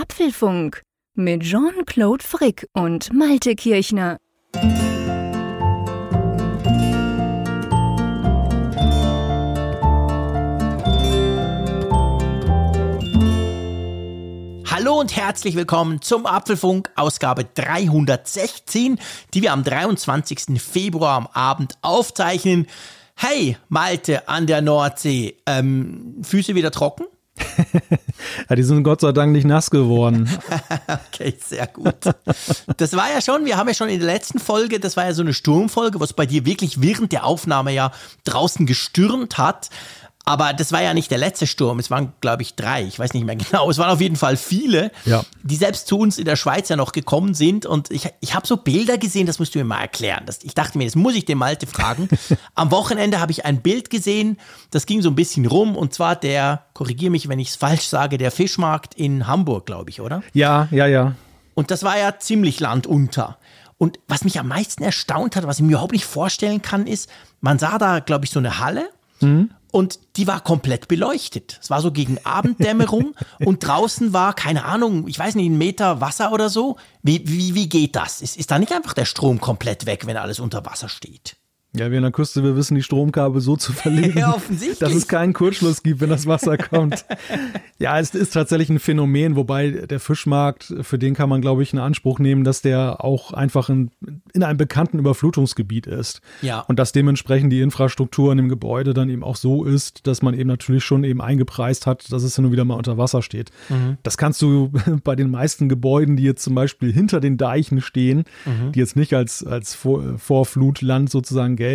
Apfelfunk mit Jean-Claude Frick und Malte Kirchner. Hallo und herzlich willkommen zum Apfelfunk Ausgabe 316, die wir am 23. Februar am Abend aufzeichnen. Hey, Malte an der Nordsee, ähm, Füße wieder trocken? ja, die sind Gott sei Dank nicht nass geworden. okay, sehr gut. Das war ja schon, wir haben ja schon in der letzten Folge, das war ja so eine Sturmfolge, was bei dir wirklich während der Aufnahme ja draußen gestürmt hat. Aber das war ja nicht der letzte Sturm. Es waren, glaube ich, drei. Ich weiß nicht mehr genau. Es waren auf jeden Fall viele, ja. die selbst zu uns in der Schweiz ja noch gekommen sind. Und ich, ich habe so Bilder gesehen, das musst du mir mal erklären. Das, ich dachte mir, das muss ich dem Malte fragen. Am Wochenende habe ich ein Bild gesehen, das ging so ein bisschen rum. Und zwar der, korrigiere mich, wenn ich es falsch sage, der Fischmarkt in Hamburg, glaube ich, oder? Ja, ja, ja. Und das war ja ziemlich landunter. Und was mich am meisten erstaunt hat, was ich mir überhaupt nicht vorstellen kann, ist, man sah da, glaube ich, so eine Halle. Mhm. Und die war komplett beleuchtet. Es war so gegen Abenddämmerung und draußen war, keine Ahnung, ich weiß nicht, ein Meter Wasser oder so. Wie, wie, wie geht das? Ist, ist da nicht einfach der Strom komplett weg, wenn alles unter Wasser steht? Ja, wir an der Küste, wir wissen die Stromkabel so zu verlegen, ja, dass es keinen Kurzschluss gibt, wenn das Wasser kommt. ja, es ist tatsächlich ein Phänomen, wobei der Fischmarkt, für den kann man, glaube ich, in Anspruch nehmen, dass der auch einfach in, in einem bekannten Überflutungsgebiet ist. Ja. Und dass dementsprechend die Infrastruktur in dem Gebäude dann eben auch so ist, dass man eben natürlich schon eben eingepreist hat, dass es hin und wieder mal unter Wasser steht. Mhm. Das kannst du bei den meisten Gebäuden, die jetzt zum Beispiel hinter den Deichen stehen, mhm. die jetzt nicht als, als Vor Vorflutland sozusagen gelten.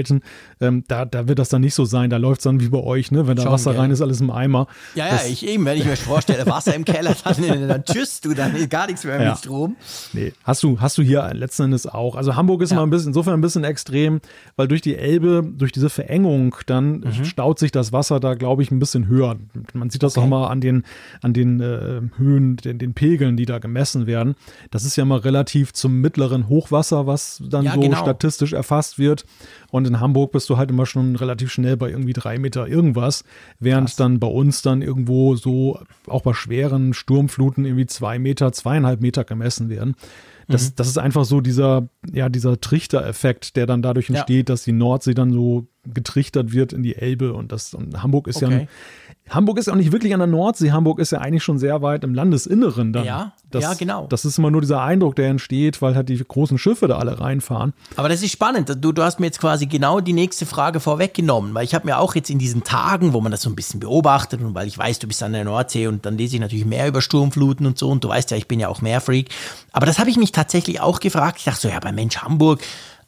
Ähm, da, da wird das dann nicht so sein. Da läuft es dann wie bei euch, ne? Wenn da Schon, Wasser gell. rein ist, alles im Eimer. Ja, ja, ich eben, wenn ich mir vorstelle, Wasser im Keller, dann, dann tschüss, du, dann gar nichts mehr ja. mit Strom. Nee, hast du, hast du hier letzten Endes auch. Also Hamburg ist ja. mal ein bisschen, insofern ein bisschen extrem, weil durch die Elbe, durch diese Verengung, dann mhm. staut sich das Wasser da, glaube ich, ein bisschen höher. Man sieht das okay. auch mal an den, an den äh, Höhen, den, den Pegeln, die da gemessen werden. Das ist ja mal relativ zum mittleren Hochwasser, was dann ja, so genau. statistisch erfasst wird. Und in Hamburg bist du halt immer schon relativ schnell bei irgendwie drei Meter irgendwas, während Krass. dann bei uns dann irgendwo so auch bei schweren Sturmfluten irgendwie zwei Meter, zweieinhalb Meter gemessen werden. Das, mhm. das ist einfach so dieser, ja, dieser Trichtereffekt, der dann dadurch entsteht, ja. dass die Nordsee dann so getrichtert wird in die Elbe und das und Hamburg ist okay. ja ein, Hamburg ist ja auch nicht wirklich an der Nordsee. Hamburg ist ja eigentlich schon sehr weit im Landesinneren dann. Ja, das, ja, genau. Das ist immer nur dieser Eindruck, der entsteht, weil halt die großen Schiffe da alle reinfahren. Aber das ist spannend. Du, du hast mir jetzt quasi genau die nächste Frage vorweggenommen, weil ich habe mir auch jetzt in diesen Tagen, wo man das so ein bisschen beobachtet und weil ich weiß, du bist an der Nordsee und dann lese ich natürlich mehr über Sturmfluten und so und du weißt ja, ich bin ja auch Meerfreak. Aber das habe ich mich tatsächlich auch gefragt. Ich dachte so, ja, bei Mensch Hamburg,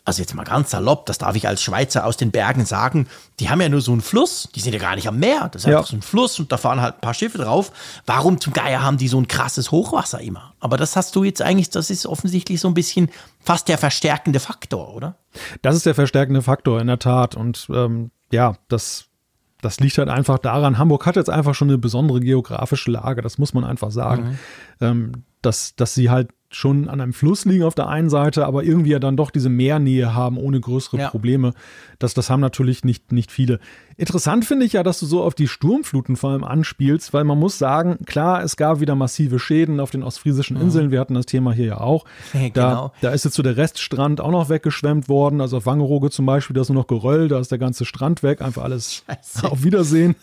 also jetzt mal ganz salopp, das darf ich als Schweizer aus den Bergen sagen, die haben ja nur so einen Fluss, die sind ja gar nicht am Meer, das ist ja. einfach so ein Fluss und da fahren halt ein paar Schiffe drauf. Warum zum Geier haben die so ein krasses Hochwasser immer? Aber das hast du jetzt eigentlich, das ist offensichtlich so ein bisschen fast der verstärkende Faktor, oder? Das ist der verstärkende Faktor, in der Tat. Und ähm, ja, das das liegt halt einfach daran, Hamburg hat jetzt einfach schon eine besondere geografische Lage, das muss man einfach sagen, mhm. ähm, dass, dass sie halt schon an einem Fluss liegen auf der einen Seite, aber irgendwie ja dann doch diese Meernähe haben ohne größere ja. Probleme. Das, das haben natürlich nicht, nicht viele. Interessant finde ich ja, dass du so auf die Sturmfluten vor allem anspielst, weil man muss sagen, klar, es gab wieder massive Schäden auf den ostfriesischen Inseln. Mhm. Wir hatten das Thema hier ja auch. genau. da, da ist jetzt so der Reststrand auch noch weggeschwemmt worden. Also auf Wangerooge zum Beispiel, da ist nur noch Geröll, da ist der ganze Strand weg. Einfach alles Scheiße. auf Wiedersehen.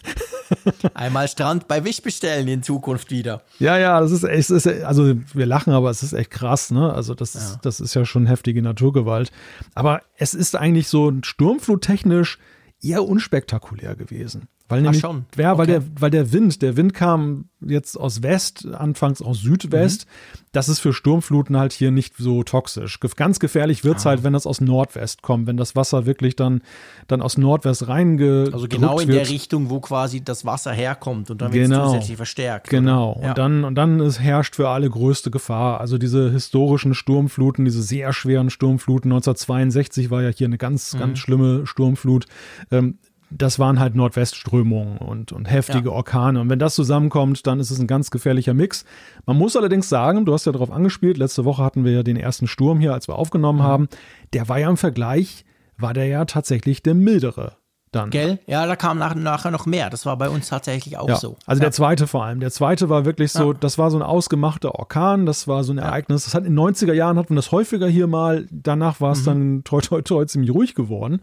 Einmal Strand bei Wisch bestellen in Zukunft wieder. Ja, ja, das ist, es ist also wir lachen, aber es ist echt krass, ne? Also das, ja. das ist ja schon heftige Naturgewalt. Aber es ist eigentlich so sturmfluttechnisch eher unspektakulär gewesen. Weil Ach nämlich, schon. Ja, okay. weil, der, weil der Wind, der Wind kam jetzt aus West, anfangs aus Südwest. Mhm. Das ist für Sturmfluten halt hier nicht so toxisch. Ganz gefährlich wird es ah. halt, wenn das aus Nordwest kommt, wenn das Wasser wirklich dann, dann aus Nordwest reingedrückt Also genau in wird. der Richtung, wo quasi das Wasser herkommt und dann wird genau. es zusätzlich verstärkt. Genau. Ja. Und dann, und dann ist, herrscht für alle größte Gefahr. Also diese historischen Sturmfluten, diese sehr schweren Sturmfluten. 1962 war ja hier eine ganz, mhm. ganz schlimme Sturmflut. Ähm, das waren halt Nordwestströmungen und, und heftige ja. Orkane. Und wenn das zusammenkommt, dann ist es ein ganz gefährlicher Mix. Man muss allerdings sagen, du hast ja darauf angespielt, letzte Woche hatten wir ja den ersten Sturm hier, als wir aufgenommen mhm. haben. Der war ja im Vergleich, war der ja tatsächlich der mildere dann. Gell? Ja, da kam nach, nachher noch mehr. Das war bei uns tatsächlich auch ja, so. Also ja. der zweite vor allem. Der zweite war wirklich so, Ja. das war so ein ausgemachter Orkan, das war so ein Ereignis. Das hat in den 90er Jahren hatten wir das häufiger hier mal. Danach war Mhm. es dann toi toi toi ziemlich ruhig geworden.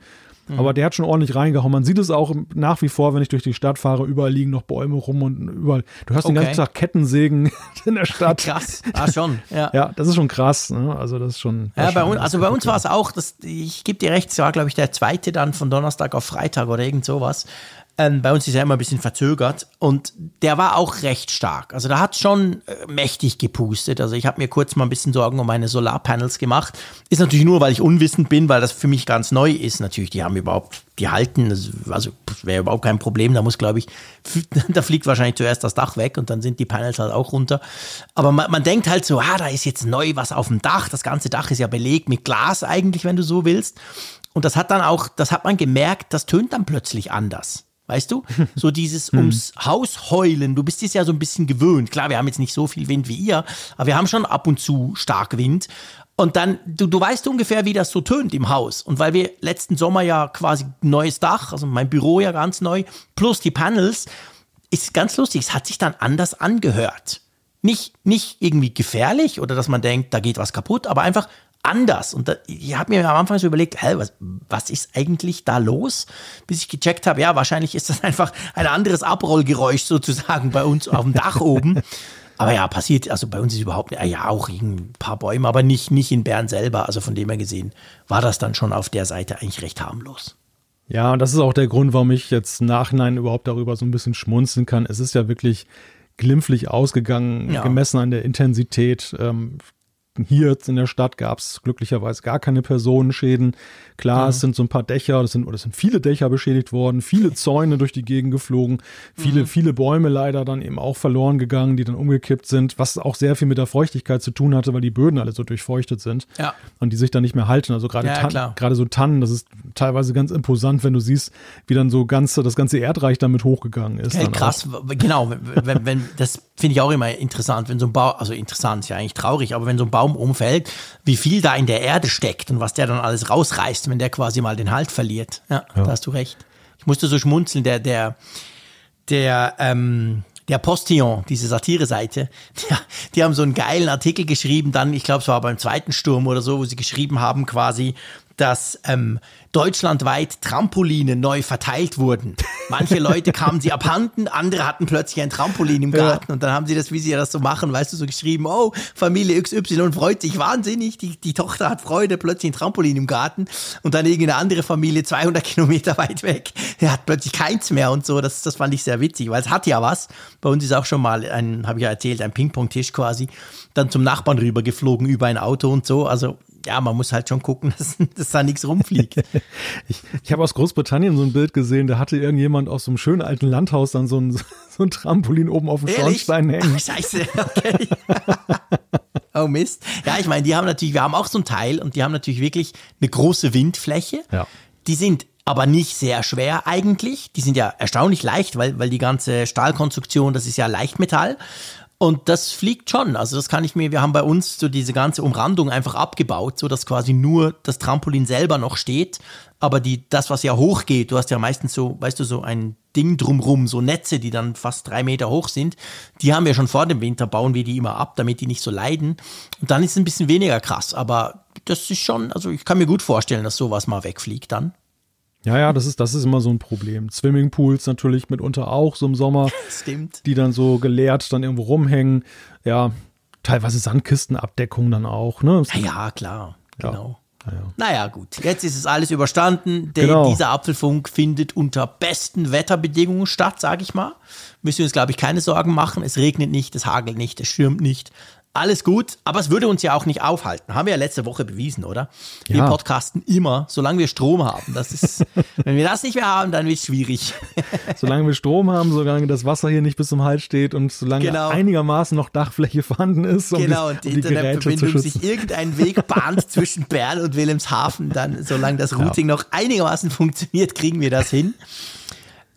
Aber der hat schon ordentlich reingehauen. Man sieht es auch nach wie vor, wenn ich durch die Stadt fahre, überall liegen noch Bäume rum und überall. Du hörst den Okay. ganzen Tag Kettensägen in der Stadt. Krass. Ah, schon. Ja. Ja, das ist schon krass. Ne? Also das ist schon. Ja, bei uns, also bei uns war es auch, das, ich gebe dir recht, es war, glaube ich, der zweite dann von Donnerstag auf Freitag oder irgend sowas. Ähm, bei uns ist er immer ein bisschen verzögert und der war auch recht stark. Also da hat schon äh, mächtig gepustet. Also ich habe mir kurz mal ein bisschen Sorgen um meine Solarpanels gemacht. Ist natürlich nur, weil ich unwissend bin, weil das für mich ganz neu ist. Natürlich, die haben überhaupt, die halten, das- also wäre überhaupt kein Problem. Da muss, glaube ich, da fliegt wahrscheinlich zuerst das Dach weg und dann sind die Panels halt auch runter. Aber man, man denkt halt so, ah, da ist jetzt neu was auf dem Dach. Das ganze Dach ist ja belegt mit Glas eigentlich, wenn du so willst. Und das hat dann auch, das hat man gemerkt, das tönt dann plötzlich anders. Weißt du? So dieses ums Haus heulen. Du bist es ja so ein bisschen gewöhnt. Klar, wir haben jetzt nicht so viel Wind wie ihr, aber wir haben schon ab und zu stark Wind. Und dann, du, du weißt ungefähr, wie das so tönt im Haus. Und weil wir letzten Sommer ja quasi neues Dach, also mein Büro ja ganz neu, plus die Panels, ist ganz lustig. Es hat sich dann anders angehört. Nicht, nicht irgendwie gefährlich oder dass man denkt, da geht was kaputt, aber einfach anders. Und da, ich habe mir am Anfang so überlegt, hä, was, was ist eigentlich da los? Bis ich gecheckt habe, ja, wahrscheinlich ist das einfach ein anderes Abrollgeräusch sozusagen bei uns auf dem Dach oben. Aber ja, passiert, also bei uns ist überhaupt nicht, ja, auch ein paar Bäume, aber nicht, nicht in Bern selber. Also von dem her gesehen war das dann schon auf der Seite eigentlich recht harmlos. Ja, und das ist auch der Grund, warum ich jetzt Nachhinein überhaupt darüber so ein bisschen schmunzeln kann. Es ist ja wirklich glimpflich ausgegangen, Ja. gemessen an der Intensität. Ähm, hier jetzt in der Stadt gab es glücklicherweise gar keine Personenschäden. Klar, Mhm. es sind so ein paar Dächer, das sind, oder es sind viele Dächer beschädigt worden, viele Zäune durch die Gegend geflogen, viele, Mhm. viele Bäume leider dann eben auch verloren gegangen, die dann umgekippt sind, was auch sehr viel mit der Feuchtigkeit zu tun hatte, weil die Böden alle so durchfeuchtet sind Ja. und die sich dann nicht mehr halten. Also gerade Ja, gerade so Tannen, das ist teilweise ganz imposant, wenn du siehst, wie dann so ganze, das ganze Erdreich damit hochgegangen ist. Auch. krass, genau, wenn, wenn, wenn, das finde ich auch immer interessant, wenn so ein Baum, also interessant ist ja eigentlich traurig, aber wenn so ein Baum umfällt, wie viel da in der Erde steckt und was der dann alles rausreißt, wenn der quasi mal den Halt verliert. Ja, da hast du recht. Ich musste so schmunzeln, der, der, der, ähm, der Postillon, diese Satire-Seite, die, die haben so einen geilen Artikel geschrieben, dann, ich glaube, es war beim zweiten Sturm oder so, wo sie geschrieben haben quasi, dass ähm, deutschlandweit Trampoline neu verteilt wurden. Manche Leute kamen sie abhanden, andere hatten plötzlich ein Trampolin im Garten und dann haben sie das, wie sie das so machen, weißt du, so geschrieben, oh, Familie XY freut sich wahnsinnig, die, die Tochter hat Freude, plötzlich ein Trampolin im Garten und dann irgendeine andere Familie 200 Kilometer weit weg, der hat plötzlich keins mehr und so, das, das fand ich sehr witzig, weil es hat ja was. Bei uns ist auch schon mal ein, habe ich ja erzählt, ein Ping-Pong-Tisch quasi, dann zum Nachbarn rüber geflogen über ein Auto und so, also ja, man muss halt schon gucken, dass, dass da nichts rumfliegt. Ich, ich habe aus Großbritannien so ein Bild gesehen, da hatte irgendjemand aus so einem schönen alten Landhaus dann so ein, so ein Trampolin oben auf dem Ehrlich? Schornstein hängen. Ach, scheiße, okay. oh Mist. Ja, ich meine, die haben natürlich, wir haben auch so ein Teil und die haben natürlich wirklich eine große Windfläche. Ja. Die sind aber nicht sehr schwer eigentlich. Die sind ja erstaunlich leicht, weil, weil die ganze Stahlkonstruktion, das ist ja Leichtmetall. Und das fliegt schon. Also das kann ich mir, wir haben bei uns so diese ganze Umrandung einfach abgebaut, so dass quasi nur das Trampolin selber noch steht. Aber die, das, was ja hochgeht, du hast ja meistens so, weißt du, so ein Ding drumrum, so Netze, die dann fast drei Meter hoch sind, die haben wir schon vor dem Winter, bauen wir die immer ab, damit die nicht so leiden. Und dann ist es ein bisschen weniger krass. Aber das ist schon, also ich kann mir gut vorstellen, dass sowas mal wegfliegt dann. Ja, ja, das ist, das ist immer so ein Problem. Swimmingpools natürlich mitunter auch so im Sommer, Stimmt. die dann so geleert dann irgendwo rumhängen. Ja, teilweise Sandkistenabdeckung dann auch, ne? Ja, ja, klar, genau. Ja, ja. Naja, gut, jetzt ist es alles überstanden. Der, Genau. Dieser Apfelfunk findet unter besten Wetterbedingungen statt, sage ich mal. Müssen wir uns, glaube ich, keine Sorgen machen. Es regnet nicht, es hagelt nicht, es stürmt nicht. Alles gut, aber es würde uns ja auch nicht aufhalten. Haben wir ja letzte Woche bewiesen, oder? Wir Ja. podcasten immer, solange wir Strom haben. Das ist, wenn wir das nicht mehr haben, dann wird es schwierig. Solange wir Strom haben, solange das Wasser hier nicht bis zum Hals steht und solange Genau. einigermaßen noch Dachfläche vorhanden ist, um, genau, die, und die um die Internetverbindung sich irgendein Weg bahnt zwischen Bern und Wilhelmshaven, dann, solange das Routing noch einigermaßen funktioniert, kriegen wir das hin.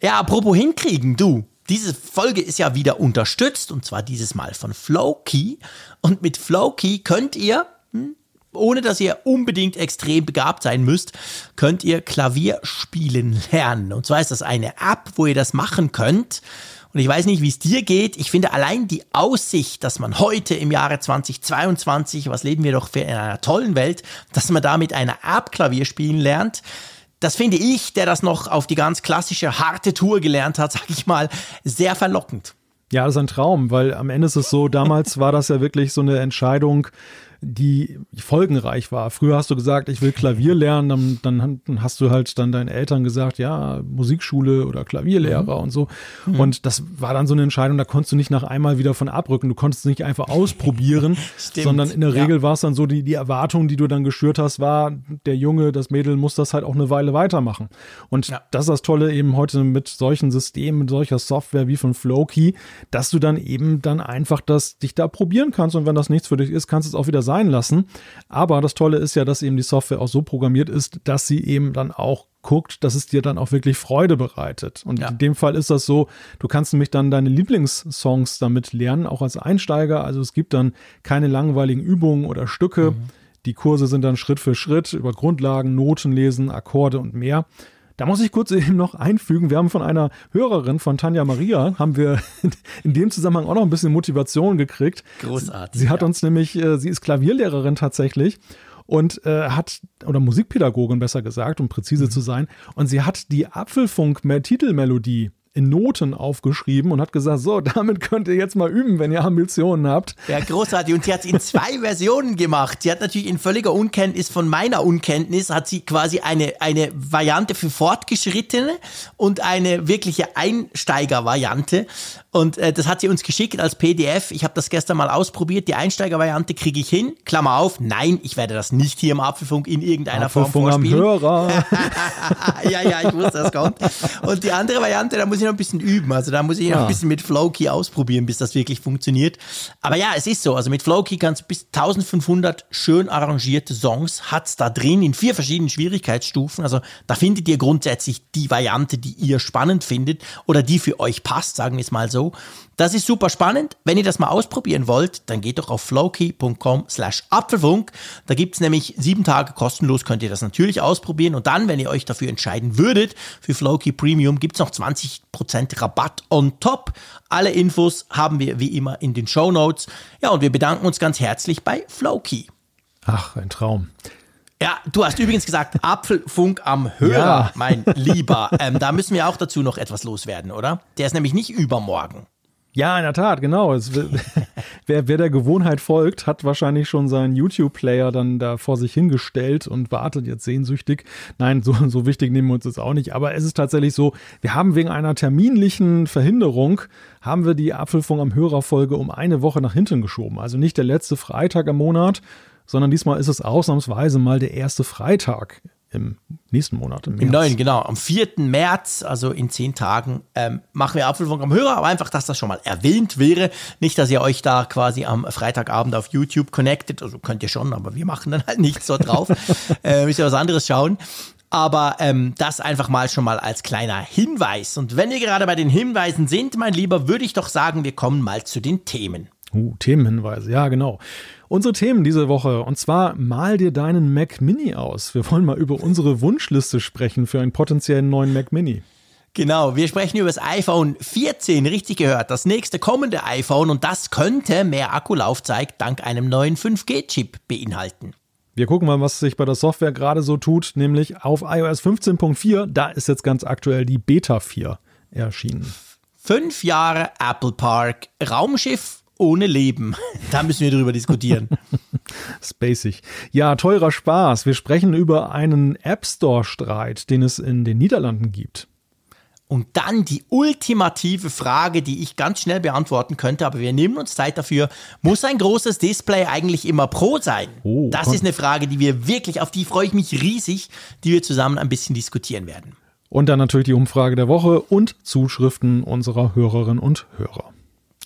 Ja, apropos hinkriegen, du. Diese Folge ist ja wieder unterstützt und zwar dieses Mal von Flowkey. Und mit Flowkey könnt ihr hm, ohne dass ihr unbedingt extrem begabt sein müsst, könnt ihr Klavier spielen lernen. Und zwar ist das eine App, wo ihr das machen könnt. Und ich weiß nicht, wie es dir geht. Ich finde allein die Aussicht, dass man heute im Jahre 2022, was leben wir doch für in einer tollen Welt, dass man da mit einer App Klavier spielen lernt, das finde ich, der das noch auf die ganz klassische harte Tour gelernt hat, sag ich mal, sehr verlockend. Ja, das ist ein Traum, weil am Ende ist es so, damals war das ja wirklich so eine Entscheidung, die folgenreich war. Früher hast du gesagt, ich will Klavier lernen, dann, dann hast du halt dann deinen Eltern gesagt, ja, Musikschule oder Klavierlehrer mhm. und so. Mhm. Und das war dann so eine Entscheidung, da konntest du nicht nach einmal wieder von abrücken. Du konntest es nicht einfach ausprobieren, sondern in der Regel ja. war es dann so, die, die Erwartung, die du dann geschürt hast, war, der Junge, das Mädel muss das halt auch eine Weile weitermachen. Und ja. das ist das Tolle eben heute mit solchen Systemen, mit solcher Software wie von Flowkey, dass du dann eben dann einfach das dich da probieren kannst und wenn das nichts für dich ist, kannst du es auch wieder sagen sein lassen. Aber das Tolle ist ja, dass eben die Software auch so programmiert ist, dass sie eben dann auch guckt, dass es dir dann auch wirklich Freude bereitet. Und ja. in dem Fall ist das so, du kannst nämlich dann deine Lieblingssongs damit lernen, auch als Einsteiger. Also es gibt dann keine langweiligen Übungen oder Stücke. Mhm. Die Kurse sind dann Schritt für Schritt über Grundlagen, Noten lesen, Akkorde und mehr. Da muss ich kurz eben noch einfügen, wir haben von einer Hörerin von Tanja Maria, haben wir in dem Zusammenhang auch noch ein bisschen Motivation gekriegt. Großartig. Sie hat ja. uns nämlich, äh, sie ist Klavierlehrerin tatsächlich und äh, hat, oder Musikpädagogin besser gesagt, um präzise mhm. zu sein, und sie hat die Apfelfunk-Titelmelodie in Noten aufgeschrieben und hat gesagt, so, damit könnt ihr jetzt mal üben, wenn ihr Ambitionen habt. Ja, großartig. Und sie hat es in zwei Versionen gemacht. Sie hat natürlich in völliger Unkenntnis von meiner Unkenntnis, hat sie quasi eine, eine Variante für Fortgeschrittene und eine wirkliche Einsteigervariante. Und äh, das hat sie uns geschickt als PDF. Ich habe das gestern mal ausprobiert. Die Einsteigervariante kriege ich hin. Klammer auf, nein, ich werde das nicht hier im Apfelfunk in irgendeiner Apfelfunk Form vorspielen. Am Hörer. ja, ja, ich wusste, das kommt. Und die andere Variante, da muss ich noch ein bisschen üben. Also da muss ich noch ein bisschen mit Flowkey ausprobieren, bis das wirklich funktioniert. Aber ja, es ist so. Also mit Flowkey kannst du bis 1500 schön arrangierte Songs hat's da drin in vier verschiedenen Schwierigkeitsstufen. Also da findet ihr grundsätzlich die Variante, die ihr spannend findet oder die für euch passt, sagen wir es mal so. Das ist super spannend. Wenn ihr das mal ausprobieren wollt, dann geht doch auf flowkey.com slash Apfelfunk. Da gibt es nämlich sieben Tage kostenlos, könnt ihr das natürlich ausprobieren. Und dann, wenn ihr euch dafür entscheiden würdet, für Flowkey Premium, gibt es noch 20% Rabatt on top. Alle Infos haben wir wie immer in den Show Notes. Ja, und wir bedanken uns ganz herzlich bei Flowkey. Ach, ein Traum. Ja, du hast übrigens gesagt, Apfelfunk am Hörer, ja. mein Lieber. Ähm, da müssen wir auch dazu noch etwas loswerden, oder? Der ist nämlich nicht übermorgen. Ja, in der Tat, genau. Es, wer, wer der Gewohnheit folgt, hat wahrscheinlich schon seinen YouTube-Player dann da vor sich hingestellt und wartet jetzt sehnsüchtig. Nein, so, so wichtig nehmen wir uns das auch nicht. Aber es ist tatsächlich so, wir haben wegen einer terminlichen Verhinderung, haben wir die Apfelfunk am Hörerfolge um eine Woche nach hinten geschoben. Also nicht der letzte Freitag im Monat, sondern diesmal ist es ausnahmsweise mal der erste Freitag im nächsten Monat. Im, Im neuen, genau. Am 4. März, also in zehn Tagen, ähm, machen wir Apfelfunk am Hörer, aber einfach, dass das schon mal erwähnt wäre. Nicht, dass ihr euch da quasi am Freitagabend auf YouTube connectet. Also könnt ihr schon, aber wir machen dann halt nichts so drauf. äh, müsst ihr was anderes schauen. Aber ähm, das einfach mal schon mal als kleiner Hinweis. Und wenn wir gerade bei den Hinweisen sind, mein Lieber, würde ich doch sagen, wir kommen mal zu den Themen. Uh, Themenhinweise, ja, genau. Unsere Themen diese Woche, und zwar mal dir deinen Mac Mini aus. Wir wollen mal über unsere Wunschliste sprechen für einen potenziellen neuen Mac Mini. Genau, wir sprechen über das iPhone 14, richtig gehört, das nächste kommende iPhone und das könnte mehr Akkulaufzeit dank einem neuen 5G-Chip beinhalten. Wir gucken mal, was sich bei der Software gerade so tut, nämlich auf iOS 15.4, da ist jetzt ganz aktuell die Beta 4 erschienen. Fünf Jahre Apple Park, Raumschiff ohne Leben. Da müssen wir drüber diskutieren. Spacig. Ja, teurer Spaß. Wir sprechen über einen App Store-Streit, den es in den Niederlanden gibt. Und dann die ultimative Frage, die ich ganz schnell beantworten könnte, aber wir nehmen uns Zeit dafür. Muss ein großes Display eigentlich immer Pro sein? Oh, das ist eine Frage, die wir wirklich, auf die freue ich mich riesig, die wir zusammen ein bisschen diskutieren werden. Und dann natürlich die Umfrage der Woche und Zuschriften unserer Hörerinnen und Hörer.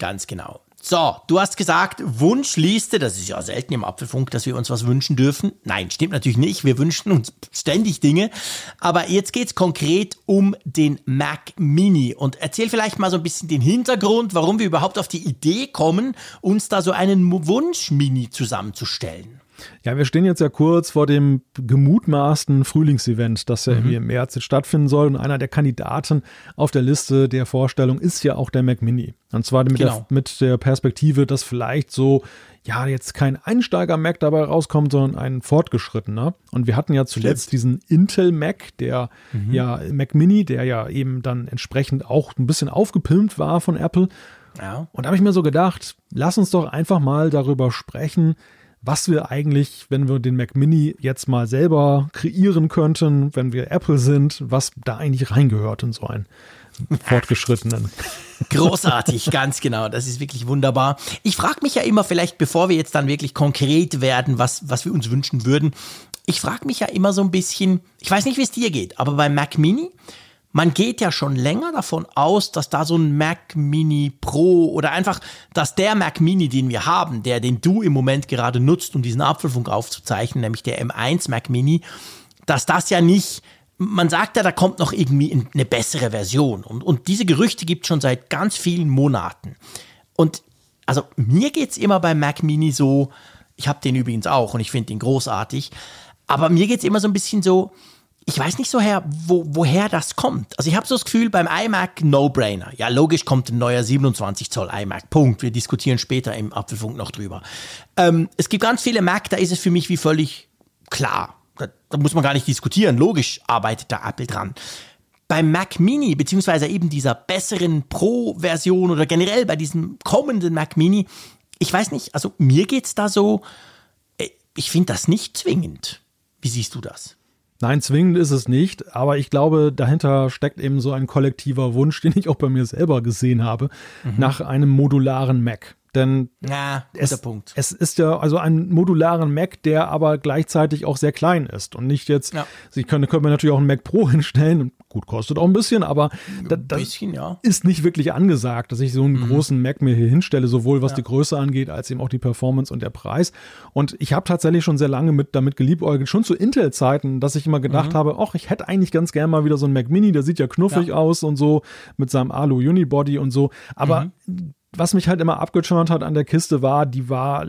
Ganz genau. So, du hast gesagt, Wunschliste, das ist ja selten im Apfelfunk, dass wir uns was wünschen dürfen. Nein, stimmt natürlich nicht. Wir wünschen uns ständig Dinge. Aber jetzt geht es konkret um den Mac Mini. Und erzähl vielleicht mal so ein bisschen den Hintergrund, warum wir überhaupt auf die Idee kommen, uns da so einen Wunsch-Mini zusammenzustellen. Ja, wir stehen jetzt ja kurz vor dem gemutmaßten Frühlingsevent, das ja mhm. im März jetzt stattfinden soll. Und einer der Kandidaten auf der Liste der Vorstellung ist ja auch der Mac Mini. Und zwar mit, genau. der, mit der Perspektive, dass vielleicht so, ja, jetzt kein Einsteiger-Mac dabei rauskommt, sondern ein fortgeschrittener. Und wir hatten ja zuletzt Stimmt. diesen Intel Mac, der mhm. ja Mac Mini, der ja eben dann entsprechend auch ein bisschen aufgepimpt war von Apple. Ja. Und da habe ich mir so gedacht, lass uns doch einfach mal darüber sprechen, was wir eigentlich, wenn wir den Mac Mini jetzt mal selber kreieren könnten, wenn wir Apple sind, was da eigentlich reingehört in so einen fortgeschrittenen. Großartig, ganz genau. Das ist wirklich wunderbar. Ich frage mich ja immer, vielleicht bevor wir jetzt dann wirklich konkret werden, was, was wir uns wünschen würden, ich frage mich ja immer so ein bisschen, ich weiß nicht, wie es dir geht, aber beim Mac Mini, man geht ja schon länger davon aus, dass da so ein Mac Mini Pro oder einfach, dass der Mac Mini, den wir haben, der, den du im Moment gerade nutzt, um diesen Apfelfunk aufzuzeichnen, nämlich der M1 Mac Mini, dass das ja nicht, man sagt ja, da kommt noch irgendwie eine bessere Version. Und, und diese Gerüchte gibt es schon seit ganz vielen Monaten. Und also mir geht es immer beim Mac Mini so, ich habe den übrigens auch und ich finde den großartig, aber mir geht es immer so ein bisschen so, ich weiß nicht so her, wo, woher das kommt. Also ich habe so das Gefühl, beim iMac No-Brainer. Ja, logisch kommt ein neuer 27 Zoll iMac. Punkt. Wir diskutieren später im Apfelfunk noch drüber. Ähm, es gibt ganz viele Mac, da ist es für mich wie völlig klar. Da, da muss man gar nicht diskutieren. Logisch arbeitet da Apple dran. Beim Mac Mini, beziehungsweise eben dieser besseren Pro-Version oder generell bei diesem kommenden Mac Mini, ich weiß nicht, also mir geht's da so, äh, ich finde das nicht zwingend. Wie siehst du das? Nein, zwingend ist es nicht, aber ich glaube, dahinter steckt eben so ein kollektiver Wunsch, den ich auch bei mir selber gesehen habe, mhm. nach einem modularen Mac. Denn ja, es, Punkt. es ist ja also ein modularen Mac, der aber gleichzeitig auch sehr klein ist und nicht jetzt, ja. Sie können, können wir natürlich auch einen Mac Pro hinstellen, gut, kostet auch ein bisschen, aber da, das bisschen, ja. ist nicht wirklich angesagt, dass ich so einen mhm. großen Mac mir hier hinstelle, sowohl was ja. die Größe angeht, als eben auch die Performance und der Preis. Und ich habe tatsächlich schon sehr lange mit, damit geliebäugelt, schon zu Intel-Zeiten, dass ich immer gedacht mhm. habe, ach, ich hätte eigentlich ganz gerne mal wieder so einen Mac Mini, der sieht ja knuffig aus und so, mit seinem Alu-Unibody und so. Aber mhm was mich halt immer abgeturnt hat an der Kiste war, die war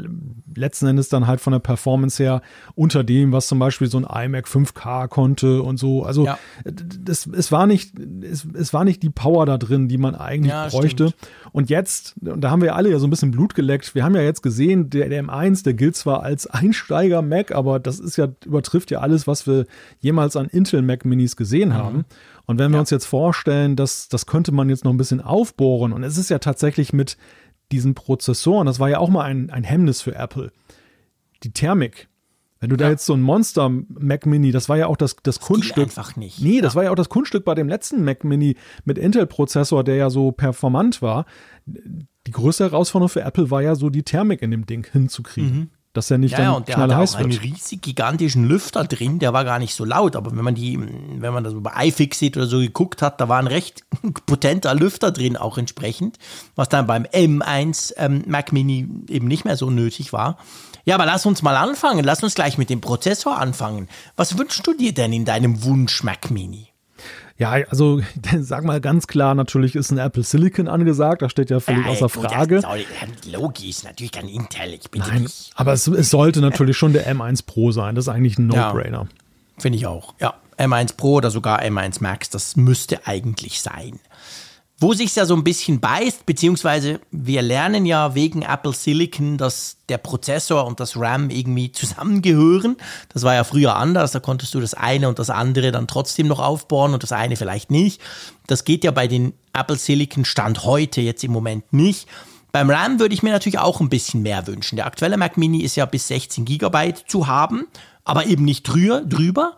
letzten Endes dann halt von der Performance her unter dem, was zum Beispiel so ein iMac 5K konnte und so. Also ja. das, es war nicht, es, es war nicht die Power da drin, die man eigentlich ja, bräuchte. Stimmt. Und jetzt, und da haben wir ja alle ja so ein bisschen Blut geleckt. Wir haben ja jetzt gesehen, der, der M1, der gilt zwar als Einsteiger Mac, aber das ist ja, übertrifft ja alles, was wir jemals an Intel Mac Minis gesehen mhm. haben. Und wenn wir ja. uns jetzt vorstellen, dass das könnte man jetzt noch ein bisschen aufbohren und es ist ja tatsächlich mit diesen Prozessoren, das war ja auch mal ein, ein Hemmnis für Apple, die Thermik. Wenn du ja. da jetzt so ein Monster Mac Mini, das war ja auch das, das, das Kunststück. einfach nicht. Nee, das ja. war ja auch das Kunststück bei dem letzten Mac Mini mit Intel-Prozessor, der ja so performant war. Die größte Herausforderung für Apple war ja so die Thermik in dem Ding hinzukriegen. Mhm dass er nicht ja, dann und der hatte auch einen riesig gigantischen Lüfter drin, der war gar nicht so laut, aber wenn man die, wenn man das bei iFixit oder so geguckt hat, da war ein recht potenter Lüfter drin auch entsprechend, was dann beim M1 ähm, Mac Mini eben nicht mehr so nötig war. Ja, aber lass uns mal anfangen, lass uns gleich mit dem Prozessor anfangen. Was wünschst du dir denn in deinem Wunsch Mac Mini? Ja, also sag mal ganz klar, natürlich ist ein Apple Silicon angesagt, das steht ja völlig ja, außer Frage. Soll, logisch, natürlich kein Intel, ich bitte Nein, dich. Aber es, es, sollte natürlich schon der M1 Pro sein, das ist eigentlich ein No-Brainer. Ja, Finde ich auch, ja. M1 Pro oder sogar M1 Max, das müsste eigentlich sein. Wo sich ja so ein bisschen beißt, beziehungsweise wir lernen ja wegen Apple Silicon, dass der Prozessor und das RAM irgendwie zusammengehören. Das war ja früher anders, da konntest du das eine und das andere dann trotzdem noch aufbauen und das eine vielleicht nicht. Das geht ja bei den Apple Silicon Stand heute jetzt im Moment nicht. Beim RAM würde ich mir natürlich auch ein bisschen mehr wünschen. Der aktuelle Mac Mini ist ja bis 16 GB zu haben, aber eben nicht drüber. drüber.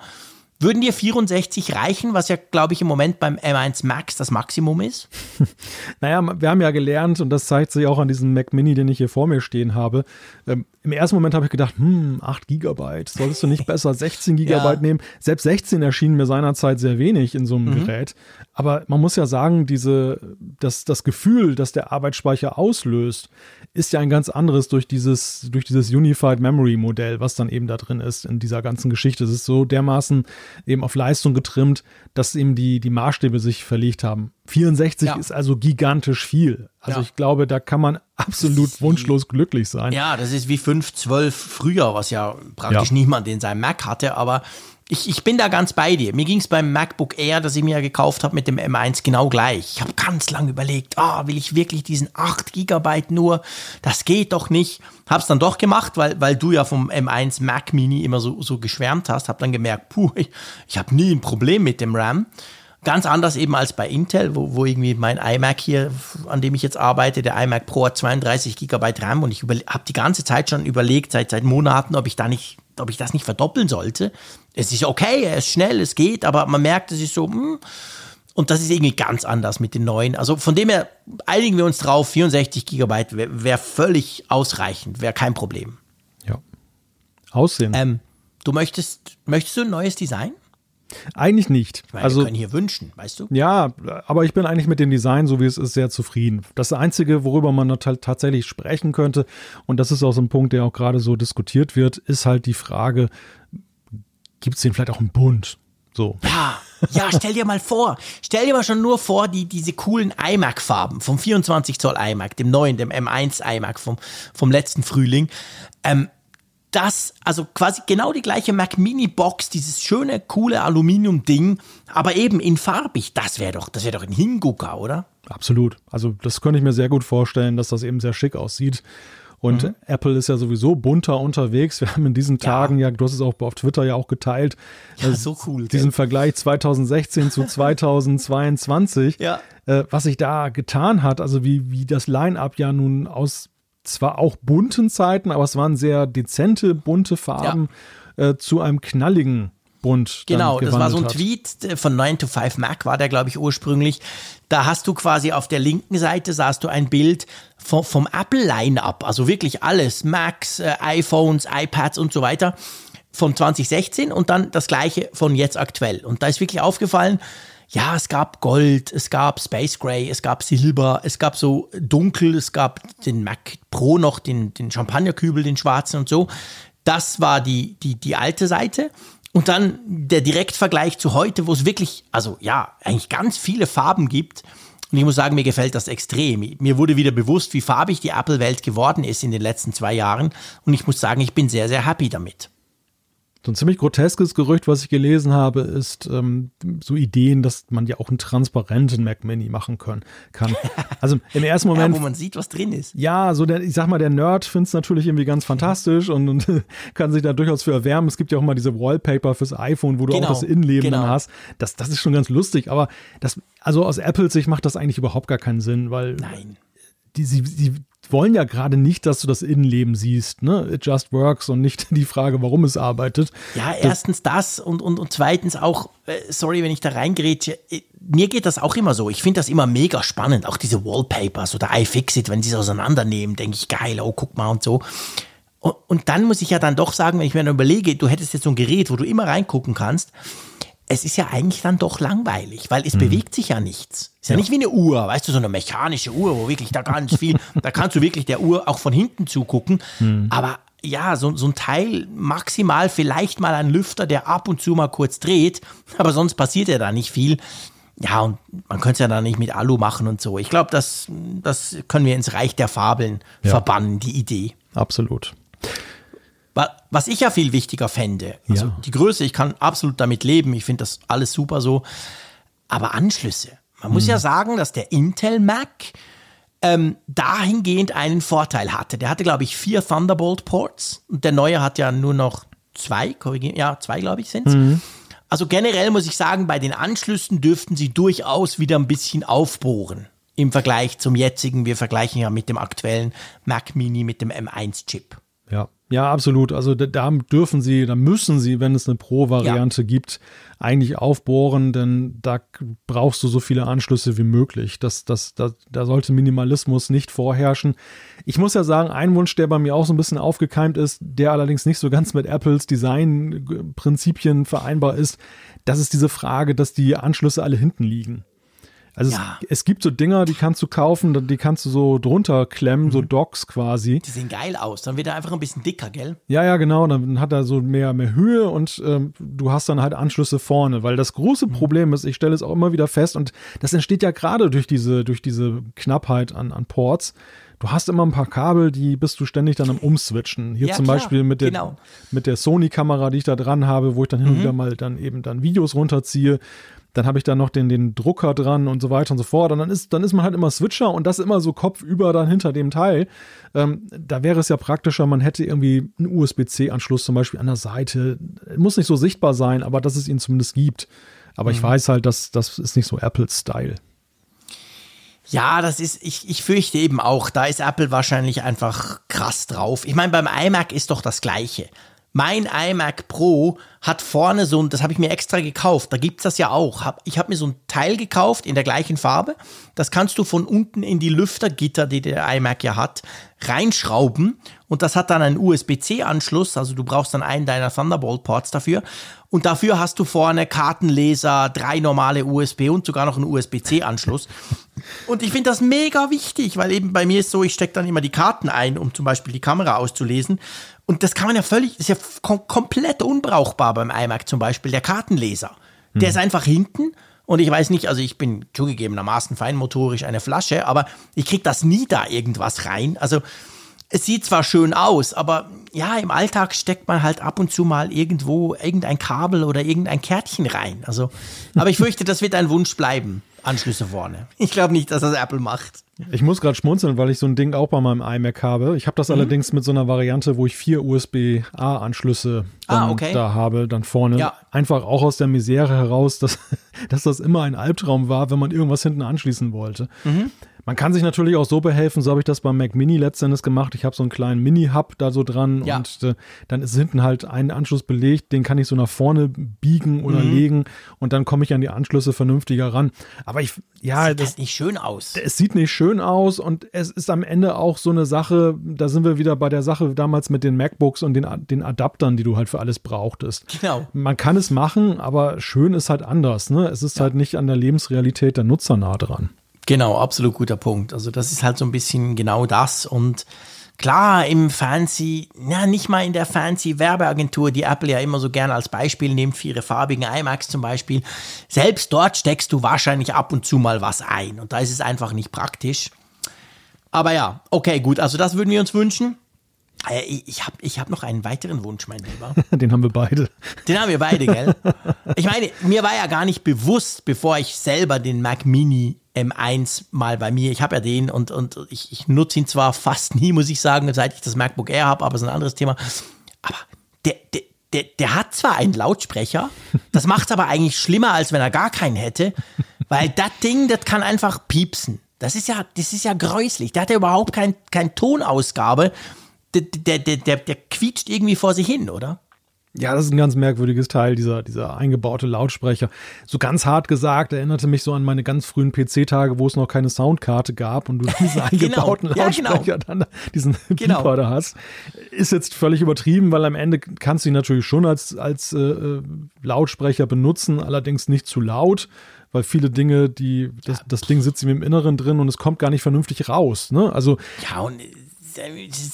Würden dir 64 reichen, was ja, glaube ich, im Moment beim M1 Max das Maximum ist? naja, wir haben ja gelernt, und das zeigt sich auch an diesem Mac Mini, den ich hier vor mir stehen habe. Ähm, Im ersten Moment habe ich gedacht, hm, 8 Gigabyte, solltest du nicht besser 16 Gigabyte ja. nehmen? Selbst 16 erschienen mir seinerzeit sehr wenig in so einem mhm. Gerät. Aber man muss ja sagen, diese, das, das Gefühl, das der Arbeitsspeicher auslöst, ist ja ein ganz anderes durch dieses, durch dieses Unified Memory Modell, was dann eben da drin ist in dieser ganzen Geschichte. Es ist so dermaßen eben auf Leistung getrimmt, dass eben die, die Maßstäbe sich verlegt haben. 64 ja. ist also gigantisch viel. Also ja. ich glaube, da kann man absolut wunschlos glücklich sein. Ja, das ist wie 5, 12 früher, was ja praktisch ja. niemand in seinem Mac hatte, aber ich, ich bin da ganz bei dir. Mir ging es beim MacBook Air, das ich mir gekauft habe, mit dem M1 genau gleich. Ich habe ganz lange überlegt, ah, will ich wirklich diesen 8 GB nur? Das geht doch nicht. Hab's dann doch gemacht, weil, weil du ja vom M1 Mac Mini immer so, so geschwärmt hast. Hab dann gemerkt, puh, ich, ich habe nie ein Problem mit dem RAM. Ganz anders eben als bei Intel, wo, wo irgendwie mein iMac hier, an dem ich jetzt arbeite, der iMac Pro hat 32 GB RAM und ich habe die ganze Zeit schon überlegt, seit, seit Monaten, ob ich da nicht, ob ich das nicht verdoppeln sollte. Es ist okay, er ist schnell, es geht, aber man merkt, es ist so, hm, und das ist irgendwie ganz anders mit den neuen. Also von dem her einigen wir uns drauf, 64 GB wäre wär völlig ausreichend, wäre kein Problem. Ja. Aussehen. Ähm, du möchtest, möchtest du ein neues Design? Eigentlich nicht. Ich meine, also, wir können hier wünschen, weißt du? Ja, aber ich bin eigentlich mit dem Design, so wie es ist, sehr zufrieden. Das Einzige, worüber man tatsächlich sprechen könnte, und das ist auch so ein Punkt, der auch gerade so diskutiert wird, ist halt die Frage, gibt es den vielleicht auch im Bund? So. Ja, ja, stell dir mal vor, stell dir mal schon nur vor, die, diese coolen iMac-Farben vom 24 Zoll iMac, dem neuen, dem M1 iMac vom, vom letzten Frühling. Ähm, das, also quasi genau die gleiche Mac Mini Box, dieses schöne, coole Aluminium-Ding, aber eben in farbig. Das wäre doch, das wäre doch ein Hingucker, oder? Absolut. Also, das könnte ich mir sehr gut vorstellen, dass das eben sehr schick aussieht. Und mhm. Apple ist ja sowieso bunter unterwegs. Wir haben in diesen Tagen ja, ja du hast es auch auf Twitter ja auch geteilt, ja, so cool. Diesen Vergleich 2016 zu 2022, ja. äh, was sich da getan hat, also wie, wie das Line-up ja nun aus zwar auch bunten Zeiten, aber es waren sehr dezente, bunte Farben ja. äh, zu einem knalligen Bunt. Genau, das war so ein hat. Tweet äh, von 9 to 5 Mac, war der, glaube ich, ursprünglich. Da hast du quasi auf der linken Seite sahst du ein Bild vom, vom Apple Line-Up, also wirklich alles, Macs, äh, iPhones, iPads und so weiter von 2016 und dann das gleiche von jetzt aktuell. Und da ist wirklich aufgefallen, ja, es gab Gold, es gab Space Gray, es gab Silber, es gab so dunkel, es gab den Mac Pro noch, den, den Champagnerkübel, den schwarzen und so. Das war die, die, die alte Seite. Und dann der Direktvergleich zu heute, wo es wirklich, also ja, eigentlich ganz viele Farben gibt. Und ich muss sagen, mir gefällt das extrem. Mir wurde wieder bewusst, wie farbig die Apple-Welt geworden ist in den letzten zwei Jahren. Und ich muss sagen, ich bin sehr, sehr happy damit. So ein ziemlich groteskes Gerücht, was ich gelesen habe, ist ähm, so Ideen, dass man ja auch einen transparenten Mac Mini machen können, kann. Also im ersten Moment. ja, wo man sieht, was drin ist. Ja, so der, ich sag mal, der Nerd findet es natürlich irgendwie ganz fantastisch und, und kann sich da durchaus für erwärmen. Es gibt ja auch mal diese Wallpaper fürs iPhone, wo du genau, auch das Innenleben genau. dann hast. Das, das ist schon ganz lustig, aber das, also aus Apples Sicht macht das eigentlich überhaupt gar keinen Sinn, weil. Nein. Die, sie, sie wollen ja gerade nicht, dass du das Innenleben siehst, ne? It just works und nicht die Frage, warum es arbeitet. Ja, erstens das, das und, und, und zweitens auch, äh, sorry, wenn ich da reingrätsche, äh, mir geht das auch immer so. Ich finde das immer mega spannend, auch diese Wallpapers oder iFixit, wenn sie es auseinandernehmen, denke ich, geil, oh, guck mal und so. Und, und dann muss ich ja dann doch sagen, wenn ich mir dann überlege, du hättest jetzt so ein Gerät, wo du immer reingucken kannst, es ist ja eigentlich dann doch langweilig, weil es mhm. bewegt sich ja nichts. Ist ja, ja, nicht wie eine Uhr, weißt du, so eine mechanische Uhr, wo wirklich da ganz viel, da kannst du wirklich der Uhr auch von hinten zugucken. Mhm. Aber ja, so, so ein Teil, maximal vielleicht mal ein Lüfter, der ab und zu mal kurz dreht, aber sonst passiert ja da nicht viel. Ja, und man könnte es ja da nicht mit Alu machen und so. Ich glaube, das, das können wir ins Reich der Fabeln ja. verbannen, die Idee. Absolut. Was ich ja viel wichtiger fände, also ja. die Größe, ich kann absolut damit leben, ich finde das alles super so, aber Anschlüsse. Man hm. muss ja sagen, dass der Intel Mac ähm, dahingehend einen Vorteil hatte. Der hatte, glaube ich, vier Thunderbolt-Ports und der neue hat ja nur noch zwei, ja, zwei, glaube ich, sind es. Mhm. Also generell muss ich sagen, bei den Anschlüssen dürften sie durchaus wieder ein bisschen aufbohren im Vergleich zum jetzigen. Wir vergleichen ja mit dem aktuellen Mac Mini mit dem M1-Chip. Ja, ja, absolut. Also da, dürfen sie, da müssen sie, wenn es eine Pro-Variante ja. gibt, eigentlich aufbohren, denn da brauchst du so viele Anschlüsse wie möglich. Das, das, das, da sollte Minimalismus nicht vorherrschen. Ich muss ja sagen, ein Wunsch, der bei mir auch so ein bisschen aufgekeimt ist, der allerdings nicht so ganz mit Apples Designprinzipien vereinbar ist, das ist diese Frage, dass die Anschlüsse alle hinten liegen. Also ja. es, es, gibt so Dinger, die kannst du kaufen, die kannst du so drunter klemmen, mhm. so Docks quasi. Die sehen geil aus. Dann wird er einfach ein bisschen dicker, gell? Ja, ja, genau. Dann hat er so mehr, mehr Höhe und ähm, du hast dann halt Anschlüsse vorne. Weil das große mhm. Problem ist, ich stelle es auch immer wieder fest, und das entsteht ja gerade durch diese, durch diese Knappheit an, an Ports du hast immer ein paar Kabel, die bist du ständig dann am Umswitchen. Hier ja, zum klar, Beispiel mit der, genau. mit der Sony-Kamera, die ich da dran habe, wo ich dann hin und mhm. wieder mal dann eben dann Videos runterziehe. Dann habe ich da noch den, den Drucker dran und so weiter und so fort. Und dann ist, dann ist man halt immer Switcher und das immer so kopfüber dann hinter dem Teil. Ähm, da wäre es ja praktischer, man hätte irgendwie einen USB-C-Anschluss zum Beispiel an der Seite. Muss nicht so sichtbar sein, aber dass es ihn zumindest gibt. Aber mhm. ich weiß halt, dass das ist nicht so Apple-Style. Ja, das ist, ich, ich fürchte eben auch, da ist Apple wahrscheinlich einfach krass drauf. Ich meine, beim iMac ist doch das Gleiche. Mein iMac Pro hat vorne so ein, das habe ich mir extra gekauft, da gibt's das ja auch. Ich habe mir so ein Teil gekauft in der gleichen Farbe. Das kannst du von unten in die Lüftergitter, die der iMac ja hat, reinschrauben. Und das hat dann einen USB-C-Anschluss, also du brauchst dann einen deiner Thunderbolt-Ports dafür. Und dafür hast du vorne Kartenleser, drei normale USB und sogar noch einen USB-C-Anschluss. Und ich finde das mega wichtig, weil eben bei mir ist so, ich stecke dann immer die Karten ein, um zum Beispiel die Kamera auszulesen. Und das kann man ja völlig, das ist ja kom komplett unbrauchbar beim iMac zum Beispiel, der Kartenleser. Der hm. ist einfach hinten und ich weiß nicht, also ich bin zugegebenermaßen feinmotorisch eine Flasche, aber ich kriege das nie da irgendwas rein. Also es sieht zwar schön aus, aber ja, im Alltag steckt man halt ab und zu mal irgendwo irgendein Kabel oder irgendein Kärtchen rein. Also, aber ich fürchte, das wird ein Wunsch bleiben. Anschlüsse vorne. Ich glaube nicht, dass das Apple macht. Ich muss gerade schmunzeln, weil ich so ein Ding auch bei meinem iMac habe. Ich habe das mhm. allerdings mit so einer Variante, wo ich vier USB-A-Anschlüsse ah, okay. da habe, dann vorne. Ja. Einfach auch aus der Misere heraus, dass, dass das immer ein Albtraum war, wenn man irgendwas hinten anschließen wollte. Mhm. Man kann sich natürlich auch so behelfen, so habe ich das beim Mac Mini letztendlich gemacht. Ich habe so einen kleinen Mini-Hub da so dran ja. und äh, dann ist hinten halt ein Anschluss belegt, den kann ich so nach vorne biegen oder mhm. legen und dann komme ich an die Anschlüsse vernünftiger ran. Aber ich, ja. Sieht das, das nicht schön aus. Es sieht nicht schön aus und es ist am Ende auch so eine Sache, da sind wir wieder bei der Sache damals mit den MacBooks und den, den Adaptern, die du halt für alles brauchtest. Genau. Man kann es machen, aber schön ist halt anders. Ne? Es ist ja. halt nicht an der Lebensrealität der Nutzer nah dran. Genau, absolut guter Punkt. Also das ist halt so ein bisschen genau das und klar im Fancy, ja nicht mal in der fancy Werbeagentur, die Apple ja immer so gerne als Beispiel nimmt für ihre farbigen iMacs zum Beispiel. Selbst dort steckst du wahrscheinlich ab und zu mal was ein und da ist es einfach nicht praktisch. Aber ja, okay, gut, also das würden wir uns wünschen. Äh, ich habe ich hab noch einen weiteren Wunsch, mein Lieber. Den haben wir beide. Den haben wir beide, gell? Ich meine, mir war ja gar nicht bewusst, bevor ich selber den Mac Mini M1 mal bei mir, ich habe ja den und, und ich, ich nutze ihn zwar fast nie, muss ich sagen, seit ich das MacBook Air habe, aber es ist ein anderes Thema. Aber der, der, der, der hat zwar einen Lautsprecher, das macht es aber eigentlich schlimmer, als wenn er gar keinen hätte, weil das Ding, das kann einfach piepsen. Das ist ja, das ist ja gräuslich. Der hat ja überhaupt kein, kein Tonausgabe der, der, der, der, quietscht irgendwie vor sich hin, oder? Ja, das ist ein ganz merkwürdiges Teil, dieser, dieser eingebaute Lautsprecher. So ganz hart gesagt, erinnerte mich so an meine ganz frühen PC-Tage, wo es noch keine Soundkarte gab und du diesen genau. eingebauten genau. Lautsprecher ja, genau. dann diesen genau. Pieper da hast. Ist jetzt völlig übertrieben, weil am Ende kannst du ihn natürlich schon als, als äh, äh Lautsprecher benutzen, allerdings nicht zu laut weil viele Dinge, die, das, das Ding sitzt ihm im Inneren drin und es kommt gar nicht vernünftig raus. Ne? Also, ja, und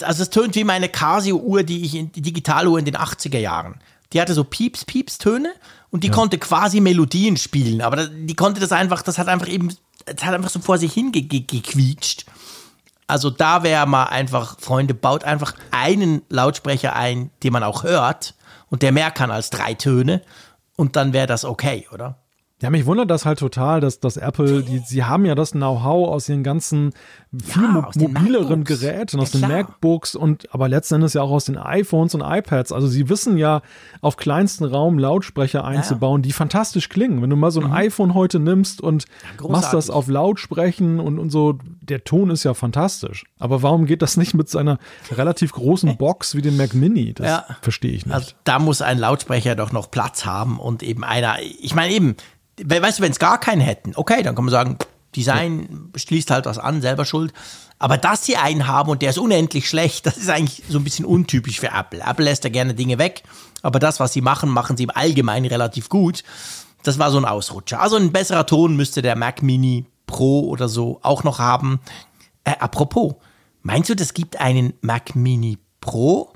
also es tönt wie meine Casio-Uhr, die ich in die Digitaluhr in den 80er Jahren. Die hatte so Pieps, Pieps Töne und die ja. konnte quasi Melodien spielen, aber die konnte das einfach, das hat einfach eben, das hat einfach so vor sich hingequietscht. Also da wäre mal einfach, Freunde, baut einfach einen Lautsprecher ein, den man auch hört und der mehr kann als drei Töne und dann wäre das okay, oder? Ja, mich wundert das halt total, dass, dass Apple, die, sie haben ja das Know-how aus ihren ganzen viel ja, mo mobileren Geräten, aus ja, den MacBooks und aber letzten Endes ja auch aus den iPhones und iPads. Also sie wissen ja, auf kleinsten Raum Lautsprecher einzubauen, ja. die fantastisch klingen. Wenn du mal so ein mhm. iPhone heute nimmst und machst das auf Lautsprechen und, und so, der Ton ist ja fantastisch. Aber warum geht das nicht mit seiner relativ großen Box wie dem Mac Mini? Das verstehe ich nicht. Also da muss ein Lautsprecher doch noch Platz haben und eben einer, ich meine eben, weißt du, wenn es gar keinen hätten, okay, dann kann man sagen, Design schließt halt was an, selber schuld. Aber dass sie einen haben und der ist unendlich schlecht, das ist eigentlich so ein bisschen untypisch für Apple. Apple lässt ja gerne Dinge weg, aber das, was sie machen, machen sie im Allgemeinen relativ gut. das war so ein Ausrutscher. Also ein besserer Ton müsste der Mac Mini Pro oder so auch noch haben. Äh, apropos, meinst du, das gibt einen Mac Mini Pro,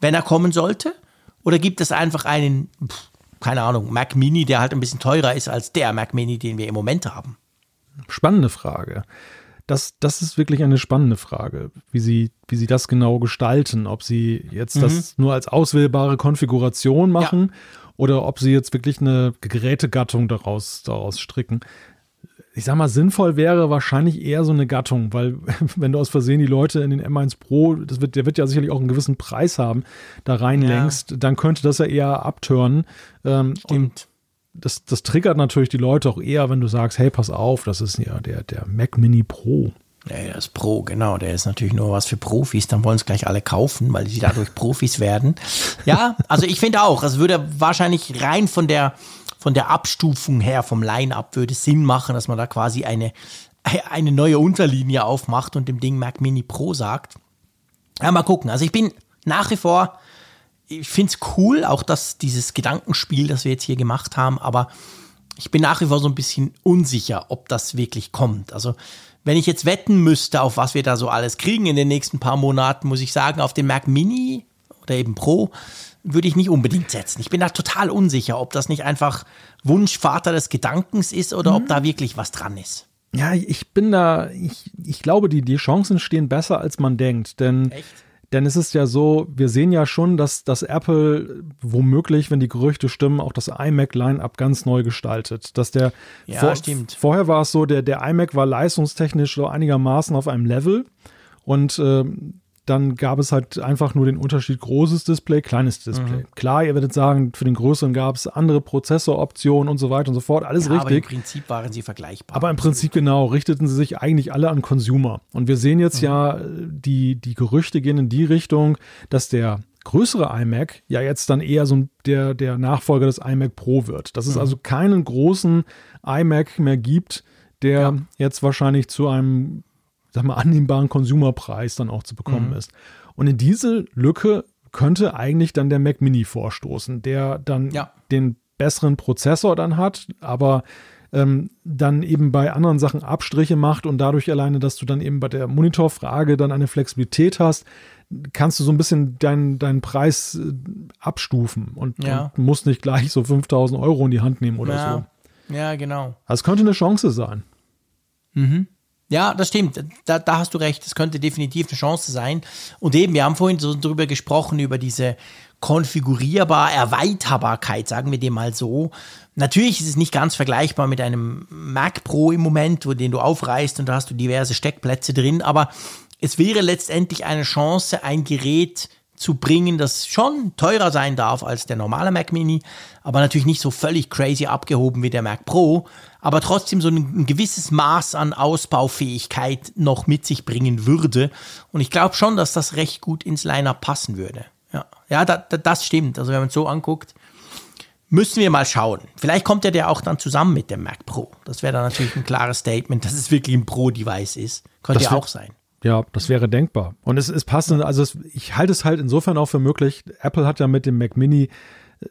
wenn er kommen sollte? Oder gibt es einfach einen, pff, keine Ahnung, Mac Mini, der halt ein bisschen teurer ist als der Mac Mini, den wir im Moment haben? Spannende Frage. Das, das ist wirklich eine spannende Frage, wie sie, wie sie das genau gestalten. Ob sie jetzt mhm. das nur als auswählbare Konfiguration machen ja. oder ob sie jetzt wirklich eine Gerätegattung daraus, daraus stricken ich sag mal, sinnvoll wäre wahrscheinlich eher so eine Gattung, weil wenn du aus Versehen die Leute in den M1 Pro, das wird, der wird ja sicherlich auch einen gewissen Preis haben, da reinlängst, ja. dann könnte das ja eher abtören. Ähm, Stimmt. Das, das triggert natürlich die Leute auch eher, wenn du sagst, hey, pass auf, das ist ja der, der Mac Mini Pro. Ja, der ist Pro, genau. Der ist natürlich nur was für Profis. Dann wollen es gleich alle kaufen, weil sie dadurch Profis werden. Ja, also ich finde auch, es würde wahrscheinlich rein von der, von der Abstufung her, vom Line-Up, würde Sinn machen, dass man da quasi eine, eine neue Unterlinie aufmacht und dem Ding Mac Mini Pro sagt. Ja, mal gucken. Also ich bin nach wie vor, ich finde es cool, auch dass dieses Gedankenspiel, das wir jetzt hier gemacht haben, aber ich bin nach wie vor so ein bisschen unsicher, ob das wirklich kommt. Also wenn ich jetzt wetten müsste, auf was wir da so alles kriegen in den nächsten paar Monaten, muss ich sagen, auf den Mac Mini oder eben Pro würde ich nicht unbedingt setzen. Ich bin da total unsicher, ob das nicht einfach Wunschvater des Gedankens ist oder mhm. ob da wirklich was dran ist. Ja, ich bin da, ich, ich glaube, die, die Chancen stehen besser, als man denkt. Denn, Echt? denn es ist ja so, wir sehen ja schon, dass, dass Apple womöglich, wenn die Gerüchte stimmen, auch das iMac-Line-Up ganz neu gestaltet. Dass der ja, vor, stimmt. Vorher war es so, der, der iMac war leistungstechnisch so einigermaßen auf einem Level. Und äh, dann gab es halt einfach nur den Unterschied großes Display, kleines Display. Mhm. Klar, ihr werdet sagen, für den größeren gab es andere Prozessoroptionen und so weiter und so fort, alles ja, richtig. Aber im Prinzip waren sie vergleichbar. Aber im Prinzip genau, richteten sie sich eigentlich alle an Consumer. Und wir sehen jetzt mhm. ja, die, die Gerüchte gehen in die Richtung, dass der größere iMac ja jetzt dann eher so der, der Nachfolger des iMac Pro wird. Dass es mhm. also keinen großen iMac mehr gibt, der ja. jetzt wahrscheinlich zu einem sag mal, annehmbaren Consumerpreis dann auch zu bekommen mhm. ist. Und in diese Lücke könnte eigentlich dann der Mac Mini vorstoßen, der dann ja. den besseren Prozessor dann hat, aber ähm, dann eben bei anderen Sachen Abstriche macht und dadurch alleine, dass du dann eben bei der Monitorfrage dann eine Flexibilität hast, kannst du so ein bisschen deinen, deinen Preis äh, abstufen und, ja. und, musst nicht gleich so 5000 Euro in die Hand nehmen oder ja. so. Ja, genau. Das könnte eine Chance sein. Mhm. Ja, das stimmt. Da, da hast du recht. Das könnte definitiv eine Chance sein. Und eben, wir haben vorhin so drüber gesprochen, über diese konfigurierbar Erweiterbarkeit, sagen wir dem mal so. Natürlich ist es nicht ganz vergleichbar mit einem Mac Pro im Moment, wo den du aufreißt und da hast du diverse Steckplätze drin, aber es wäre letztendlich eine Chance, ein Gerät zu bringen, das schon teurer sein darf als der normale Mac Mini, aber natürlich nicht so völlig crazy abgehoben wie der Mac Pro, aber trotzdem so ein, ein gewisses Maß an Ausbaufähigkeit noch mit sich bringen würde. Und ich glaube schon, dass das recht gut ins Liner passen würde. Ja, ja da, da, das stimmt. Also wenn man es so anguckt, müssen wir mal schauen. Vielleicht kommt ja der auch dann zusammen mit dem Mac Pro. Das wäre dann natürlich ein klares Statement, dass es wirklich ein Pro-Device ist. Könnte ja auch sein. Ja, das wäre denkbar. Und es ist passend, also es, ich halte es halt insofern auch für möglich. Apple hat ja mit dem Mac Mini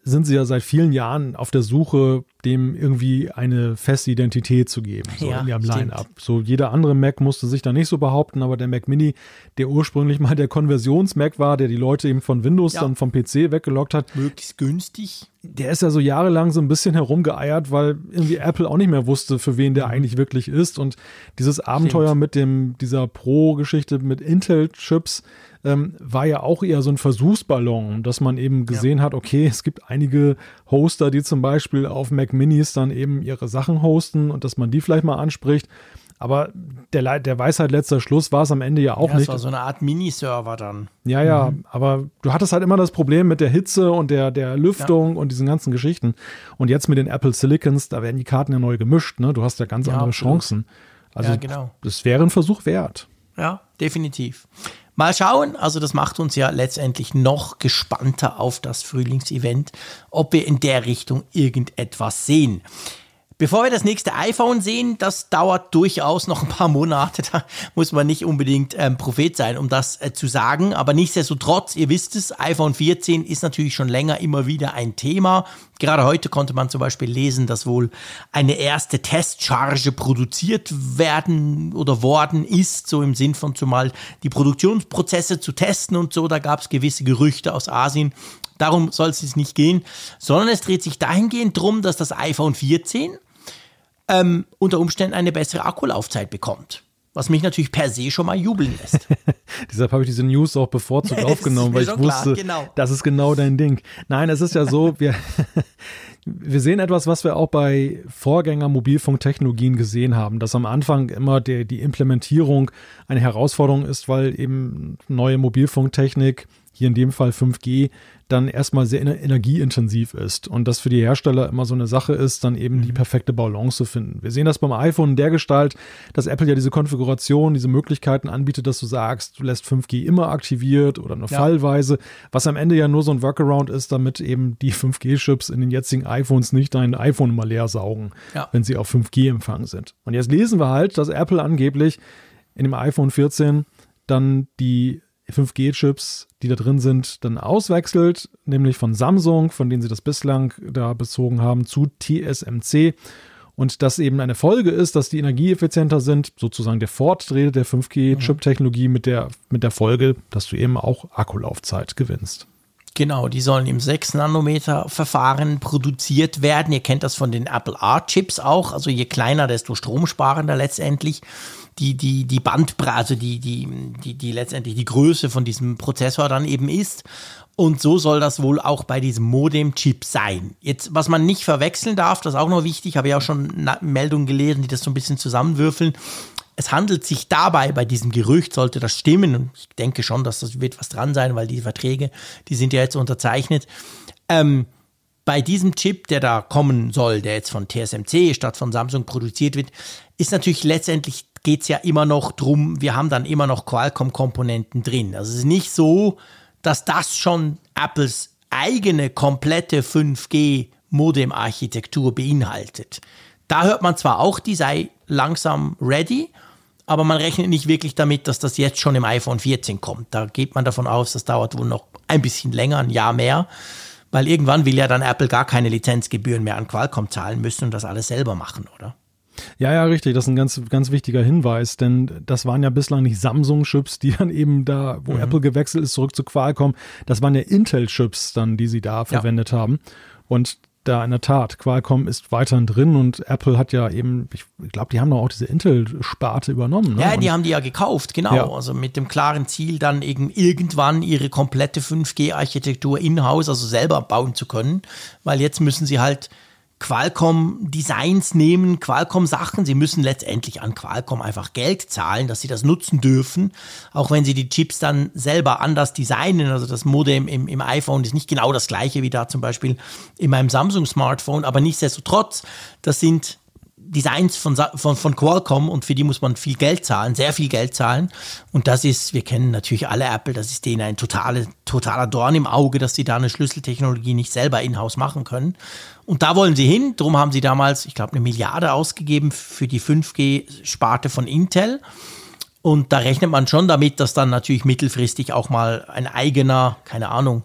sind sie ja seit vielen Jahren auf der Suche, dem irgendwie eine feste Identität zu geben, so ja, in ihrem Line-Up. So jeder andere Mac musste sich da nicht so behaupten, aber der Mac Mini, der ursprünglich mal der Konversions-Mac war, der die Leute eben von Windows ja. dann vom PC weggelockt hat. Möglichst günstig. Der ist ja so jahrelang so ein bisschen herumgeeiert, weil irgendwie Apple auch nicht mehr wusste, für wen der mhm. eigentlich wirklich ist. Und dieses Abenteuer Stimmt. mit dem, dieser Pro-Geschichte mit Intel-Chips, ähm, war ja auch eher so ein Versuchsballon, dass man eben gesehen ja. hat, okay, es gibt einige Hoster, die zum Beispiel auf Mac Minis dann eben ihre Sachen hosten und dass man die vielleicht mal anspricht. Aber der, der Weisheit letzter Schluss war es am Ende ja auch ja, nicht. Das war so eine Art Miniserver dann. Ja, ja, mhm. aber du hattest halt immer das Problem mit der Hitze und der, der Lüftung ja. und diesen ganzen Geschichten. Und jetzt mit den Apple Silicons, da werden die Karten ja neu gemischt, ne? Du hast ja ganz ja, andere absolut. Chancen. Also, ja, genau. das wäre ein Versuch wert. Ja, definitiv. Mal schauen, also das macht uns ja letztendlich noch gespannter auf das Frühlingsevent, ob wir in der Richtung irgendetwas sehen. Bevor wir das nächste iPhone sehen, das dauert durchaus noch ein paar Monate. Da muss man nicht unbedingt ähm, Prophet sein, um das äh, zu sagen. Aber nichtsdestotrotz, ihr wisst es, iPhone 14 ist natürlich schon länger immer wieder ein Thema. Gerade heute konnte man zum Beispiel lesen, dass wohl eine erste Testcharge produziert werden oder worden ist, so im Sinn von zumal die Produktionsprozesse zu testen und so. Da gab es gewisse Gerüchte aus Asien. Darum soll es nicht gehen, sondern es dreht sich dahingehend drum, dass das iPhone 14 ähm, unter Umständen eine bessere Akkulaufzeit bekommt. Was mich natürlich per se schon mal jubeln lässt. Deshalb habe ich diese News auch bevorzugt aufgenommen, weil ich wusste, klar, genau. das ist genau dein Ding. Nein, es ist ja so, wir, wir sehen etwas, was wir auch bei Vorgänger-Mobilfunktechnologien gesehen haben, dass am Anfang immer der, die Implementierung eine Herausforderung ist, weil eben neue Mobilfunktechnik hier in dem Fall 5G, dann erstmal sehr energieintensiv ist und das für die Hersteller immer so eine Sache ist, dann eben mhm. die perfekte Balance zu finden. Wir sehen das beim iPhone in der Gestalt, dass Apple ja diese Konfiguration, diese Möglichkeiten anbietet, dass du sagst, du lässt 5G immer aktiviert oder nur ja. fallweise, was am Ende ja nur so ein Workaround ist, damit eben die 5G-Chips in den jetzigen iPhones nicht dein iPhone immer leer saugen, ja. wenn sie auf 5G-Empfang sind. Und jetzt lesen wir halt, dass Apple angeblich in dem iPhone 14 dann die 5G-Chips, die da drin sind, dann auswechselt, nämlich von Samsung, von denen sie das bislang da bezogen haben, zu TSMC. Und das eben eine Folge ist, dass die energieeffizienter sind, sozusagen der Fortdreh der 5G-Chip-Technologie mit der, mit der Folge, dass du eben auch Akkulaufzeit gewinnst. Genau, die sollen im 6-Nanometer-Verfahren produziert werden. Ihr kennt das von den Apple R-Chips auch. Also je kleiner, desto stromsparender letztendlich die, die, die Bandbreite, also die, die, die, die letztendlich die Größe von diesem Prozessor dann eben ist. Und so soll das wohl auch bei diesem Modem-Chip sein. Jetzt, was man nicht verwechseln darf, das ist auch noch wichtig, habe ich auch schon Meldungen gelesen, die das so ein bisschen zusammenwürfeln. Es handelt sich dabei, bei diesem Gerücht sollte das stimmen, und ich denke schon, dass das wird was dran sein, weil die Verträge, die sind ja jetzt unterzeichnet. Ähm, bei diesem Chip, der da kommen soll, der jetzt von TSMC statt von Samsung produziert wird, ist natürlich letztendlich geht es ja immer noch drum, wir haben dann immer noch Qualcomm-Komponenten drin. Also es ist nicht so, dass das schon Apples eigene komplette 5G-Modem-Architektur beinhaltet. Da hört man zwar auch, die sei langsam ready, aber man rechnet nicht wirklich damit, dass das jetzt schon im iPhone 14 kommt. Da geht man davon aus, das dauert wohl noch ein bisschen länger, ein Jahr mehr, weil irgendwann will ja dann Apple gar keine Lizenzgebühren mehr an Qualcomm zahlen müssen und das alles selber machen, oder? Ja, ja, richtig. Das ist ein ganz, ganz wichtiger Hinweis, denn das waren ja bislang nicht Samsung-Chips, die dann eben da, wo mhm. Apple gewechselt ist, zurück zu Qualcomm. Das waren ja Intel-Chips dann, die sie da verwendet ja. haben. Und da in der Tat, Qualcomm ist weiterhin drin und Apple hat ja eben, ich glaube, die haben doch auch diese Intel-Sparte übernommen. Ne? Ja, die und haben die ja gekauft, genau. Ja. Also mit dem klaren Ziel, dann eben irgendwann ihre komplette 5G-Architektur in-house, also selber bauen zu können, weil jetzt müssen sie halt Qualcomm-Designs nehmen, Qualcomm-Sachen. Sie müssen letztendlich an Qualcomm einfach Geld zahlen, dass sie das nutzen dürfen, auch wenn sie die Chips dann selber anders designen. Also das Modem im, im iPhone ist nicht genau das gleiche wie da zum Beispiel in meinem Samsung-Smartphone, aber nichtsdestotrotz, das sind Designs von, von, von Qualcomm und für die muss man viel Geld zahlen, sehr viel Geld zahlen. Und das ist, wir kennen natürlich alle Apple, das ist denen ein totale, totaler Dorn im Auge, dass sie da eine Schlüsseltechnologie nicht selber in-house machen können. Und da wollen sie hin. Darum haben sie damals, ich glaube, eine Milliarde ausgegeben für die 5G-Sparte von Intel. Und da rechnet man schon damit, dass dann natürlich mittelfristig auch mal ein eigener, keine Ahnung,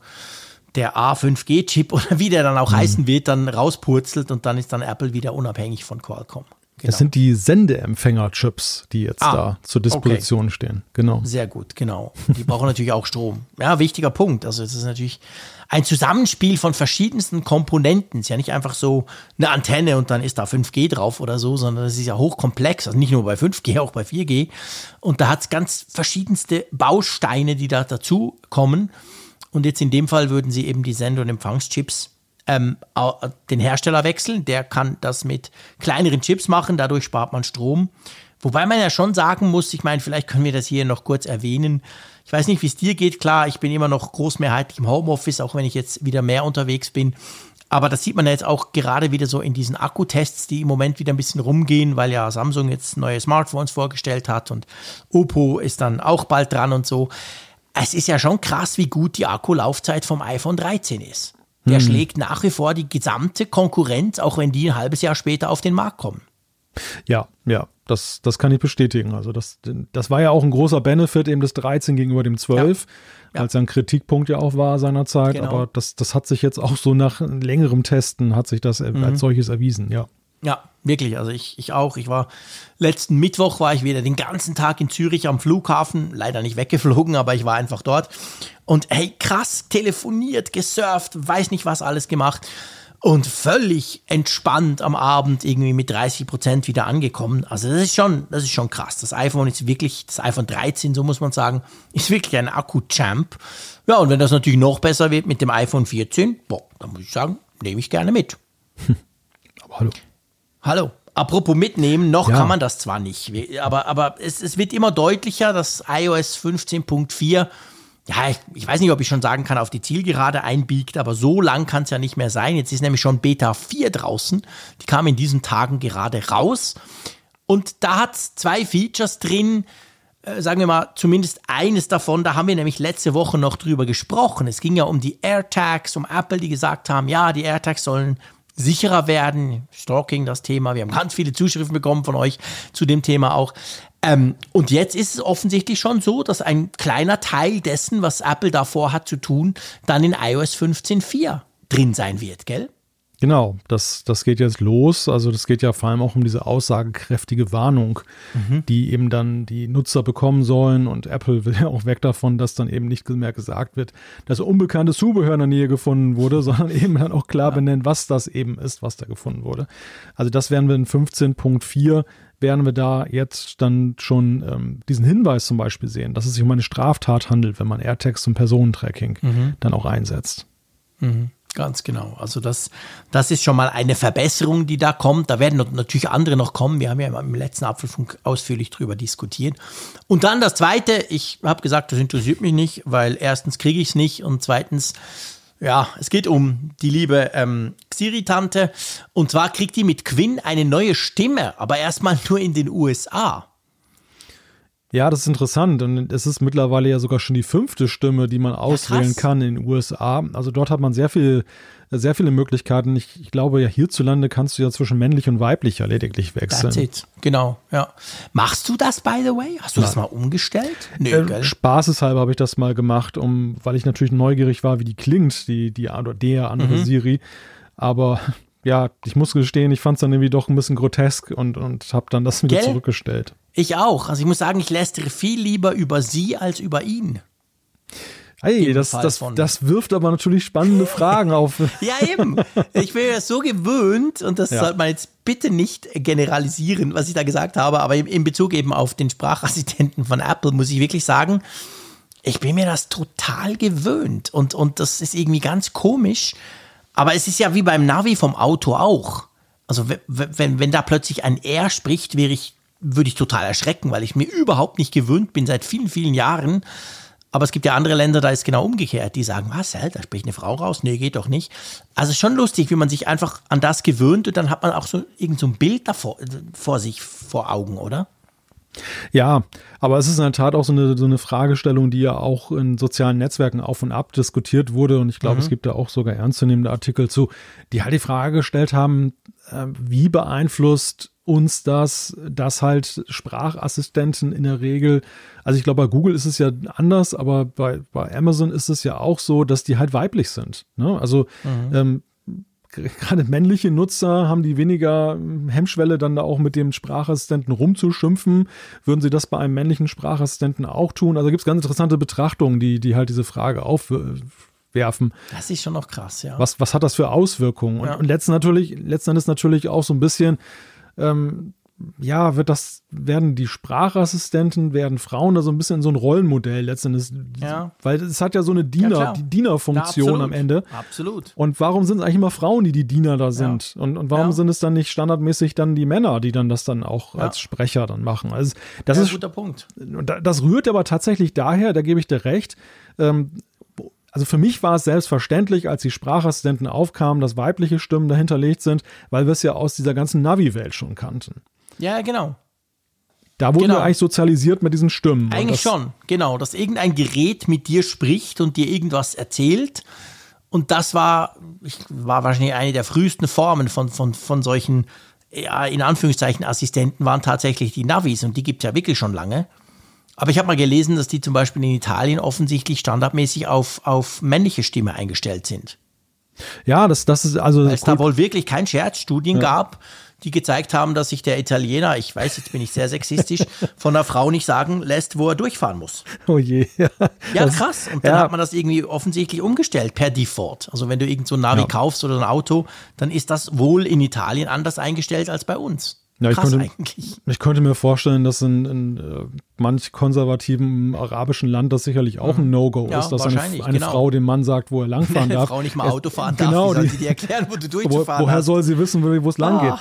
der A5G-Chip oder wie der dann auch mhm. heißen wird, dann rauspurzelt und dann ist dann Apple wieder unabhängig von Qualcomm. Genau. Das sind die Sendeempfänger-Chips, die jetzt ah, da zur Disposition okay. stehen. Genau. Sehr gut, genau. Die brauchen natürlich auch Strom. Ja, wichtiger Punkt. Also es ist natürlich ein Zusammenspiel von verschiedensten Komponenten. Es ist ja nicht einfach so eine Antenne und dann ist da 5G drauf oder so, sondern es ist ja hochkomplex. Also nicht nur bei 5G, auch bei 4G. Und da hat es ganz verschiedenste Bausteine, die da dazu kommen. Und jetzt in dem Fall würden sie eben die Send- und Empfangschips ähm, den Hersteller wechseln. Der kann das mit kleineren Chips machen, dadurch spart man Strom. Wobei man ja schon sagen muss, ich meine, vielleicht können wir das hier noch kurz erwähnen. Ich weiß nicht, wie es dir geht. Klar, ich bin immer noch großmehrheitlich im Homeoffice, auch wenn ich jetzt wieder mehr unterwegs bin. Aber das sieht man ja jetzt auch gerade wieder so in diesen Akkutests, die im Moment wieder ein bisschen rumgehen, weil ja Samsung jetzt neue Smartphones vorgestellt hat und Oppo ist dann auch bald dran und so es ist ja schon krass, wie gut die Akkulaufzeit vom iPhone 13 ist. der hm. schlägt nach wie vor die gesamte Konkurrenz, auch wenn die ein halbes Jahr später auf den Markt kommen. Ja, ja, das, das kann ich bestätigen. Also das, das war ja auch ein großer Benefit eben des 13 gegenüber dem 12, ja. als ein Kritikpunkt ja auch war seinerzeit. Genau. Aber das, das hat sich jetzt auch so nach längerem Testen hat sich das mhm. als solches erwiesen, ja. Ja, wirklich. Also ich, ich auch. Ich war letzten Mittwoch war ich wieder den ganzen Tag in Zürich am Flughafen. Leider nicht weggeflogen, aber ich war einfach dort. Und hey, krass, telefoniert, gesurft, weiß nicht was alles gemacht und völlig entspannt am Abend irgendwie mit 30 Prozent wieder angekommen. Also das ist schon, das ist schon krass. Das iPhone ist wirklich, das iPhone 13, so muss man sagen, ist wirklich ein Akku-Champ. Ja, und wenn das natürlich noch besser wird mit dem iPhone 14, boah, dann muss ich sagen, nehme ich gerne mit. Aber hallo. Hallo. Apropos mitnehmen, noch ja. kann man das zwar nicht, aber, aber es, es wird immer deutlicher, dass iOS 15.4 ja, ich, ich, weiß nicht, ob ich schon sagen kann, auf die Zielgerade einbiegt, aber so lang kann es ja nicht mehr sein. Jetzt ist nämlich schon Beta 4 draußen. Die kam in diesen Tagen gerade raus. Und da hat es zwei Features drin, äh, sagen wir mal, zumindest eines davon, da haben wir nämlich letzte Woche noch drüber gesprochen. Es ging ja um die AirTags, um Apple, die gesagt haben, ja, die AirTags sollen sicherer werden. Stalking das Thema. Wir haben ganz viele Zuschriften bekommen von euch zu dem Thema auch. Ähm, und jetzt ist es offensichtlich schon so, dass ein kleiner Teil dessen, was Apple davor hat zu tun, dann in iOS 15.4 drin sein wird, gell? Genau, das, das geht jetzt los. Also das geht ja vor allem auch um diese aussagekräftige Warnung, mhm. die eben dann die Nutzer bekommen sollen. Und Apple will ja auch weg davon, dass dann eben nicht mehr gesagt wird, dass unbekanntes Zubehör in der Nähe gefunden wurde, sondern eben dann auch klar ja. benennen, was das eben ist, was da gefunden wurde. Also das werden wir in 15.4 werden wir da jetzt dann schon ähm, diesen Hinweis zum Beispiel sehen, dass es sich um eine Straftat handelt, wenn man AirTags zum Personentracking mhm. dann auch einsetzt. Mhm. Ganz genau. Also das, das ist schon mal eine Verbesserung, die da kommt. Da werden natürlich andere noch kommen. Wir haben ja im letzten Apfelfunk ausführlich drüber diskutiert. Und dann das Zweite, ich habe gesagt, das interessiert mich nicht, weil erstens kriege ich es nicht und zweitens ja, es geht um die liebe ähm, Xiri-Tante. Und zwar kriegt die mit Quinn eine neue Stimme, aber erstmal nur in den USA. Ja, das ist interessant. Und es ist mittlerweile ja sogar schon die fünfte Stimme, die man auswählen ja, kann in den USA. Also dort hat man sehr viel, sehr viele Möglichkeiten. Ich, ich, glaube, ja, hierzulande kannst du ja zwischen männlich und weiblich ja lediglich wechseln. That's it. Genau, ja. Machst du das, by the way? Hast du Nein. das mal umgestellt? Nee, äh, Spaßeshalber habe ich das mal gemacht, um, weil ich natürlich neugierig war, wie die klingt, die, die oder der andere mhm. Siri. Aber ja, ich muss gestehen, ich fand es dann irgendwie doch ein bisschen grotesk und, und habe dann das wieder Gell? zurückgestellt. Ich auch. Also ich muss sagen, ich lästere viel lieber über sie als über ihn. Hey, das, das, das wirft aber natürlich spannende Fragen auf. ja, eben. Ich bin ja so gewöhnt, und das ja. sollte man jetzt bitte nicht generalisieren, was ich da gesagt habe, aber in Bezug eben auf den Sprachassistenten von Apple muss ich wirklich sagen, ich bin mir das total gewöhnt und, und das ist irgendwie ganz komisch. Aber es ist ja wie beim Navi vom Auto auch. Also wenn, wenn da plötzlich ein R spricht, wäre ich würde ich total erschrecken, weil ich mir überhaupt nicht gewöhnt bin seit vielen, vielen Jahren. Aber es gibt ja andere Länder, da ist genau umgekehrt. Die sagen, was, hä, da spricht eine Frau raus? Nee, geht doch nicht. Also schon lustig, wie man sich einfach an das gewöhnt und dann hat man auch so irgend so ein Bild davor, vor sich, vor Augen, oder? Ja, aber es ist in der Tat auch so eine, so eine Fragestellung, die ja auch in sozialen Netzwerken auf und ab diskutiert wurde. Und ich glaube, mhm. es gibt da auch sogar ernstzunehmende Artikel zu, die halt die Frage gestellt haben, äh, wie beeinflusst uns das, dass halt Sprachassistenten in der Regel, also ich glaube, bei Google ist es ja anders, aber bei, bei Amazon ist es ja auch so, dass die halt weiblich sind. Ne? Also mhm. ähm, gerade männliche Nutzer haben die weniger Hemmschwelle, dann da auch mit dem Sprachassistenten rumzuschimpfen. Würden sie das bei einem männlichen Sprachassistenten auch tun? Also gibt es ganz interessante Betrachtungen, die, die halt diese Frage aufwerfen. Das ist schon noch krass, ja. Was, was hat das für Auswirkungen? Und, ja. und letzten, natürlich, letzten Endes natürlich auch so ein bisschen, ähm, ja, wird das, werden die Sprachassistenten, werden Frauen da so ein bisschen in so ein Rollenmodell letztendlich. Ja. Weil es hat ja so eine Diener, ja, die Dienerfunktion am Ende. Absolut. Und warum sind es eigentlich immer Frauen, die die Diener da sind? Ja. Und, und warum ja. sind es dann nicht standardmäßig dann die Männer, die dann das dann auch als Sprecher dann machen? Also das ist ein guter Punkt. Das rührt aber tatsächlich daher, da gebe ich dir recht, ähm, also für mich war es selbstverständlich, als die Sprachassistenten aufkamen, dass weibliche Stimmen dahinterlegt sind, weil wir es ja aus dieser ganzen Navi-Welt schon kannten. Ja, genau. Da wurden genau. wir eigentlich sozialisiert mit diesen Stimmen. Eigentlich schon, genau. Dass irgendein Gerät mit dir spricht und dir irgendwas erzählt. Und das war, war wahrscheinlich eine der frühesten Formen von, von, von solchen, ja, in Anführungszeichen Assistenten waren tatsächlich die Navis und die gibt es ja wirklich schon lange. Aber ich habe mal gelesen, dass die zum Beispiel in Italien offensichtlich standardmäßig auf, auf männliche Stimme eingestellt sind. Ja, das, das ist also. Weil es da wohl wirklich kein Scherzstudien ja. gab, die gezeigt haben, dass sich der Italiener, ich weiß, jetzt bin ich sehr sexistisch, von einer Frau nicht sagen lässt, wo er durchfahren muss. Oh je. Ja, ja krass. Und dann ja. hat man das irgendwie offensichtlich umgestellt per Default. Also wenn du irgend so ein Navi ja. kaufst oder ein Auto, dann ist das wohl in Italien anders eingestellt als bei uns. Ja, ich, könnte, ich könnte mir vorstellen, dass in, in uh, manch konservativen arabischen Land das sicherlich auch ein mhm. No-Go ja, ist, dass eine, eine genau. Frau dem Mann sagt, wo er langfahren darf. Eine Frau nicht mal Auto fahren darf, genau, soll die, dir erklären, wo du durchfahren wo, Woher hast? soll sie wissen, wo es lang geht?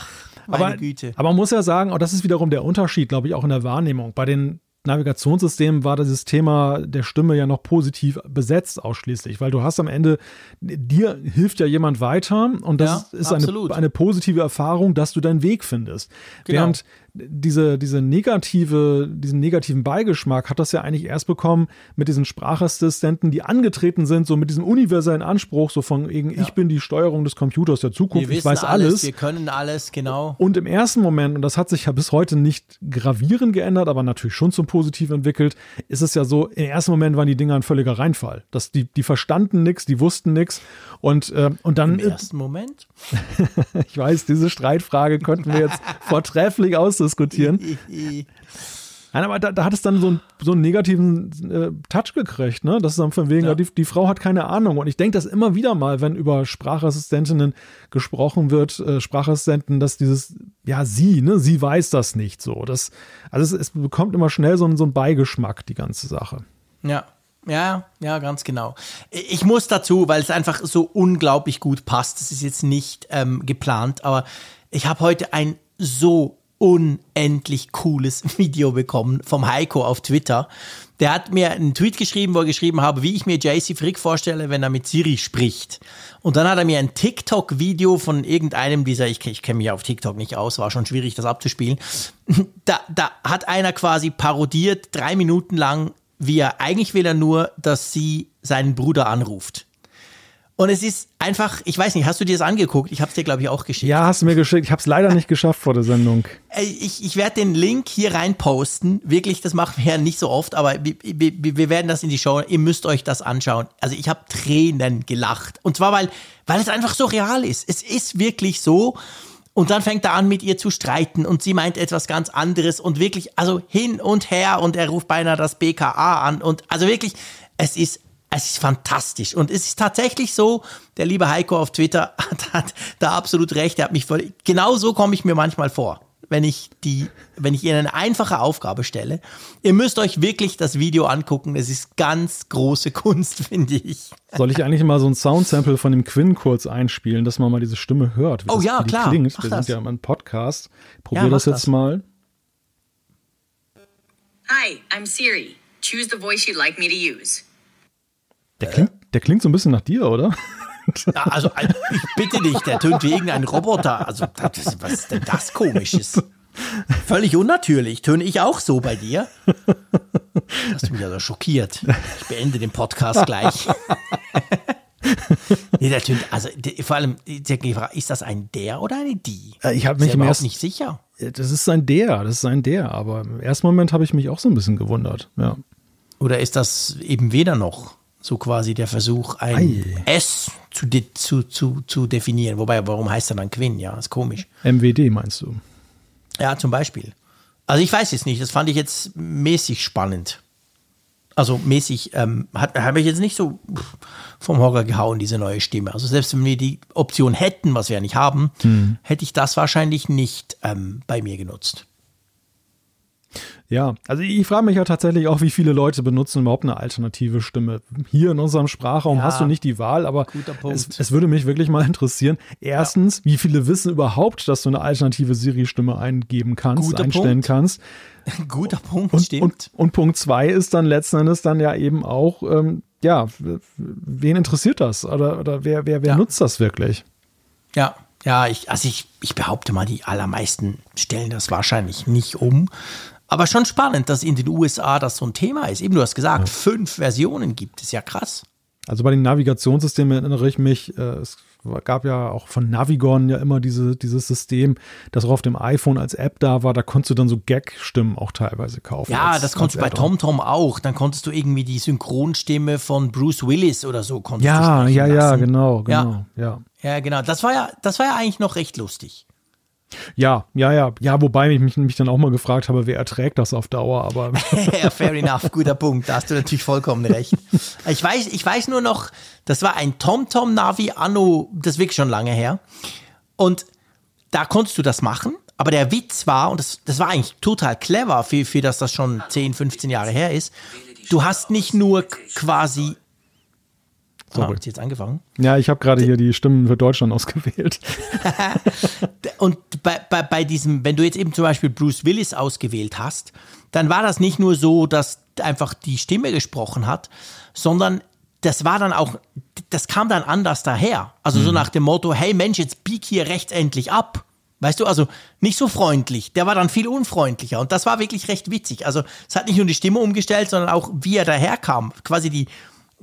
Aber, Güte. aber man muss ja sagen, und das ist wiederum der Unterschied, glaube ich, auch in der Wahrnehmung. Bei den Navigationssystemen war dieses Thema der Stimme ja noch positiv besetzt ausschließlich, weil du hast am Ende, dir hilft ja jemand weiter und das ja, ist eine, eine, positive Erfahrung, dass du deinen Weg findest. Genau. Während diese, diese negative, diesen negativen Beigeschmack hat das ja eigentlich erst bekommen mit diesen Sprachassistenten, die angetreten sind, so mit diesem universellen Anspruch, so von wegen, ja. ich bin die Steuerung des Computers der Zukunft, wir ich weiß alles, alles. Wir können alles, genau. Und im ersten Moment, und das hat sich ja bis heute nicht gravierend geändert, aber natürlich schon zum Positiven entwickelt, ist es ja so, im ersten Moment waren die Dinger ein völliger Reinfall. Das, die, die verstanden nichts, die wussten nichts und, äh, und dann. Im ersten Moment? ich weiß, diese Streitfrage könnten wir jetzt vortrefflich ausdiskutieren. Nein, aber da, da, hat es dann so, ein, so einen negativen äh, Touch gekriegt, ne? Das ist dann von wegen, ja. die, die, Frau hat keine Ahnung. Und ich denke das immer wieder mal, wenn über Sprachassistentinnen gesprochen wird, äh, Sprachassistenten, dass dieses, ja, sie, ne, sie weiß das nicht so. Das, also es, es bekommt immer schnell so, einen, so einen Beigeschmack, die ganze Sache. Ja. Ja, ja, ganz genau. Ich muss dazu, weil es einfach so unglaublich gut passt. Das ist jetzt nicht ähm, geplant, aber ich habe heute ein so unendlich cooles Video bekommen vom Heiko auf Twitter. Der hat mir einen Tweet geschrieben, wo er geschrieben habe, wie ich mir JC Frick vorstelle, wenn er mit Siri spricht. Und dann hat er mir ein TikTok-Video von irgendeinem dieser, ich, ich kenne mich auf TikTok nicht aus, war schon schwierig, das abzuspielen. Da, da hat einer quasi parodiert, drei Minuten lang wie er, eigentlich will er nur, dass sie seinen Bruder anruft. Und es ist einfach, ich weiß nicht, hast du dir das angeguckt? Ich habe es dir, glaube ich, auch geschickt. Ja, hast du mir geschickt. Ich habe es leider nicht geschafft vor der Sendung. Ich, ich werde den Link hier rein posten. Wirklich, das machen wir ja nicht so oft, aber wir, wir, wir werden das in die Show. Ihr müsst euch das anschauen. Also ich habe Tränen gelacht. Und zwar, weil, weil es einfach so real ist. Es ist wirklich so. Und dann fängt er an, mit ihr zu streiten und sie meint etwas ganz anderes und wirklich, also hin und her und er ruft beinahe das BKA an und also wirklich, es ist, es ist fantastisch. Und es ist tatsächlich so, der liebe Heiko auf Twitter hat, hat da absolut recht, er hat mich voll, genau so komme ich mir manchmal vor wenn ich die, wenn ich Ihnen eine einfache Aufgabe stelle. Ihr müsst euch wirklich das Video angucken. Es ist ganz große Kunst, finde ich. Soll ich eigentlich mal so ein Soundsample von dem Quinn kurz einspielen, dass man mal diese Stimme hört? Wie oh das, ja, wie klar. Klingt. Wir das. sind ja im Podcast. Probier ja, das jetzt das. mal. Hi, I'm Siri. Choose the voice you'd like me to use. Der klingt, der klingt so ein bisschen nach dir, oder? Ja, also, also, ich bitte dich, der tönt wie irgendein Roboter. Also, das, was ist denn das Komisches? Völlig unnatürlich. Töne ich auch so bei dir? Hast du mich also schockiert. Ich beende den Podcast gleich. nee, der tönt, also vor allem, ist das ein der oder eine die? Äh, ich habe mich im ersten nicht sicher. Äh, das ist ein der, das ist ein der, aber im ersten Moment habe ich mich auch so ein bisschen gewundert, ja. Oder ist das eben weder noch? So quasi der Versuch, ein Ei. S zu, de zu, zu, zu definieren. Wobei, warum heißt er dann Quinn? Ja, ist komisch. MWD meinst du? Ja, zum Beispiel. Also ich weiß jetzt nicht, das fand ich jetzt mäßig spannend. Also mäßig, ähm, hat, hat mich jetzt nicht so vom Hocker gehauen, diese neue Stimme. Also selbst wenn wir die Option hätten, was wir ja nicht haben, hm. hätte ich das wahrscheinlich nicht ähm, bei mir genutzt. Ja, also ich frage mich ja tatsächlich auch, wie viele Leute benutzen überhaupt eine alternative Stimme. Hier in unserem Sprachraum ja, hast du nicht die Wahl, aber es, es, würde mich wirklich mal interessieren. Erstens, ja. wie viele wissen überhaupt, dass du eine alternative Siri-Stimme eingeben kannst, guter einstellen Punkt. kannst. Guter Punkt, und, stimmt. Und, und, Punkt zwei ist dann letzten Endes dann ja eben auch, ähm, ja, wen interessiert das? Oder, oder wer, wer, wer ja. nutzt das wirklich? Ja, ja, ich, also ich, ich behaupte mal, die allermeisten stellen das wahrscheinlich nicht um. Aber schon spannend, dass in den USA das so ein Thema ist. Eben, du hast gesagt, ja. fünf Versionen gibt es, ja krass. Also bei den Navigationssystemen erinnere ich mich, äh, es gab ja auch von Navigon ja immer diese, dieses System, das auch auf dem iPhone als App da war. Da konntest du dann so Gag-Stimmen auch teilweise kaufen. Ja, als, das konntest du bei TomTom auch. Dann konntest du irgendwie die Synchronstimme von Bruce Willis oder so konntest Ja, du ja, ja, lassen. genau, genau, ja. Ja. Ja, genau. Das war ja, das war ja eigentlich noch recht lustig. Ja, ja, ja, ja, wobei ich mich, mich dann auch mal gefragt habe, wer erträgt das auf Dauer, aber ja, fair enough, guter Punkt. Da hast du natürlich vollkommen recht. Ich weiß, ich weiß nur noch, das war ein TomTom Navi Anno, das ist wirklich schon lange her. Und da konntest du das machen, aber der Witz war, und das, das war eigentlich total clever, für, für das das schon 10, 15 Jahre her ist, du hast nicht nur quasi. Sorry. sie jetzt angefangen? ja, ich habe gerade hier die Stimmen für Deutschland ausgewählt. Und bei, bei, bei diesem, wenn du jetzt eben zum Beispiel Bruce Willis ausgewählt hast, dann war das nicht nur so, dass einfach die Stimme gesprochen hat, sondern das war dann auch, das kam dann anders daher. Also so nach dem Motto, hey Mensch, jetzt bieg hier rechts endlich ab. Weißt du, also nicht so freundlich. Der war dann viel unfreundlicher. Und das war wirklich recht witzig. Also es hat nicht nur die Stimme umgestellt, sondern auch wie er daherkam. Quasi die,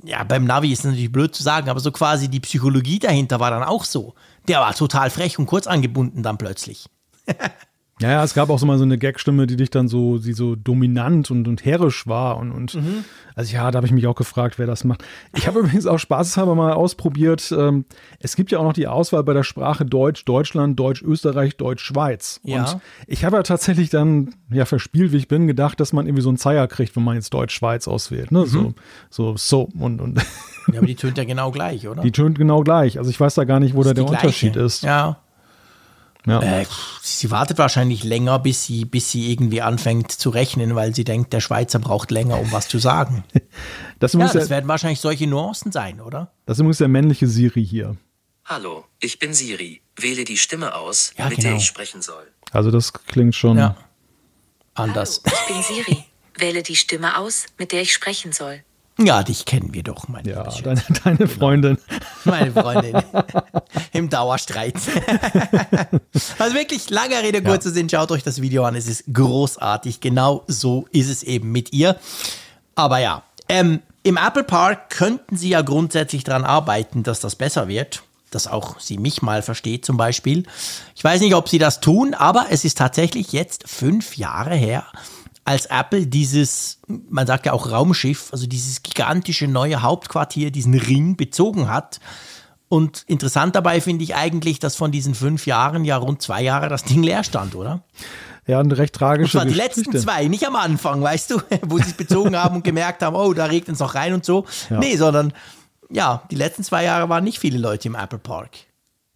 ja, beim Navi ist es natürlich blöd zu sagen, aber so quasi die Psychologie dahinter war dann auch so. Der war total frech und kurz angebunden dann plötzlich. Ja, ja, es gab auch so mal so eine Gagstimme, die dich dann so, die so dominant und, und herrisch war und, und also ja, da habe ich mich auch gefragt, wer das macht. Ich habe übrigens auch spaßeshalber mal ausprobiert. Ähm, es gibt ja auch noch die Auswahl bei der Sprache Deutsch, Deutschland, Deutsch, Österreich, Deutsch, Schweiz. Ja. Und ich habe ja tatsächlich dann, ja, verspielt wie ich bin, gedacht, dass man irgendwie so einen Zeier kriegt, wenn man jetzt Deutsch, Schweiz auswählt. Ne? So, so, so und, und Ja, aber die tönt ja genau gleich, oder? die tönt genau gleich. Also ich weiß da gar nicht, wo da der. Unterschied ist. Ja. Ja. Äh, sie wartet wahrscheinlich länger, bis sie, bis sie irgendwie anfängt zu rechnen, weil sie denkt, der Schweizer braucht länger, um was zu sagen. Das, ja, das werden wahrscheinlich solche Nuancen sein, oder? das ist übrigens der männliche Siri hier. Hallo, ich bin Siri. Wähle die Stimme aus, Ja, mit genau. der ich sprechen soll. Also das klingt schon. Ja. Anders. Hallo, ich bin Siri. Wähle die Stimme aus, mit der ich sprechen soll. Ja, dich kennen wir doch, mein Ja, deine, deine Freundin. Meine Freundin. Im Dauerstreit. also wirklich, langer Rede, kurzer Sinn, schaut euch das Video an. Es ist großartig. Genau so ist es eben mit ihr. Aber ja, ähm, im Apple Park könnten sie ja grundsätzlich daran arbeiten, dass das besser wird. Dass auch sie mich mal versteht zum Beispiel. Ich weiß nicht, ob sie das tun, aber es ist tatsächlich jetzt fünf Jahre her, als Apple dieses, man sagt ja auch Raumschiff, also dieses gigantische neue Hauptquartier, diesen Ring bezogen hat. Und interessant dabei finde ich eigentlich, dass von diesen fünf Jahren ja rund zwei Jahre das Ding leer stand, oder? Ja, eine recht Und tragische zwar die Geschichte. letzten zwei, nicht am Anfang, weißt du, wo sie es bezogen haben und gemerkt haben, oh, da regnet es noch rein und so. Nee, sondern ja, die letzten zwei Jahre waren nicht viele Leute im Apple Park.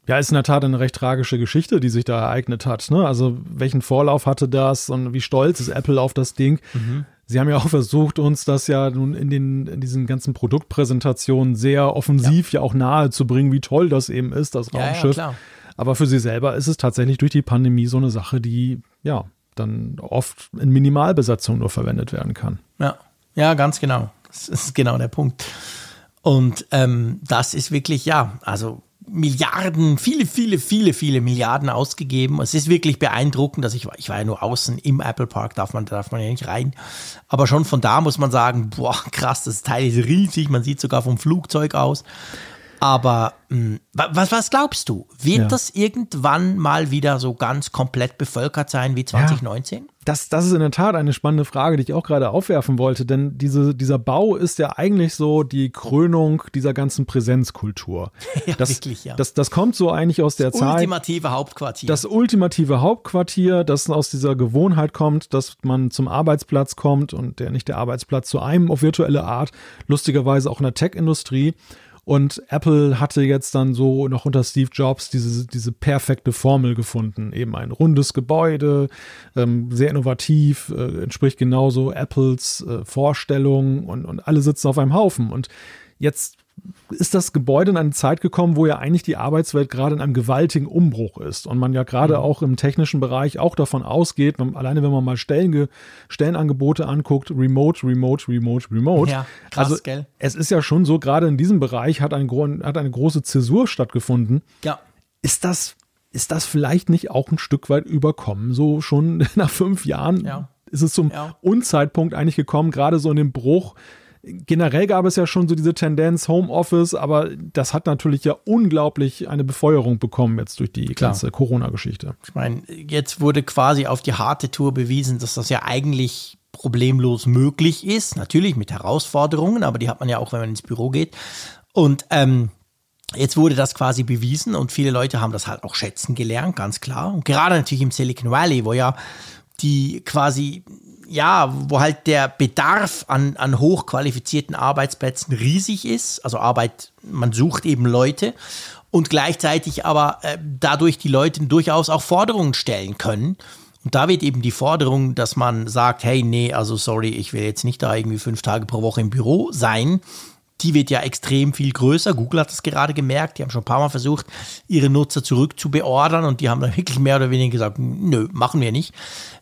Ja, ist in der Tat eine recht tragische Geschichte, die sich da ereignet hat. Ne? Also welchen Vorlauf hatte das und wie stolz ist Apple auf das Ding? Mhm. Sie haben ja auch versucht, uns das ja nun in, den, in diesen ganzen Produktpräsentationen sehr offensiv ja, auch nahe zu bringen, wie toll das eben ist, das Ja, ja, Raumschiff. klar. Aber für sie selber ist es tatsächlich durch die Pandemie so eine Sache, die ja dann oft in Minimalbesatzung nur verwendet werden kann. Ja, ja, ganz genau. Das ist genau der Punkt. Und ähm, das ist wirklich, ja, also Milliarden, viele, viele, viele, viele Milliarden ausgegeben. Es ist wirklich beeindruckend, dass ich, war- ich war ja nur außen im Apple Park, darf man, darf man ja nicht rein. Aber schon von da muss man sagen, boah, krass, das Teil ist riesig, man sieht sogar vom Flugzeug aus. Aber mh, wa- was, was glaubst du? Wird Ja. das irgendwann mal wieder so ganz komplett bevölkert sein wie 2019? Das, das ist in der Tat eine spannende Frage, die ich auch gerade aufwerfen wollte, denn diese, dieser Bau ist ja eigentlich so die Krönung dieser ganzen Präsenzkultur. Ja, das, wirklich, ja. Das, das kommt so eigentlich aus der Zeit. Ultimative Hauptquartier. Das ultimative Hauptquartier, das aus dieser Gewohnheit kommt, dass man zum Arbeitsplatz kommt und der nicht der Arbeitsplatz zu einem auf virtuelle Art, lustigerweise auch in der Tech-Industrie. Und Apple hatte jetzt dann so noch unter Steve Jobs diese, diese perfekte Formel gefunden. Eben ein rundes Gebäude, ähm, sehr innovativ, äh, entspricht genauso Apples äh, Vorstellungen und, und alle sitzen auf einem Haufen. Und jetzt ist das Gebäude in eine Zeit gekommen, wo ja eigentlich die Arbeitswelt gerade in einem gewaltigen Umbruch ist und man ja gerade Mhm. auch im technischen Bereich auch davon ausgeht, wenn, alleine wenn man mal Stellen, Stellenangebote anguckt, remote, remote, remote, remote. Ja, krass, also gell? es ist ja schon so, gerade in diesem Bereich hat, ein, hat eine große Zäsur stattgefunden. ja. Ist das, ist das vielleicht nicht auch ein Stück weit überkommen? So schon nach fünf Jahren Ja. ist es zum Ja. Unzeitpunkt eigentlich gekommen, gerade so in dem Bruch generell gab es ja schon so diese Tendenz Homeoffice, aber das hat natürlich ja unglaublich eine Befeuerung bekommen jetzt durch die Klar. ganze Corona-Geschichte. Ich meine, jetzt wurde quasi auf die harte Tour bewiesen, dass das ja eigentlich problemlos möglich ist. Natürlich mit Herausforderungen, aber die hat man ja auch, wenn man ins Büro geht. Und ähm, jetzt wurde das quasi bewiesen und viele Leute haben das halt auch schätzen gelernt, ganz klar. Und gerade natürlich im Silicon Valley, wo ja die quasi, ja, wo halt der Bedarf an, an hochqualifizierten Arbeitsplätzen riesig ist. Also Arbeit, man sucht eben Leute und gleichzeitig aber äh, dadurch die Leute durchaus auch Forderungen stellen können. Und da wird eben die Forderung, dass man sagt, hey, nee, also sorry, ich will jetzt nicht da irgendwie fünf Tage pro Woche im Büro sein. Die wird ja extrem viel größer. Google hat das gerade gemerkt. Die haben schon ein paar Mal versucht, ihre Nutzer zurückzubeordern und die haben dann wirklich mehr oder weniger gesagt, nö, machen wir nicht.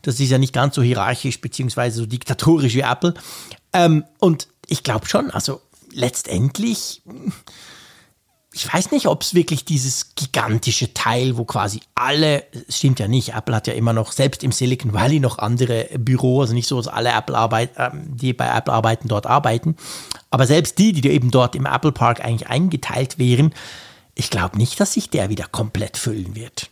Das ist ja nicht ganz so hierarchisch beziehungsweise so diktatorisch wie Apple. Ähm, und ich glaube schon, also letztendlich ich weiß nicht, ob es wirklich dieses gigantische Teil, wo quasi alle, es stimmt ja nicht, Apple hat ja immer noch, selbst im Silicon Valley noch andere Büros, also nicht so, dass alle Apple Arbeit, ähm, die bei Apple arbeiten, dort arbeiten. Aber selbst die, die eben dort im Apple Park eigentlich eingeteilt wären, ich glaube nicht, dass sich der wieder komplett füllen wird.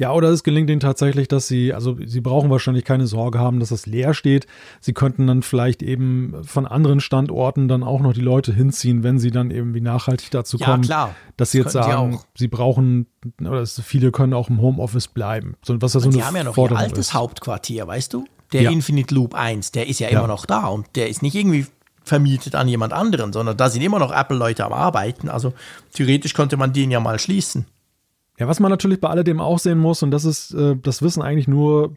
Ja, oder es gelingt ihnen tatsächlich, dass sie, also sie brauchen wahrscheinlich keine Sorge haben, dass das leer steht. Sie könnten dann vielleicht eben von anderen Standorten dann auch noch die Leute hinziehen, wenn sie dann eben wie nachhaltig dazu Ja, kommen, klar. dass sie Das jetzt sagen, sie brauchen, oder viele können auch im Homeoffice bleiben. So, was ja so eine haben ja noch ihr Forderung altes ist. Hauptquartier, weißt du? Der Ja. Infinite Loop 1, der ist ja, Ja. immer noch da und der ist nicht irgendwie vermietet an jemand anderen, sondern da sind immer noch Apple-Leute am Arbeiten. Also theoretisch könnte man den ja mal schließen. Ja, was man natürlich bei alledem auch sehen muss, und das ist, äh, das wissen eigentlich nur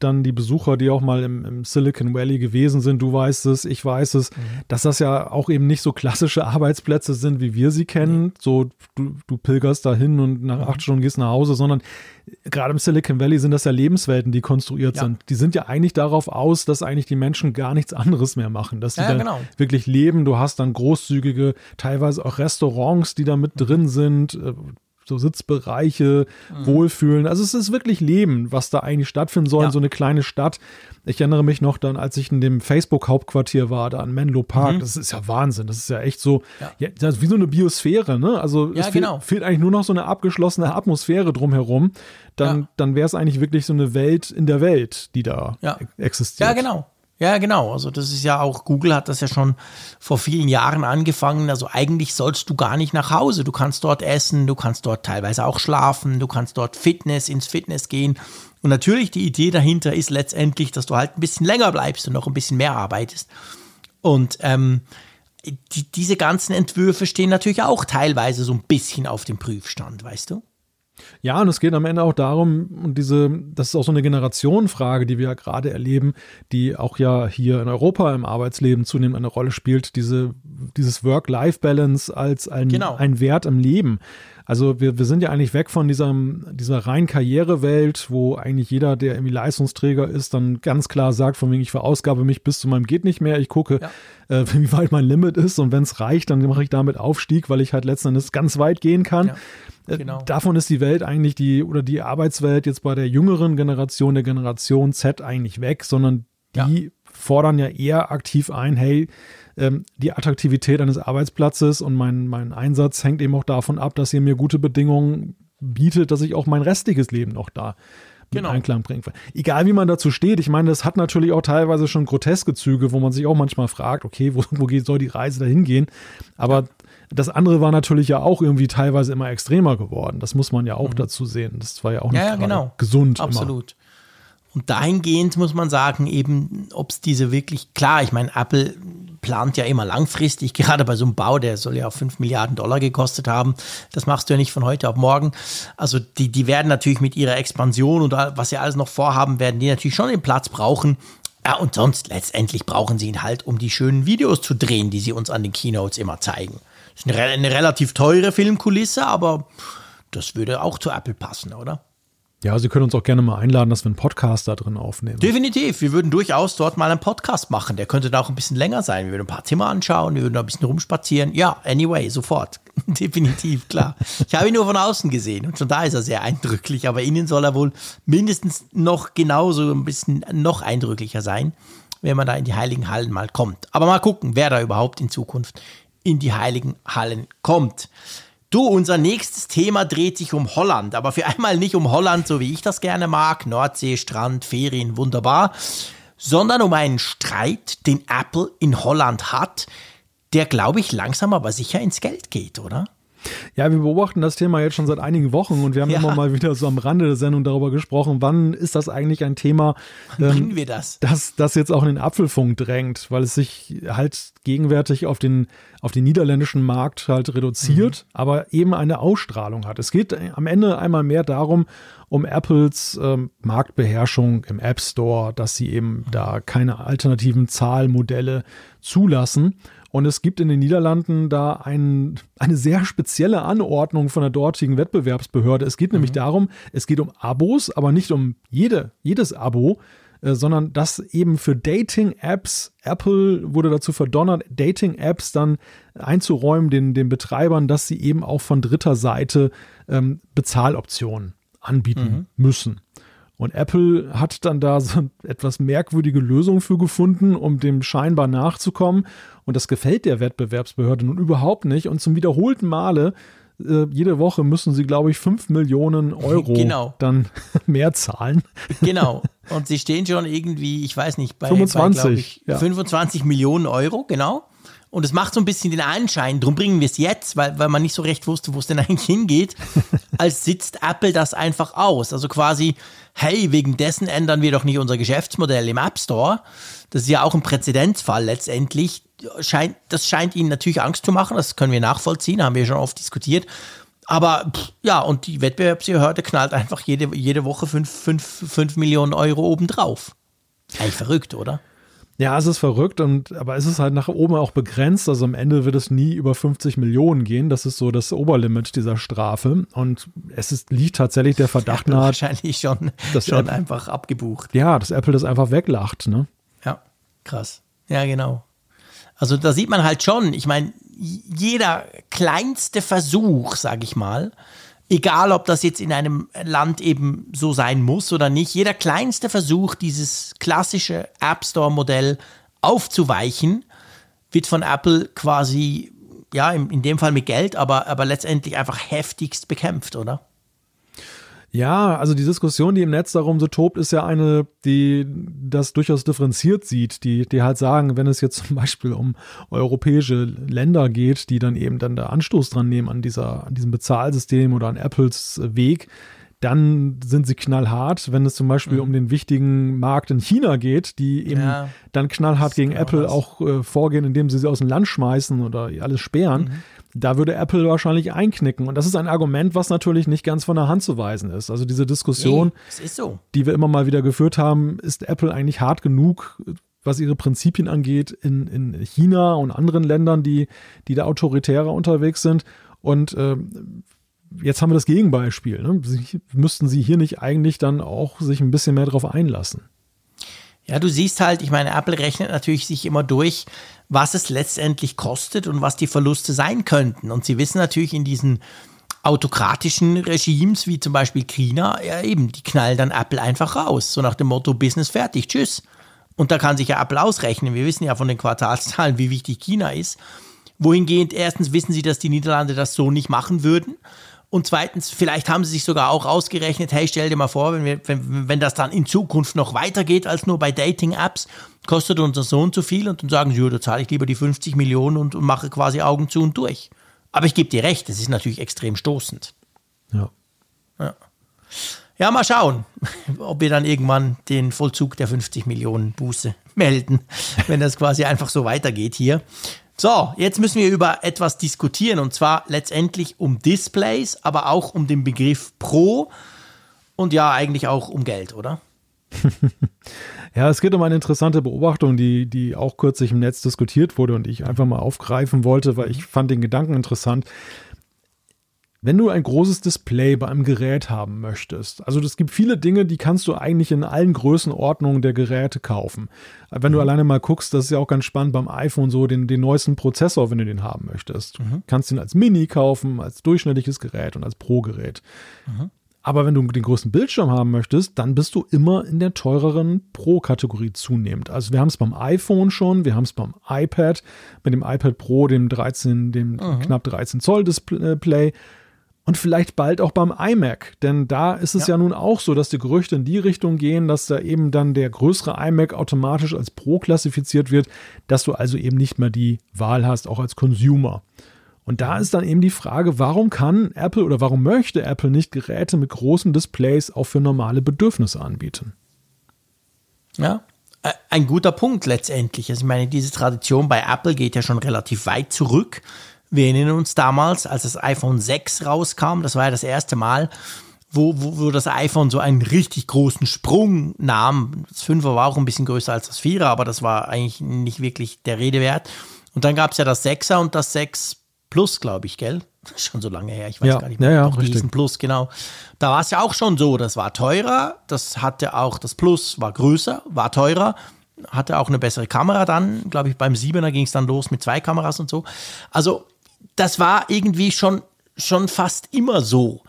dann die Besucher, die auch mal im, im Silicon Valley gewesen sind, du weißt es, ich weiß es, dass das ja auch eben nicht so klassische Arbeitsplätze sind, wie wir sie kennen. So, du, du pilgerst dahin und nach acht Stunden gehst nach Hause, sondern gerade im Silicon Valley sind das ja Lebenswelten, die konstruiert Ja. sind. Die sind ja eigentlich darauf aus, dass eigentlich die Menschen gar nichts anderes mehr machen, dass sie Ja, ja, dann genau. wirklich leben. Du hast dann großzügige, teilweise auch Restaurants, die da mit drin sind, äh, so Sitzbereiche, Mhm. Wohlfühlen. Also es ist wirklich Leben, was da eigentlich stattfinden soll, in Ja. so eine kleine Stadt. Ich erinnere mich noch dann, als ich in dem Facebook-Hauptquartier war, da an Menlo Park. Das ist ja Wahnsinn. Das ist ja echt so, ja. Mhm. Ja. das ist wie so eine Biosphäre, ne? Also Ja, es fehlt, genau. fehlt eigentlich nur noch so eine abgeschlossene Atmosphäre drumherum. Dann, dann wäre es eigentlich wirklich so eine Welt in der Welt, die da e- existiert. Ja, genau. Ja, genau. Also das ist ja auch, Google hat das ja schon vor vielen Jahren angefangen. Also eigentlich sollst du gar nicht nach Hause. Du kannst dort essen, du kannst dort teilweise auch schlafen, du kannst dort Fitness, ins Fitness gehen. Und natürlich die Idee dahinter ist letztendlich, dass du halt ein bisschen länger bleibst und noch ein bisschen mehr arbeitest. Und ähm, die, diese ganzen Entwürfe stehen natürlich auch teilweise so ein bisschen auf dem Prüfstand, weißt du? Ja, und es geht am Ende auch darum, und diese, das ist auch so eine Generationenfrage, die wir ja gerade erleben, die auch ja hier in Europa im Arbeitsleben zunehmend eine Rolle spielt, diese, dieses Work-Life-Balance als ein, Genau. ein Wert im Leben. Also wir, wir sind ja eigentlich weg von diesem, dieser reinen Karrierewelt, wo eigentlich jeder, der irgendwie Leistungsträger ist, dann ganz klar sagt, von wegen, ich verausgabe mich bis zu meinem geht nicht mehr, ich gucke, äh, wie weit mein Limit ist und wenn es reicht, dann mache ich damit Aufstieg, weil ich halt letzten Endes ganz weit gehen kann. Ja, genau. Davon ist die Welt eigentlich die oder die Arbeitswelt jetzt bei der jüngeren Generation, der Generation Z eigentlich weg, sondern die Ja. fordern ja eher aktiv ein, hey, ähm, die Attraktivität eines Arbeitsplatzes und mein, mein Einsatz hängt eben auch davon ab, dass ihr mir gute Bedingungen bietet, dass ich auch mein restliches Leben noch da Genau. Einklang bringen kann. Egal wie man dazu steht, ich meine, das hat natürlich auch teilweise schon groteske Züge, wo man sich auch manchmal fragt, okay, wo, wo soll die Reise dahin gehen? Aber das andere war natürlich ja auch irgendwie teilweise immer extremer geworden. Das muss man ja auch dazu sehen. Das war ja auch nicht Mhm. Ja, genau. gesund. Immer. Absolut. Und dahingehend muss man sagen, eben, ob es diese wirklich, klar, ich meine, Apple plant ja immer langfristig, gerade bei so einem Bau, der soll ja auch 5 Milliarden Dollar gekostet haben. Das machst du ja nicht von heute auf morgen. Also die, die werden natürlich mit ihrer Expansion und was sie alles noch vorhaben, werden die natürlich schon den Platz brauchen. Ja, und sonst letztendlich brauchen sie ihn halt, um die schönen Videos zu drehen, die sie uns an den Keynotes immer zeigen. Das ist eine, eine relativ teure Filmkulisse, aber das würde auch zu Apple passen, oder? Ja, Sie können uns auch gerne mal einladen, dass wir einen Podcast da drin aufnehmen. Definitiv. Wir würden durchaus dort mal einen Podcast machen. Der könnte da auch ein bisschen länger sein. Wir würden ein paar Zimmer anschauen, wir würden da ein bisschen rumspazieren. Ja, anyway, sofort. Definitiv, klar. Ich habe ihn nur von außen gesehen und schon da ist er sehr eindrücklich, aber innen soll er wohl mindestens noch genauso ein bisschen noch eindrücklicher sein. wenn man da in die heiligen Hallen mal kommt. Aber mal gucken, wer da überhaupt in Zukunft in die heiligen Hallen kommt. Du, unser nächstes Thema dreht sich um Holland, aber für einmal nicht um Holland, so wie ich das gerne mag, Nordsee, Strand, Ferien, wunderbar, sondern um einen Streit, den Apple in Holland hat, der, glaube ich, langsam aber sicher ins Geld geht, oder? Ja, wir beobachten das Thema jetzt schon seit einigen Wochen und wir haben ja. immer mal wieder so am Rande der Sendung darüber gesprochen, wann ist das eigentlich ein Thema, ähm, wir das? das, das jetzt auch in den Apfelfunk drängt, weil es sich halt gegenwärtig auf den, auf den niederländischen Markt halt reduziert, mhm. aber eben eine Ausstrahlung hat. Es geht am Ende einmal mehr darum, um Apples ähm, Marktbeherrschung im App Store, dass sie eben mhm. da keine alternativen Zahlmodelle zulassen. Und es gibt in den Niederlanden da ein, eine sehr spezielle Anordnung von der dortigen Wettbewerbsbehörde. Es geht mhm. nämlich darum, es geht um Abos, aber nicht um jede, jedes Abo, äh, sondern dass eben für Dating-Apps, Apple wurde dazu verdonnert, Dating-Apps dann einzuräumen, den, den Betreibern, dass sie eben auch von dritter Seite ähm, Bezahloptionen anbieten mhm. müssen. Und Apple hat dann da so etwas merkwürdige Lösung für gefunden, um dem scheinbar nachzukommen. Und das gefällt der Wettbewerbsbehörde nun überhaupt nicht. Und zum wiederholten Male äh, jede Woche müssen sie, glaube ich, 5 Millionen Euro genau. dann mehr zahlen. Genau. Und sie stehen schon irgendwie, ich weiß nicht, bei, 25, bei, ich, ja. 25 Millionen Euro, genau. Und es macht so ein bisschen den Anschein, darum bringen wir es jetzt, weil, weil man nicht so recht wusste, wo es denn eigentlich hingeht, als sitzt Apple das einfach aus. Also quasi, hey, wegen dessen ändern wir doch nicht unser Geschäftsmodell im App Store. Das ist ja auch ein Präzedenzfall letztendlich. Scheint, das scheint ihnen natürlich Angst zu machen, das können wir nachvollziehen, haben wir schon oft diskutiert. Aber pff, ja, und die Wettbewerbsbehörde knallt einfach jede, jede Woche 5 Millionen Euro obendrauf. Eigentlich verrückt, oder? Ja, es ist verrückt, und, aber es ist halt nach oben auch begrenzt. Also am Ende wird es nie über 50 Millionen gehen. Das ist so das Oberlimit dieser Strafe. Und es ist, liegt tatsächlich der Verdacht nahe. Wahrscheinlich schon, das schon Apple, einfach abgebucht. Ja, dass Apple das einfach weglacht, ne? Ja, krass. Ja, genau. Also da sieht man halt schon, ich meine, jeder kleinste Versuch, sag ich mal, egal ob das jetzt in einem Land eben so sein muss oder nicht, jeder kleinste Versuch, dieses klassische App Store-Modell aufzuweichen, wird von Apple quasi, ja, in, in dem Fall mit Geld, aber, aber letztendlich einfach heftigst bekämpft, oder? Ja, also die Diskussion, die im Netz darum so tobt, ist ja eine, die das durchaus differenziert sieht, die, die halt sagen, wenn es jetzt zum Beispiel um europäische Länder geht, die dann eben dann da Anstoß dran nehmen an dieser, an diesem Bezahlsystem oder an Apples Weg, dann sind sie knallhart. Wenn es zum Beispiel mhm. um den wichtigen Markt in China geht, die eben ja, dann knallhart gegen Apple auch äh, vorgehen, indem sie sie aus dem Land schmeißen oder alles sperren, mhm. Da würde Apple wahrscheinlich einknicken. Und das ist ein Argument, was natürlich nicht ganz von der Hand zu weisen ist. Also diese Diskussion, nee, so. die wir immer mal wieder geführt haben, ist Apple eigentlich hart genug, was ihre Prinzipien angeht, in, in China und anderen Ländern, die, die da autoritärer unterwegs sind. Und äh, jetzt haben wir das Gegenbeispiel. Ne? Sie, müssten sie hier nicht eigentlich dann auch sich ein bisschen mehr darauf einlassen? Ja, du siehst halt, ich meine, Apple rechnet natürlich sich immer durch, was es letztendlich kostet und was die Verluste sein könnten. Und sie wissen natürlich in diesen autokratischen Regimes, wie zum Beispiel China, ja eben, die knallen dann Apple einfach raus. So nach dem Motto, Business fertig, tschüss. Und da kann sich ja Apple ausrechnen. Wir wissen ja von den Quartalszahlen, wie wichtig China ist. Wohingehend erstens wissen sie, dass die Niederlande das so nicht machen würden. Und zweitens, vielleicht haben sie sich sogar auch ausgerechnet, hey, stell dir mal vor, wenn, wir, wenn, wenn das dann in Zukunft noch weitergeht als nur bei Dating-Apps, kostet unser Sohn zu viel und dann sagen sie, ja, da zahle ich lieber die 50 Millionen und, und mache quasi Augen zu und durch. Aber ich gebe dir recht, das ist natürlich extrem stoßend. Ja. Ja. Ja, mal schauen, ob wir dann irgendwann den Vollzug der 50 Millionen Buße melden, wenn das quasi einfach so weitergeht hier. So, jetzt müssen wir über etwas diskutieren und zwar letztendlich um Displays, aber auch um den Begriff Pro und ja, eigentlich auch um Geld, oder? ja, es geht um eine interessante Beobachtung, die, die auch kürzlich im Netz diskutiert wurde und ich einfach mal aufgreifen wollte, weil ich fand den Gedanken interessant. Wenn du ein großes Display bei einem Gerät haben möchtest, also es gibt viele Dinge, die kannst du eigentlich in allen Größenordnungen der Geräte kaufen. Wenn du mhm. alleine mal guckst, das ist ja auch ganz spannend beim iPhone so, den, den neuesten Prozessor, wenn du den haben möchtest. Mhm. Kannst ihn als Mini kaufen, als durchschnittliches Gerät und als Pro-Gerät. Mhm. Aber wenn du den größten Bildschirm haben möchtest, dann bist du immer in der teureren Pro-Kategorie zunehmend. Also wir haben es beim iPhone schon, wir haben es beim iPad, mit dem iPad Pro, dem 13, dem mhm. knapp 13 Zoll Display und vielleicht bald auch beim iMac, denn da ist es ja. ja. nun auch so, dass die Gerüchte in die Richtung gehen, dass da eben dann der größere iMac automatisch als Pro klassifiziert wird, dass du also eben nicht mehr die Wahl hast, auch als Consumer. Und da ist dann eben die Frage, warum kann Apple oder warum möchte Apple nicht Geräte mit großen Displays auch für normale Bedürfnisse anbieten? Ja, ein guter Punkt letztendlich. Also ich meine, diese Tradition bei Apple geht ja schon relativ weit zurück. Wir erinnern uns damals, als das iPhone 6 rauskam, das war ja das erste Mal, wo, wo, wo das iPhone so einen richtig großen Sprung nahm. Das 5er war auch ein bisschen größer als das 4er, aber das war eigentlich nicht wirklich der Rede wert. Und dann gab es ja das 6er und das 6 Plus, glaube ich, gell? Schon so lange her, ich weiß ja, gar nicht mehr. Ja, ja, diesen Plus, genau. Da war es ja auch schon so, das war teurer, das hatte auch, das Plus war größer, war teurer, hatte auch eine bessere Kamera dann, glaube ich, beim 7er ging es dann los mit zwei Kameras und so. Also, das war irgendwie schon, schon fast immer so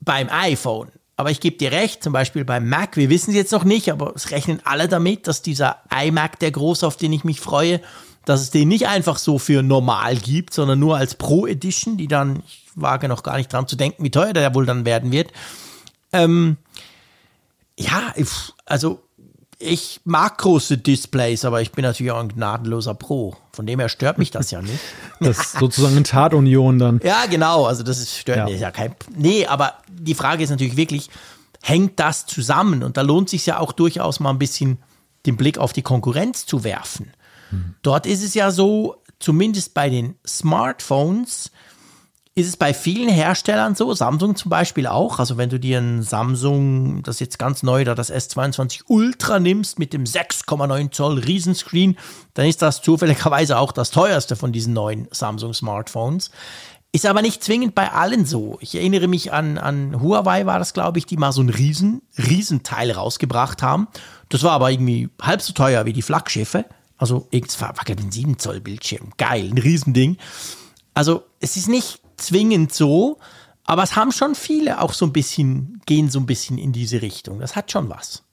beim iPhone. Aber ich gebe dir recht, zum Beispiel beim Mac, wir wissen es jetzt noch nicht, aber es rechnen alle damit, dass dieser iMac, der groß, auf den ich mich freue, dass es den nicht einfach so für normal gibt, sondern nur als Pro Edition, die dann, ich wage noch gar nicht dran zu denken, wie teuer der wohl dann werden wird. Ähm, ja, also ich mag große Displays, aber ich bin natürlich auch ein gnadenloser Pro. Von dem her stört mich das ja nicht. Das ist sozusagen eine Tatunion dann. Ja, genau. Also das ist, stört ja. mich ja kein. Nee, aber die Frage ist natürlich wirklich, hängt das zusammen? Und da lohnt sich ja auch durchaus mal ein bisschen den Blick auf die Konkurrenz zu werfen. Dort ist es ja so, zumindest bei den Smartphones, ist es bei vielen Herstellern so, Samsung zum Beispiel auch. Also wenn du dir ein Samsung, das jetzt ganz neu da, das S22 Ultra nimmst mit dem 6,9 Zoll Riesenscreen, dann ist das zufälligerweise auch das teuerste von diesen neuen Samsung Smartphones. Ist aber nicht zwingend bei allen so. Ich erinnere mich an, an Huawei war das, glaube ich, die mal so ein Riesen, Riesenteil rausgebracht haben. Das war aber irgendwie halb so teuer wie die Flaggschiffe. Also irgendwas wackelt ein 7 Zoll Bildschirm. Geil, ein Riesending. Also es ist nicht zwingend so, aber es haben schon viele auch so ein bisschen, gehen so ein bisschen in diese Richtung. Das hat schon was.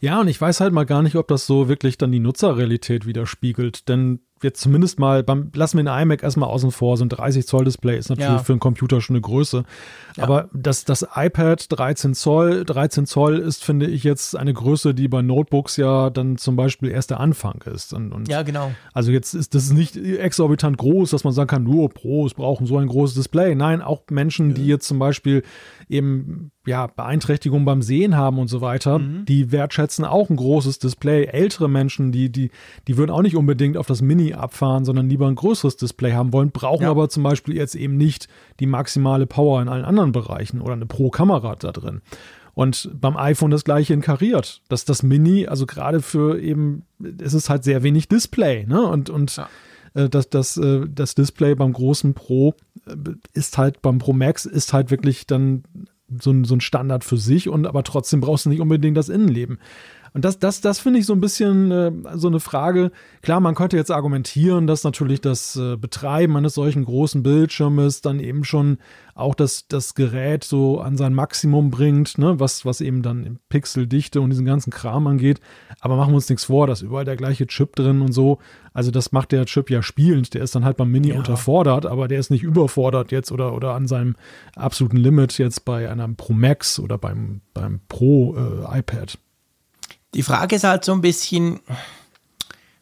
Ja, und ich weiß halt mal gar nicht, ob das so wirklich dann die Nutzerrealität widerspiegelt. Denn jetzt zumindest mal, beim, lassen wir den iMac erstmal außen vor, so ein 30 Zoll Display ist natürlich ja. für einen Computer schon eine Größe. Ja. Aber das, das iPad 13 Zoll, 13 Zoll ist, finde ich, jetzt eine Größe, die bei Notebooks ja dann zum Beispiel erst der Anfang ist. Und, und ja, genau. Also jetzt ist das nicht exorbitant groß, dass man sagen kann, nur Pros brauchen so ein großes Display. Nein, auch Menschen, ja. die jetzt zum Beispiel eben ja, Beeinträchtigungen beim Sehen haben und so weiter, mhm. die wertschätzen auch ein großes Display. Ältere Menschen, die, die, die würden auch nicht unbedingt auf das Mini abfahren, sondern lieber ein größeres Display haben wollen, brauchen ja. aber zum Beispiel jetzt eben nicht die maximale Power in allen anderen Bereichen oder eine Pro-Kamera da drin. Und beim iPhone das gleiche inkariert. Dass das Mini, also gerade für eben, es ist halt sehr wenig Display, ne? Und, und ja. äh, das, das, äh, das Display beim großen Pro äh, ist halt, beim Pro Max ist halt wirklich dann so ein, so ein Standard für sich und aber trotzdem brauchst du nicht unbedingt das Innenleben. Und das, das, das finde ich so ein bisschen äh, so eine Frage. Klar, man könnte jetzt argumentieren, dass natürlich das äh, Betreiben eines solchen großen Bildschirmes dann eben schon auch das, das Gerät so an sein Maximum bringt, ne? was, was eben dann Pixeldichte und diesen ganzen Kram angeht. Aber machen wir uns nichts vor, da ist überall der gleiche Chip drin und so. Also das macht der Chip ja spielend. Der ist dann halt beim Mini ja. unterfordert, aber der ist nicht überfordert jetzt oder, oder an seinem absoluten Limit jetzt bei einem Pro Max oder beim, beim Pro äh, iPad. Die Frage ist halt so ein bisschen,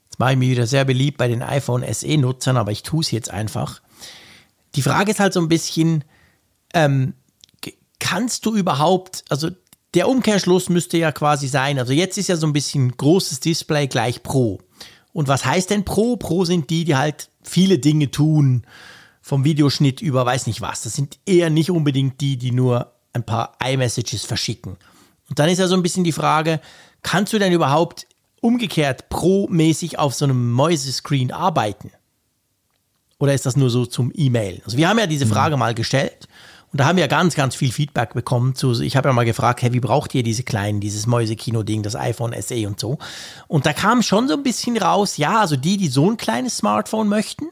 jetzt mache ich mich wieder sehr beliebt bei den iPhone SE-Nutzern, aber ich tue es jetzt einfach. Die Frage ist halt so ein bisschen, ähm, kannst du überhaupt, also der Umkehrschluss müsste ja quasi sein, also jetzt ist ja so ein bisschen großes Display gleich Pro. Und was heißt denn Pro? Pro sind die, die halt viele Dinge tun, vom Videoschnitt über weiß nicht was. Das sind eher nicht unbedingt die, die nur ein paar iMessages verschicken. Und dann ist ja so ein bisschen die Frage, Kannst du denn überhaupt umgekehrt pro-mäßig auf so einem Mäusescreen arbeiten? Oder ist das nur so zum E-Mail? Also wir haben ja diese mhm. Frage mal gestellt und da haben wir ganz, ganz viel Feedback bekommen. Zu, ich habe ja mal gefragt, hey, wie braucht ihr diese kleinen, dieses Mäusekino-Ding, das iPhone SE und so? Und da kam schon so ein bisschen raus, ja, also die, die so ein kleines Smartphone möchten,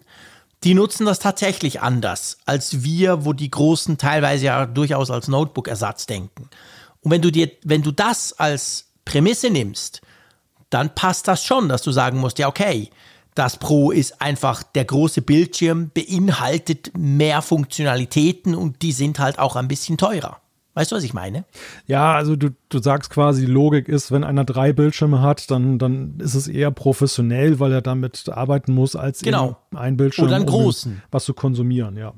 die nutzen das tatsächlich anders als wir, wo die Großen teilweise ja durchaus als Notebook-Ersatz denken. Und wenn du dir, wenn du das als Prämisse nimmst, dann passt das schon, dass du sagen musst, ja, okay, das Pro ist einfach der große Bildschirm, beinhaltet mehr Funktionalitäten und die sind halt auch ein bisschen teurer. Weißt du, was ich meine? Ja, also du, du sagst quasi, die Logik ist, wenn einer drei Bildschirme hat, dann, dann ist es eher professionell, weil er damit arbeiten muss, als genau. ein Bildschirm, Oder einen großen. Um was zu konsumieren, ja.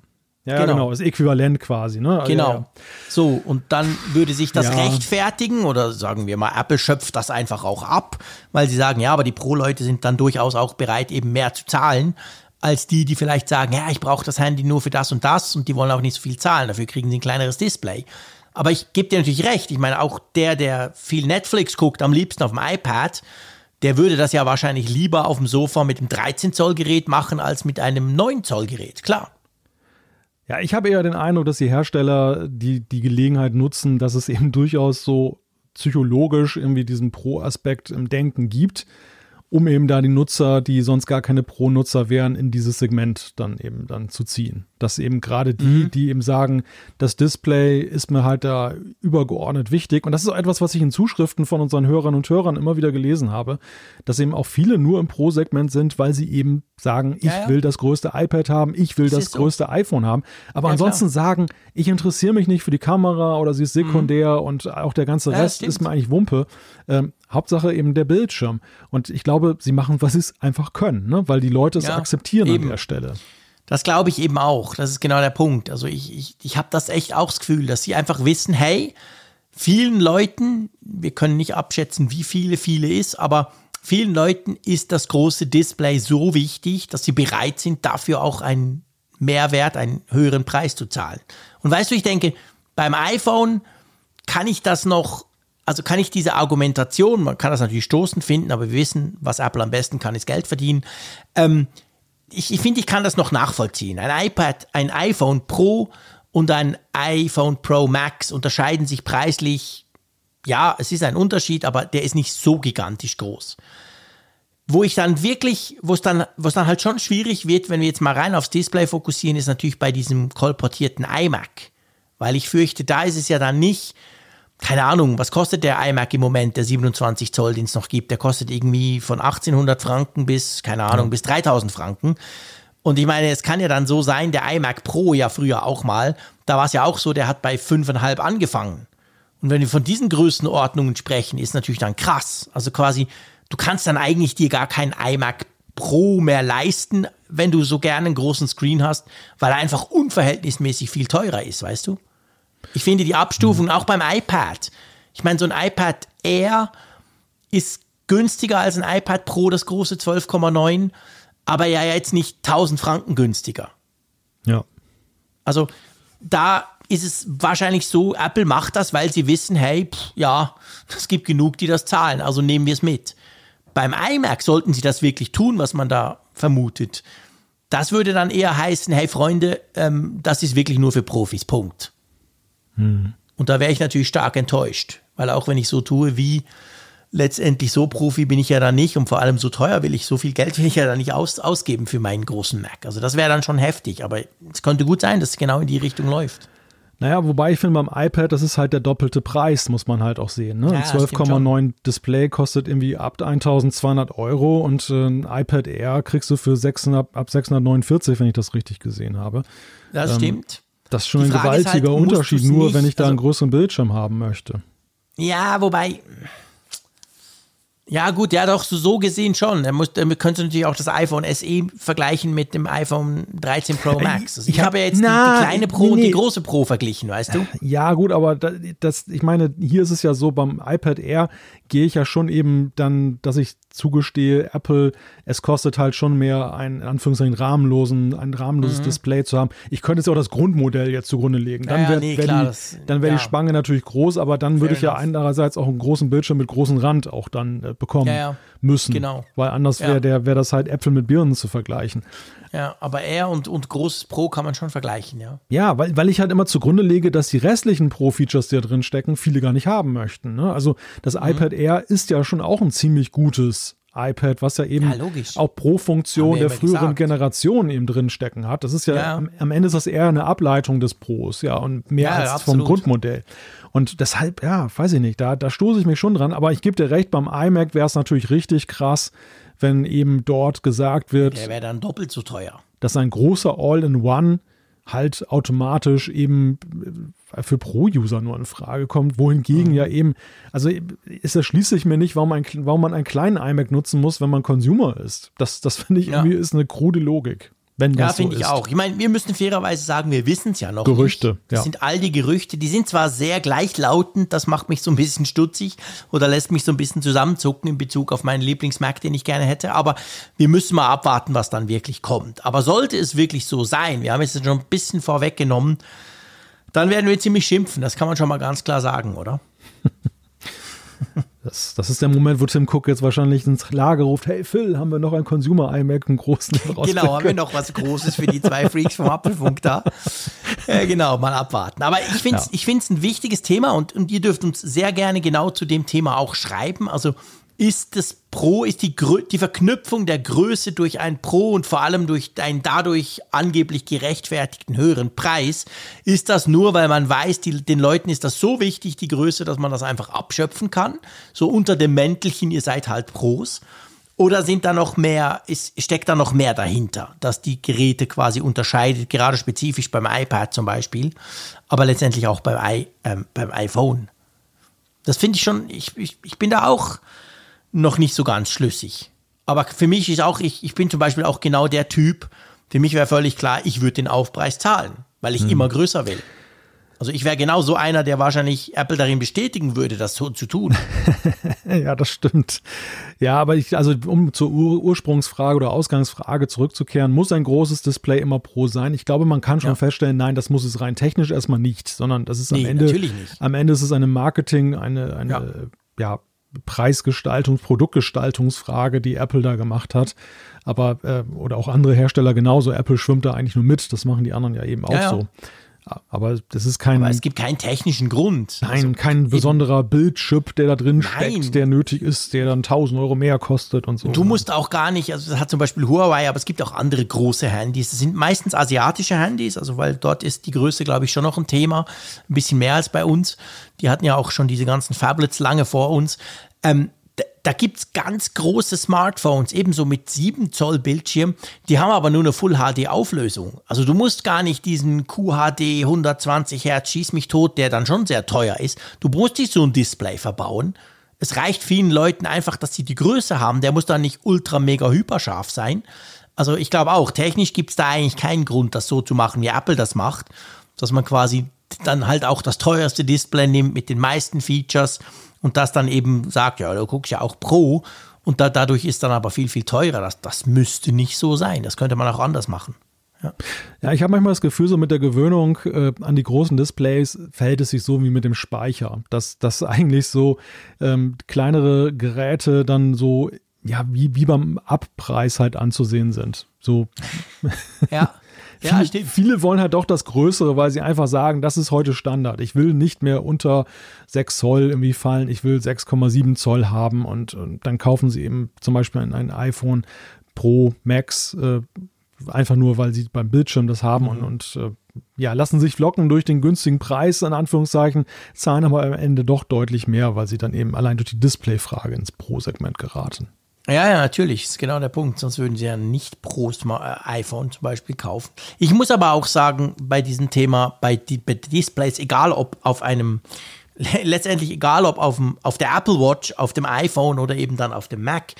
Ja, genau. genau, ist äquivalent quasi, ne? Genau. Ja, ja. So, und dann würde sich das Ja. rechtfertigen oder sagen wir mal, Apple schöpft das einfach auch ab, weil sie sagen, ja, aber die Pro-Leute sind dann durchaus auch bereit, eben mehr zu zahlen, als die, die vielleicht sagen, ja, ich brauche das Handy nur für das und das und die wollen auch nicht so viel zahlen, dafür kriegen sie ein kleineres Display. Aber ich gebe dir natürlich recht, ich meine, auch der, der viel Netflix guckt, am liebsten auf dem iPad, der würde das ja wahrscheinlich lieber auf dem Sofa mit dem 13-Zoll-Gerät machen, als mit einem 9-Zoll-Gerät, klar. Ja, ich habe eher den Eindruck, dass die Hersteller die, die Gelegenheit nutzen, dass es eben durchaus so psychologisch irgendwie diesen Pro-Aspekt im Denken gibt, um eben da die Nutzer, die sonst gar keine Pro-Nutzer wären, in dieses Segment dann eben dann zu ziehen. Dass eben gerade die, Mhm. die eben sagen, das Display ist mir halt da übergeordnet wichtig. Und das ist auch etwas, was ich in Zuschriften von unseren Hörern und Hörern immer wieder gelesen habe, dass eben auch viele nur im Pro-Segment sind, weil sie eben sagen, ich Ja, ja. will das größte iPad haben, ich will Das das, ist so. größte iPhone haben. Aber Ja, ansonsten sagen, ich interessiere mich nicht für die Kamera oder sie ist sekundär und auch der ganze Mhm. Rest ist mir eigentlich Wumpe. Ähm, Hauptsache eben der Bildschirm. Und ich glaube, sie machen, was sie es einfach können, ne? weil die Leute es akzeptieren eben. an der Stelle. Das glaube ich eben auch. Das ist genau der Punkt. Also ich, ich, ich habe das echt auch das Gefühl, dass sie einfach wissen, hey, vielen Leuten, wir können nicht abschätzen, wie viele viele ist, aber vielen Leuten ist das große Display so wichtig, dass sie bereit sind, dafür auch einen Mehrwert, einen höheren Preis zu zahlen. Und weißt du, ich denke, beim iPhone kann ich das noch, also kann ich diese Argumentation, man kann das natürlich stoßend finden, aber wir wissen, was Apple am besten kann, ist Geld verdienen. Ähm, ich, ich finde, ich kann das noch nachvollziehen. Ein iPad, ein iPhone Pro und ein iPhone Pro Max unterscheiden sich preislich. Ja, es ist ein Unterschied, aber der ist nicht so gigantisch groß. Wo ich dann wirklich, wo es dann, wo es dann halt schon schwierig wird, wenn wir jetzt mal rein aufs Display fokussieren, ist natürlich bei diesem kolportierten iMac. Weil ich fürchte, da ist es ja dann nicht, keine Ahnung, was kostet der iMac im Moment, der 27 Zoll, den es noch gibt? Der kostet irgendwie von 1800 Franken bis, keine Ahnung, bis 3000 Franken. Und ich meine, es kann ja dann so sein, der iMac Pro ja früher auch mal, da war es ja auch so, der hat bei 5,5 angefangen. Und wenn wir von diesen Größenordnungen sprechen, ist natürlich dann krass. Also quasi, du kannst dann eigentlich dir gar keinen iMac Pro mehr leisten, wenn du so gerne einen großen Screen hast, weil er einfach unverhältnismäßig viel teurer ist, weißt du? Ich finde die Abstufung auch beim iPad. Ich meine, so ein iPad Air ist günstiger als ein iPad Pro, das große 12,9, aber ja jetzt nicht 1000 Franken günstiger. Ja. Also da ist es wahrscheinlich so, Apple macht das, weil sie wissen, hey, pff, ja, es gibt genug, die das zahlen, also nehmen wir es mit. Beim iMac sollten sie das wirklich tun, was man da vermutet. Das würde dann eher heißen, hey Freunde, ähm, das ist wirklich nur für Profis, Punkt. Und da wäre ich natürlich stark enttäuscht, weil auch wenn ich so tue wie letztendlich so Profi bin ich ja da nicht und vor allem so teuer will ich, so viel Geld will ich ja da nicht aus, ausgeben für meinen großen Mac. Also das wäre dann schon heftig, aber es könnte gut sein, dass es genau in die Richtung läuft. Naja, wobei ich finde, beim iPad, das ist halt der doppelte Preis, muss man halt auch sehen. Ne? Ja, Ein stimmt 12,9 Display kostet irgendwie ab 1200 Euro und äh, ein iPad Air kriegst du für 600, ab 649, wenn ich das richtig gesehen habe. Das stimmt. Das ist schon ein halt, gewaltiger musst Unterschied, nur nicht- wenn ich da einen also- größeren Bildschirm haben möchte. Ja, wobei. Ja, gut, ja, doch, so, so gesehen schon. Er muss, damit könntest du natürlich auch das iPhone SE vergleichen mit dem iPhone 13 Pro Max. Also ich ja, habe ja jetzt na, die, die kleine Pro nee, und die große Pro verglichen, weißt du? Ja, gut, aber da, das, ich meine, hier ist es ja so, beim iPad Air gehe ich ja schon eben dann, dass ich zugestehe, Apple, es kostet halt schon mehr, ein, in Anführungszeichen, rahmenlosen, ein rahmenloses Display zu haben. Ich könnte jetzt auch das Grundmodell jetzt zugrunde legen. Dann Mhm. Ja, wäre nee, wär die, dann wär ja. die Spange natürlich groß, aber dann würde ich ja andererseits auch einen großen Bildschirm mit großem Rand auch dann äh, bekommen Ja, müssen. Genau. Weil anders wäre der wäre das halt Äpfel mit Birnen zu vergleichen. Ja, aber er und, und großes Pro kann man schon vergleichen, ja. Ja, weil, weil ich halt immer zugrunde lege, dass die restlichen Pro-Features, die da drin stecken, viele gar nicht haben möchten. Ne? Also das Mhm. iPad Air ist ja schon auch ein ziemlich gutes iPad, was ja eben Ja, auch Pro-Funktion Haben wir der früheren gesagt. Generation eben drin stecken hat. Das ist ja, Ja. Am, am Ende ist das eher eine Ableitung des Pros, ja, und mehr Ja, als ja, vom absolut. Grundmodell. Und deshalb, ja, weiß ich nicht, da, da stoße ich mich schon dran. Aber ich gebe dir recht, beim iMac wäre es natürlich richtig krass, wenn eben dort gesagt wird, Der wäre dann doppelt so teuer. dass ein großer All-in-One halt automatisch eben äh, für Pro-User nur in Frage kommt, wohingegen ja eben, also ist das schließlich mir nicht, warum, ein, warum man einen kleinen iMac nutzen muss, wenn man Consumer ist. Das, das finde ich Ja. irgendwie ist eine krude Logik. Wenn Ja, das so finde ich auch. Ich meine, wir müssen fairerweise sagen, wir wissen es ja noch Gerüchte, nicht. Das ja. sind all die Gerüchte, die sind zwar sehr gleichlautend, das macht mich so ein bisschen stutzig oder lässt mich so ein bisschen zusammenzucken in Bezug auf meinen Lieblingsmarkt, den ich gerne hätte, aber wir müssen mal abwarten, was dann wirklich kommt. Aber sollte es wirklich so sein, wir haben es jetzt schon ein bisschen vorweggenommen, dann werden wir ziemlich schimpfen, das kann man schon mal ganz klar sagen, oder? Das, das ist der Moment, wo Tim Cook jetzt wahrscheinlich ins Lager ruft, hey Phil, haben wir noch einen Consumer iMac, einen großen Genau, haben wir noch was Großes für die zwei Freaks vom Apfelfunk da. Äh, genau, mal abwarten. Aber ich finde es Ja. ich ein wichtiges Thema und, und ihr dürft uns sehr gerne genau zu dem Thema auch schreiben. Also ist das Pro, ist die, die Verknüpfung der Größe durch ein Pro und vor allem durch einen dadurch angeblich gerechtfertigten höheren Preis, ist das nur, weil man weiß, die, den Leuten ist das so wichtig, die Größe, dass man das einfach abschöpfen kann? So unter dem Mäntelchen, ihr seid halt Pros. Oder sind da noch mehr, ist, steckt da noch mehr dahinter, dass die Geräte quasi unterscheidet, gerade spezifisch beim iPad zum Beispiel, aber letztendlich auch beim, I, ähm, beim iPhone. Das finde ich schon, ich, ich, ich bin da auch noch nicht so ganz schlüssig. Aber für mich ist auch, ich, ich bin zum Beispiel auch genau der Typ, für mich wäre völlig klar, ich würde den Aufpreis zahlen, weil ich immer größer will. Also ich wäre genau so einer, der wahrscheinlich Apple darin bestätigen würde, das so zu tun. Ja, das stimmt. Ja, aber ich, also um zur Ur Ursprungsfrage oder Ausgangsfrage zurückzukehren, muss ein großes Display immer Pro sein? Ich glaube, man kann schon Ja. feststellen, nein, das muss es rein technisch erstmal nicht, sondern das ist am Nee, Ende, natürlich nicht. am Ende ist es eine Marketing, eine, eine, Ja. ja. Preisgestaltungs-, Produktgestaltungsfrage, die Apple da gemacht hat. Aber, äh, oder auch andere Hersteller genauso. Apple schwimmt da eigentlich nur mit. Das machen die anderen ja eben auch Ja, ja. so. Aber das ist kein, Aber es gibt keinen technischen Grund. Nein, Also, kein besonderer Bildchip, der da drin Nein. steckt, der nötig ist, der dann 1000 Euro mehr kostet und so. Du musst auch gar nicht, also das hat zum Beispiel Huawei, aber es gibt auch andere große Handys. Das sind meistens asiatische Handys, also weil dort ist die Größe, glaube ich, schon noch ein Thema. Ein bisschen mehr als bei uns. Die hatten ja auch schon diese ganzen Phablets lange vor uns. Ähm, da, da gibt es ganz große Smartphones, ebenso mit 7 Zoll Bildschirm, die haben aber nur eine Full HD Auflösung. Also du musst gar nicht diesen QHD 120 Hertz Schieß mich tot, der dann schon sehr teuer ist. Du musst nicht so ein Display verbauen. Es reicht vielen Leuten einfach, dass sie die Größe haben. Der muss dann nicht ultra mega hyperscharf sein. Also ich glaube auch, technisch gibt es da eigentlich keinen Grund, das so zu machen, wie Apple das macht. Dass man quasi dann halt auch das teuerste Display nimmt mit den meisten Features und das dann eben sagt, ja, du guckst ja auch Pro und da, dadurch ist dann aber viel, viel teurer. Das, das müsste nicht so sein. Das könnte man auch anders machen. Ja, ich habe manchmal das Gefühl, so mit der Gewöhnung äh, an die großen Displays verhält es sich so wie mit dem Speicher. Dass, dass eigentlich so ähm, kleinere Geräte dann so, ja, wie, wie beim Abpreis halt anzusehen sind. So Ja, ja viele, viele wollen halt doch das Größere, weil sie einfach sagen, das ist heute Standard. Ich will nicht mehr unter 6 Zoll irgendwie fallen, ich will 6,7 Zoll haben und, und dann kaufen sie eben zum Beispiel ein, iPhone Pro Max, äh, einfach nur, weil sie beim Bildschirm das haben und, und äh, ja, lassen sich locken durch den günstigen Preis, in Anführungszeichen, zahlen aber am Ende doch deutlich mehr, weil sie dann eben allein durch die Displayfrage ins Pro-Segment geraten. Ja, ja, natürlich, ist genau der Punkt. Sonst würden sie ja nicht pro äh, iPhone zum Beispiel kaufen. Ich muss aber auch sagen, bei diesem Thema, bei, die, bei Displays, egal ob auf einem, letztendlich egal ob auf, dem, auf der Apple Watch, auf dem iPhone oder eben dann auf dem Mac,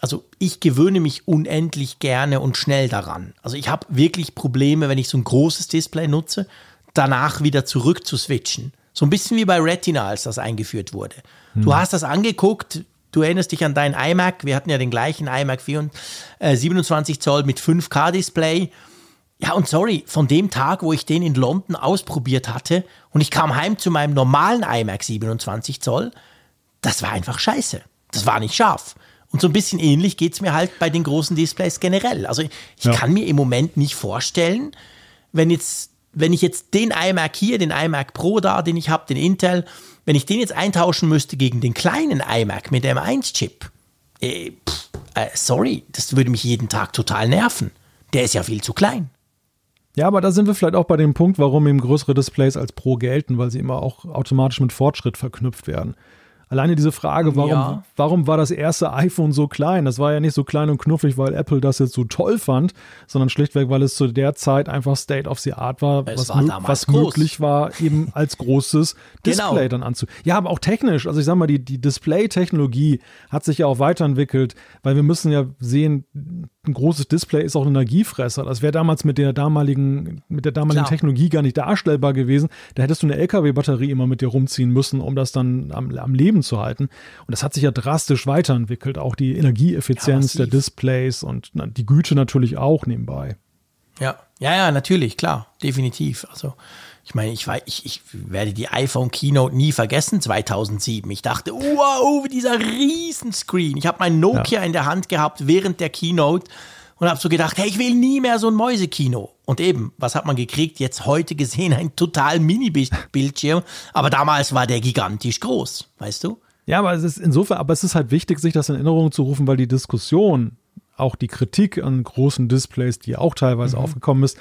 also ich gewöhne mich unendlich gerne und schnell daran. Also ich habe wirklich Probleme, wenn ich so ein großes Display nutze, danach wieder zurück zu switchen. So ein bisschen wie bei Retina, als das eingeführt wurde. Du hast das angeguckt, du erinnerst dich an deinen iMac, wir hatten ja den gleichen iMac 4, äh, 27 Zoll mit 5K-Display. Ja, und sorry, von dem Tag, wo ich den in London ausprobiert hatte und ich kam heim zu meinem normalen iMac 27 Zoll, das war einfach scheiße. Das war nicht scharf. Und so ein bisschen ähnlich geht es mir halt bei den großen Displays generell. Also ich Ja. kann mir im Moment nicht vorstellen, wenn jetzt, wenn ich jetzt den iMac hier, den iMac Pro da, den ich habe, den Intel, wenn ich den jetzt eintauschen müsste gegen den kleinen iMac mit dem M1-Chip, äh, äh, sorry, das würde mich jeden Tag total nerven. Der ist ja viel zu klein. Ja, aber da sind wir vielleicht auch bei dem Punkt, warum eben größere Displays als Pro gelten, weil sie immer auch automatisch mit Fortschritt verknüpft werden. Alleine diese Frage, warum, Ja. warum war das erste iPhone so klein? Das war ja nicht so klein und knuffig, weil Apple das jetzt so toll fand, sondern schlichtweg, weil es zu der Zeit einfach State of the Art war, Es was, war was möglich war, eben als großes Genau. Display dann anzu. Ja, aber auch technisch. Also ich sag mal, die, die Display-Technologie hat sich ja auch weiterentwickelt, weil wir müssen ja sehen, ein großes Display ist auch ein Energiefresser. Das wäre damals mit der damaligen, mit der damaligen Klar. Technologie gar nicht darstellbar gewesen. Da hättest du eine LKW-Batterie immer mit dir rumziehen müssen, um das dann am, am Leben zu halten. Und das hat sich ja drastisch weiterentwickelt. Auch die Energieeffizienz Ja, der. Displays und na, die Güte natürlich auch nebenbei. Ja, ja, ja, natürlich, klar, definitiv. Also, ich meine, ich, ich, ich werde die iPhone Keynote nie vergessen, 2007. Ich dachte, wow, dieser Riesenscreen. Ich habe mein Nokia in der Hand gehabt während der Keynote und habe so gedacht, hey, ich will nie mehr so ein Mäusekino. Und eben, was hat man gekriegt? Jetzt heute gesehen, ein total Mini-Bildschirm. Aber damals war der gigantisch groß, weißt du? Ja, aber es ist insofern, aber es ist halt wichtig, sich das in Erinnerung zu rufen, weil die Diskussion, auch die Kritik an großen Displays, die auch teilweise Mhm. aufgekommen ist,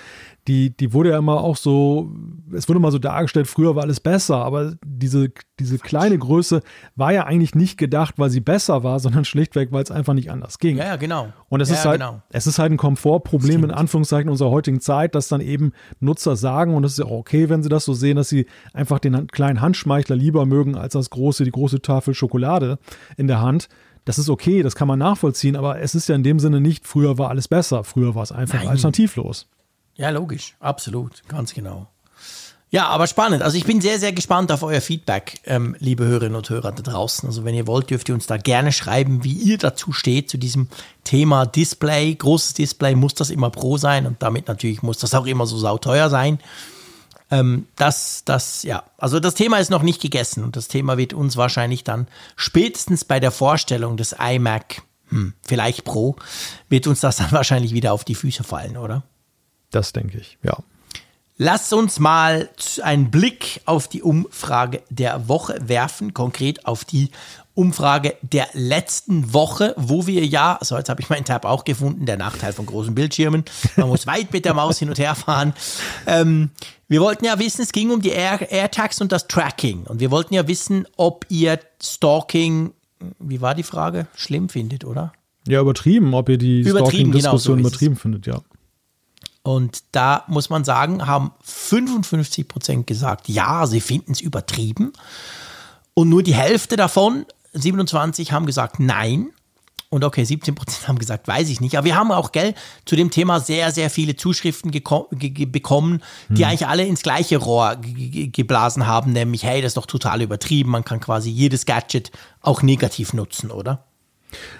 die, die wurde ja immer auch so, es wurde mal so dargestellt, früher war alles besser, aber diese, diese kleine Größe war ja eigentlich nicht gedacht, weil sie besser war, sondern schlichtweg, weil es einfach nicht anders ging. Ja, ja, genau. Und es ja, ist halt, genau. es ist halt ein Komfortproblem in Anführungszeichen unserer heutigen Zeit, dass dann eben Nutzer sagen, und das ist ja auch okay, wenn sie das so sehen, dass sie einfach den kleinen Handschmeichler lieber mögen als das große, die große Tafel Schokolade in der Hand. Das ist okay, das kann man nachvollziehen, aber es ist ja in dem Sinne nicht, früher war alles besser, früher war es einfach Nein. alternativlos. Ja, logisch, absolut, ganz genau. Ja, aber spannend. Also ich bin sehr, sehr gespannt auf euer Feedback, ähm, liebe Hörerinnen und Hörer da draußen. Also wenn ihr wollt, dürft ihr uns da gerne schreiben, wie ihr dazu steht, zu diesem Thema Display. Großes Display, muss das immer Pro sein und damit natürlich muss das auch immer so sauteuer sein. Ähm, das, das, ja, also das Thema ist noch nicht gegessen und das Thema wird uns wahrscheinlich dann spätestens bei der Vorstellung des iMac, hm, vielleicht Pro, wird uns das dann wahrscheinlich wieder auf die Füße fallen, oder? Das denke ich, ja. Lass uns mal einen Blick auf die Umfrage der Woche werfen, konkret auf die Umfrage der letzten Woche, wo wir ja, so jetzt habe ich meinen Tab auch gefunden, der Nachteil von großen Bildschirmen, man muss weit mit der Maus hin und her fahren. Ähm, wir wollten ja wissen, es ging um die Air AirTags und das Tracking und wir wollten ja wissen, ob ihr Stalking, wie war die Frage, schlimm findet, oder? Ja, übertrieben, ob ihr die Übertrieben, genau, Stalking-Diskussion so übertrieben findet, ja. Und da muss man sagen, haben 55 Prozent gesagt, ja, sie finden es übertrieben. Und nur die Hälfte davon, 27, haben gesagt, nein. Und okay, 17 Prozent haben gesagt, weiß ich nicht. Aber wir haben auch, gell, zu dem Thema sehr, sehr viele Zuschriften bekommen, die eigentlich alle ins gleiche Rohr ge ge geblasen haben, nämlich, hey, das ist doch total übertrieben. Man kann quasi jedes Gadget auch negativ nutzen, oder?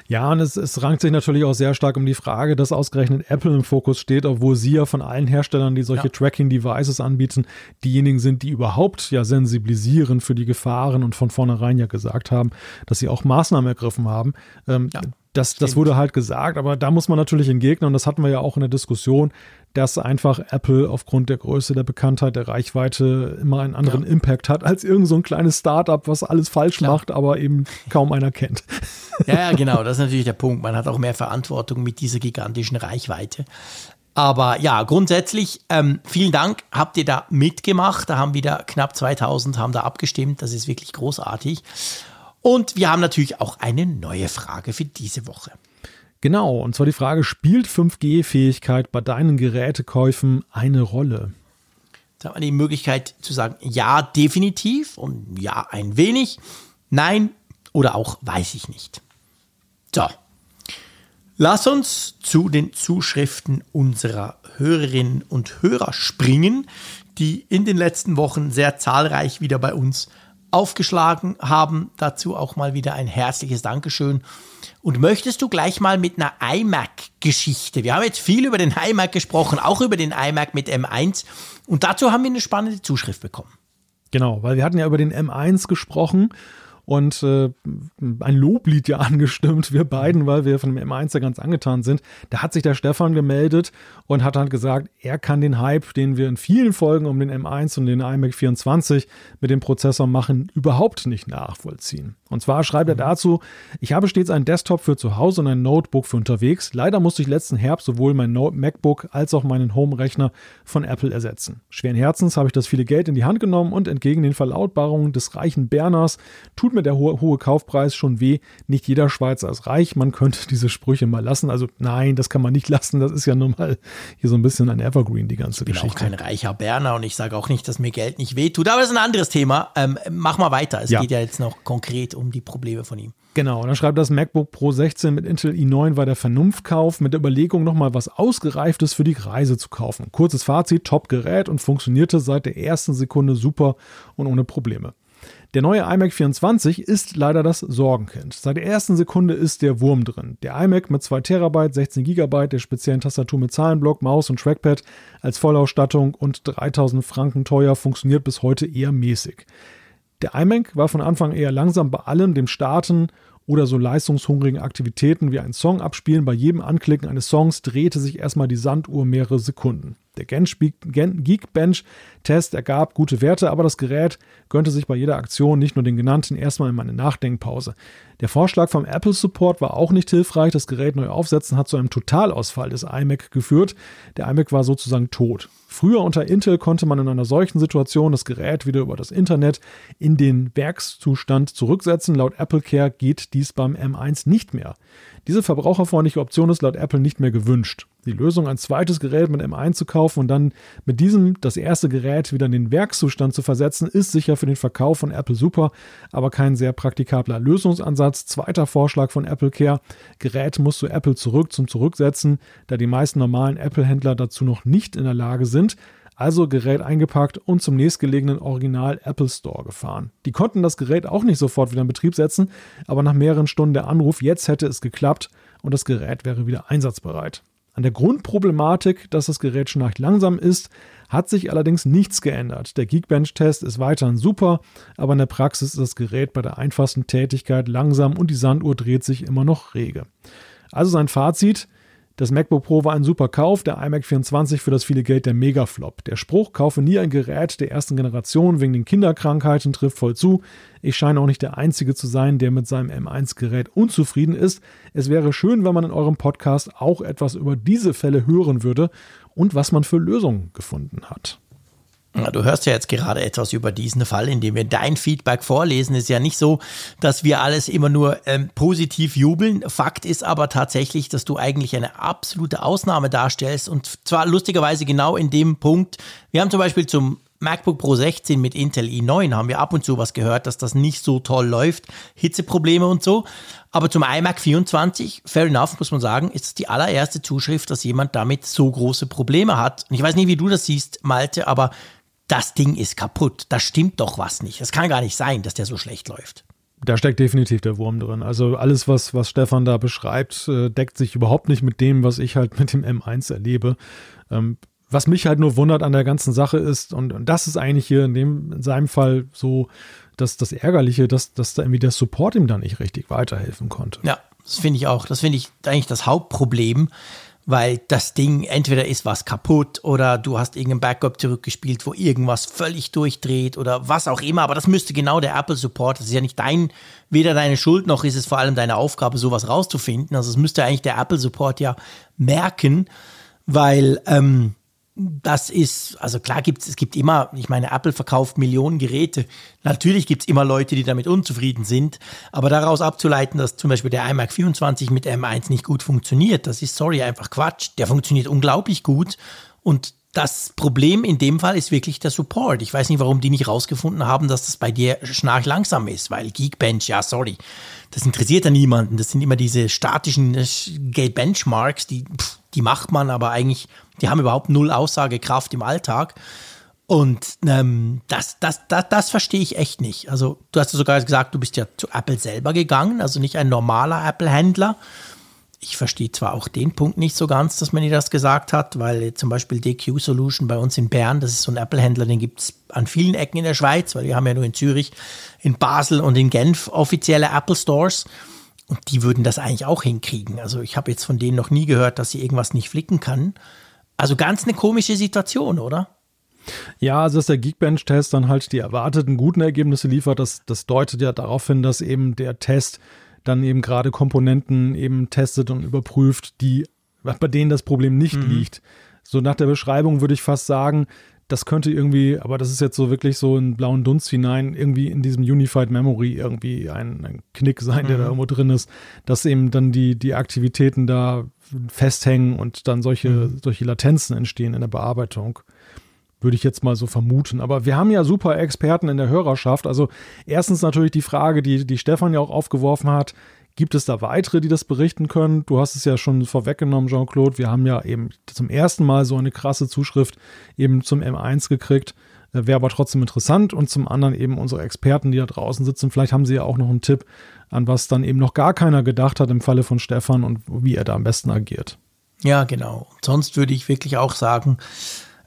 Ja, und es, es rankt sich natürlich auch sehr stark um die Frage, dass ausgerechnet Apple im Fokus steht, obwohl sie ja von allen Herstellern, die solche Ja. Tracking-Devices anbieten, diejenigen sind, die überhaupt ja sensibilisieren für die Gefahren und von vornherein ja gesagt haben, dass sie auch Maßnahmen ergriffen haben. Ähm, Ja, das, das wurde halt gesagt, aber da muss man natürlich entgegnen, und das hatten wir ja auch in der Diskussion, dass einfach Apple aufgrund der Größe, der Bekanntheit, der Reichweite immer einen anderen Ja. Impact hat als irgend so ein kleines Startup, was alles falsch Klar. macht, aber eben kaum einer kennt. Ja, ja, genau, das ist natürlich der Punkt. Man hat auch mehr Verantwortung mit dieser gigantischen Reichweite. Aber ja, grundsätzlich, ähm, vielen Dank, habt ihr da mitgemacht. Da haben wieder knapp 2000 haben da abgestimmt. Das ist wirklich großartig. Und wir haben natürlich auch eine neue Frage für diese Woche. Genau, und zwar die Frage, spielt 5G-Fähigkeit bei deinen Gerätekäufen eine Rolle? Jetzt haben wir die Möglichkeit zu sagen, ja, definitiv und ja, ein wenig, nein oder auch weiß ich nicht. So, lass uns zu den Zuschriften unserer Hörerinnen und Hörer springen, die in den letzten Wochen sehr zahlreich wieder bei uns aufgeschlagen haben. Dazu auch mal wieder ein herzliches Dankeschön. Und möchtest du gleich mal mit einer iMac-Geschichte? Wir haben jetzt viel über den iMac gesprochen, auch über den iMac mit M1. Und dazu haben wir eine spannende Zuschrift bekommen. Genau, weil wir hatten ja über den M1 gesprochen und äh, ein Loblied ja angestimmt, wir beiden, weil wir von dem M1 ja ganz angetan sind. Da hat sich der Stefan gemeldet und hat dann gesagt, er kann den Hype, den wir in vielen Folgen um den M1 und den iMac 24 mit dem Prozessor machen, überhaupt nicht nachvollziehen. Und zwar schreibt er mhm. dazu, ich habe stets einen Desktop für zu Hause und ein Notebook für unterwegs. Leider musste ich letzten Herbst sowohl mein MacBook als auch meinen Home-Rechner von Apple ersetzen. Schweren Herzens habe ich das viele Geld in die Hand genommen und entgegen den Verlautbarungen des reichen Berners tut mir der hohe, hohe Kaufpreis schon weh. Nicht jeder Schweizer ist reich. Man könnte diese Sprüche mal lassen. Also nein, das kann man nicht lassen. Das ist ja nun mal hier so ein bisschen ein Evergreen, die ganze ich bin Geschichte. auch kein reicher Berner und ich sage auch nicht, dass mir Geld nicht wehtut. Aber das ist ein anderes Thema. Ähm, mach mal weiter. Es ja. geht ja jetzt noch konkret um die Probleme von ihm. Genau, dann schreibt das MacBook Pro 16 mit Intel i9 war der Vernunftkauf mit der Überlegung, nochmal was Ausgereiftes für die Reise zu kaufen. Kurzes Fazit, Top-Gerät und funktionierte seit der ersten Sekunde super und ohne Probleme. Der neue iMac 24 ist leider das Sorgenkind. Seit der ersten Sekunde ist der Wurm drin. Der iMac mit 2 TB, 16 GB, der speziellen Tastatur mit Zahlenblock, Maus und Trackpad als Vollausstattung und 3000 Franken teuer funktioniert bis heute eher mäßig. Der iMac war von Anfang eher langsam bei allem, dem Starten oder so leistungshungrigen Aktivitäten wie ein Song abspielen. Bei jedem Anklicken eines Songs drehte sich erstmal die Sanduhr mehrere Sekunden. Der Geekbench-Test ergab gute Werte, aber das Gerät gönnte sich bei jeder Aktion nicht nur den genannten erstmal in eine Nachdenkpause. Der Vorschlag vom Apple Support war auch nicht hilfreich. Das Gerät neu aufsetzen hat zu einem Totalausfall des iMac geführt. Der iMac war sozusagen tot. Früher unter Intel konnte man in einer solchen Situation das Gerät wieder über das Internet in den Werkszustand zurücksetzen. Laut AppleCare geht dies beim M1 nicht mehr. Diese verbraucherfreundliche Option ist laut Apple nicht mehr gewünscht. Die Lösung, ein zweites Gerät mit M1 zu kaufen und dann mit diesem das erste Gerät wieder in den Werkszustand zu versetzen, ist sicher für den Verkauf von Apple super, aber kein sehr praktikabler Lösungsansatz. Zweiter Vorschlag von AppleCare, Gerät muss zu Apple zurück zum Zurücksetzen, da die meisten normalen Apple-Händler dazu noch nicht in der Lage sind. Also Gerät eingepackt und zum nächstgelegenen Original Apple Store gefahren. Die konnten das Gerät auch nicht sofort wieder in Betrieb setzen, aber nach mehreren Stunden der Anruf, jetzt hätte es geklappt und das Gerät wäre wieder einsatzbereit. An der Grundproblematik, dass das Gerät schnarcht langsam ist, hat sich allerdings nichts geändert. Der Geekbench-Test ist weiterhin super, aber in der Praxis ist das Gerät bei der einfachsten Tätigkeit langsam und die Sanduhr dreht sich immer noch rege. Also sein Fazit, das MacBook Pro war ein super Kauf, der iMac 24 für das viele Geld der Megaflop. Der Spruch, kaufe nie ein Gerät der ersten Generation wegen den Kinderkrankheiten, trifft voll zu. Ich scheine auch nicht der Einzige zu sein, der mit seinem M1-Gerät unzufrieden ist. Es wäre schön, wenn man in eurem Podcast auch etwas über diese Fälle hören würde und was man für Lösungen gefunden hat. Du hörst ja jetzt gerade etwas über diesen Fall, in dem wir dein Feedback vorlesen. Es ist ja nicht so, dass wir alles immer nur ähm, positiv jubeln. Fakt ist aber tatsächlich, dass du eigentlich eine absolute Ausnahme darstellst und zwar lustigerweise genau in dem Punkt. Wir haben zum Beispiel zum MacBook Pro 16 mit Intel i9 haben wir ab und zu was gehört, dass das nicht so toll läuft, Hitzeprobleme und so. Aber zum iMac 24, fair enough, muss man sagen, ist es die allererste Zuschrift, dass jemand damit so große Probleme hat. Und ich weiß nicht, wie du das siehst, Malte, aber das Ding ist kaputt. Da stimmt doch was nicht. Es kann gar nicht sein, dass der so schlecht läuft. Da steckt definitiv der Wurm drin. Also alles, was, was Stefan da beschreibt, äh, deckt sich überhaupt nicht mit dem, was ich halt mit dem M1 erlebe. Ähm, was mich halt nur wundert an der ganzen Sache ist, und, und das ist eigentlich hier in, dem, in seinem Fall so dass das Ärgerliche, dass, dass da irgendwie der Support ihm da nicht richtig weiterhelfen konnte. Ja, das finde ich auch. Das finde ich eigentlich das Hauptproblem weil das Ding entweder ist was kaputt oder du hast irgendein Backup zurückgespielt, wo irgendwas völlig durchdreht oder was auch immer. Aber das müsste genau der Apple Support, das ist ja nicht dein, weder deine Schuld noch ist es vor allem deine Aufgabe, sowas rauszufinden. Also es müsste eigentlich der Apple Support ja merken, weil ähm, das ist, also klar gibt es, gibt immer, ich meine, Apple verkauft Millionen Geräte. Natürlich gibt es immer Leute, die damit unzufrieden sind, aber daraus abzuleiten, dass zum Beispiel der iMac 24 mit M1 nicht gut funktioniert, das ist, sorry, einfach Quatsch. Der funktioniert unglaublich gut und das Problem in dem Fall ist wirklich der Support. Ich weiß nicht, warum die nicht rausgefunden haben, dass das bei dir schnarchlangsam ist, weil Geekbench, ja, sorry, das interessiert ja niemanden. Das sind immer diese statischen äh, Benchmarks, die, die macht man, aber eigentlich die haben überhaupt null Aussagekraft im Alltag. Und ähm, das, das, das, das verstehe ich echt nicht. Also, du hast ja sogar gesagt, du bist ja zu Apple selber gegangen, also nicht ein normaler Apple-Händler. Ich verstehe zwar auch den Punkt nicht so ganz, dass man ihr das gesagt hat, weil zum Beispiel DQ Solution bei uns in Bern, das ist so ein Apple-Händler, den gibt es an vielen Ecken in der Schweiz, weil wir haben ja nur in Zürich, in Basel und in Genf offizielle Apple Stores. Und die würden das eigentlich auch hinkriegen. Also ich habe jetzt von denen noch nie gehört, dass sie irgendwas nicht flicken kann. Also ganz eine komische Situation, oder? Ja, also dass der Geekbench-Test dann halt die erwarteten guten Ergebnisse liefert, das, das deutet ja darauf hin, dass eben der Test dann eben gerade Komponenten eben testet und überprüft, die bei denen das Problem nicht mhm. liegt. So nach der Beschreibung würde ich fast sagen, das könnte irgendwie, aber das ist jetzt so wirklich so in blauen Dunst hinein, irgendwie in diesem Unified Memory irgendwie ein, ein Knick sein, der mhm. da irgendwo drin ist, dass eben dann die, die Aktivitäten da festhängen und dann solche, mhm. solche Latenzen entstehen in der Bearbeitung. Würde ich jetzt mal so vermuten. Aber wir haben ja super Experten in der Hörerschaft. Also erstens natürlich die Frage, die, die Stefan ja auch aufgeworfen hat. Gibt es da weitere, die das berichten können? Du hast es ja schon vorweggenommen, Jean-Claude. Wir haben ja eben zum ersten Mal so eine krasse Zuschrift eben zum M1 gekriegt. Äh, wäre aber trotzdem interessant. Und zum anderen eben unsere Experten, die da draußen sitzen. Vielleicht haben sie ja auch noch einen Tipp, an was dann eben noch gar keiner gedacht hat im Falle von Stefan und wie er da am besten agiert. Ja, genau. Sonst würde ich wirklich auch sagen,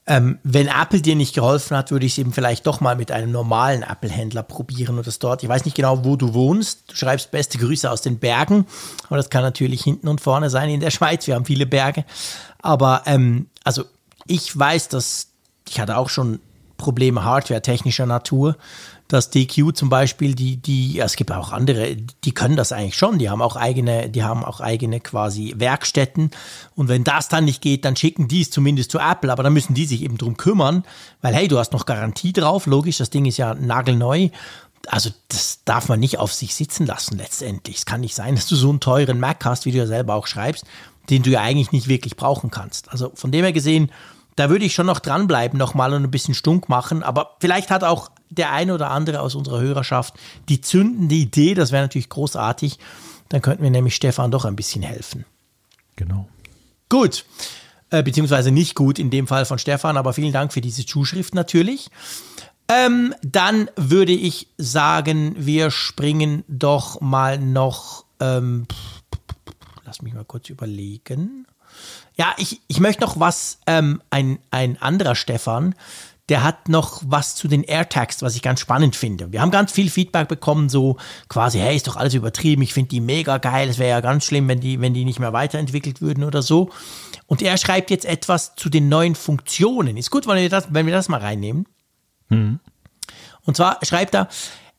ähm, wenn Apple dir nicht geholfen hat, würde ich es eben vielleicht doch mal mit einem normalen Apple-Händler probieren oder das dort. Ich weiß nicht genau, wo du wohnst. Du schreibst beste Grüße aus den Bergen, aber das kann natürlich hinten und vorne sein in der Schweiz. Wir haben viele Berge. Aber ähm, also ich weiß, dass ich hatte auch schon Probleme hardware-technischer Natur dass DQ zum Beispiel, die, die, ja, es gibt auch andere, die können das eigentlich schon, die haben auch eigene, die haben auch eigene quasi Werkstätten. Und wenn das dann nicht geht, dann schicken die es zumindest zu Apple, aber dann müssen die sich eben drum kümmern, weil hey, du hast noch Garantie drauf, logisch, das Ding ist ja nagelneu. Also das darf man nicht auf sich sitzen lassen letztendlich. Es kann nicht sein, dass du so einen teuren Mac hast, wie du ja selber auch schreibst, den du ja eigentlich nicht wirklich brauchen kannst. Also von dem her gesehen, da würde ich schon noch dranbleiben, nochmal und ein bisschen stunk machen. Aber vielleicht hat auch der eine oder andere aus unserer Hörerschaft die zündende Idee, das wäre natürlich großartig. Dann könnten wir nämlich Stefan doch ein bisschen helfen. Genau. Gut. Äh, beziehungsweise nicht gut in dem Fall von Stefan, aber vielen Dank für diese Zuschrift natürlich. Ähm, dann würde ich sagen, wir springen doch mal noch. Ähm, lass mich mal kurz überlegen. Ja, ich, ich möchte noch was, ähm, ein, ein anderer Stefan, der hat noch was zu den AirTags, was ich ganz spannend finde. Wir haben ganz viel Feedback bekommen, so quasi, hey, ist doch alles übertrieben, ich finde die mega geil, es wäre ja ganz schlimm, wenn die, wenn die nicht mehr weiterentwickelt würden oder so. Und er schreibt jetzt etwas zu den neuen Funktionen. Ist gut, wenn wir das, wenn wir das mal reinnehmen. Mhm. Und zwar schreibt er,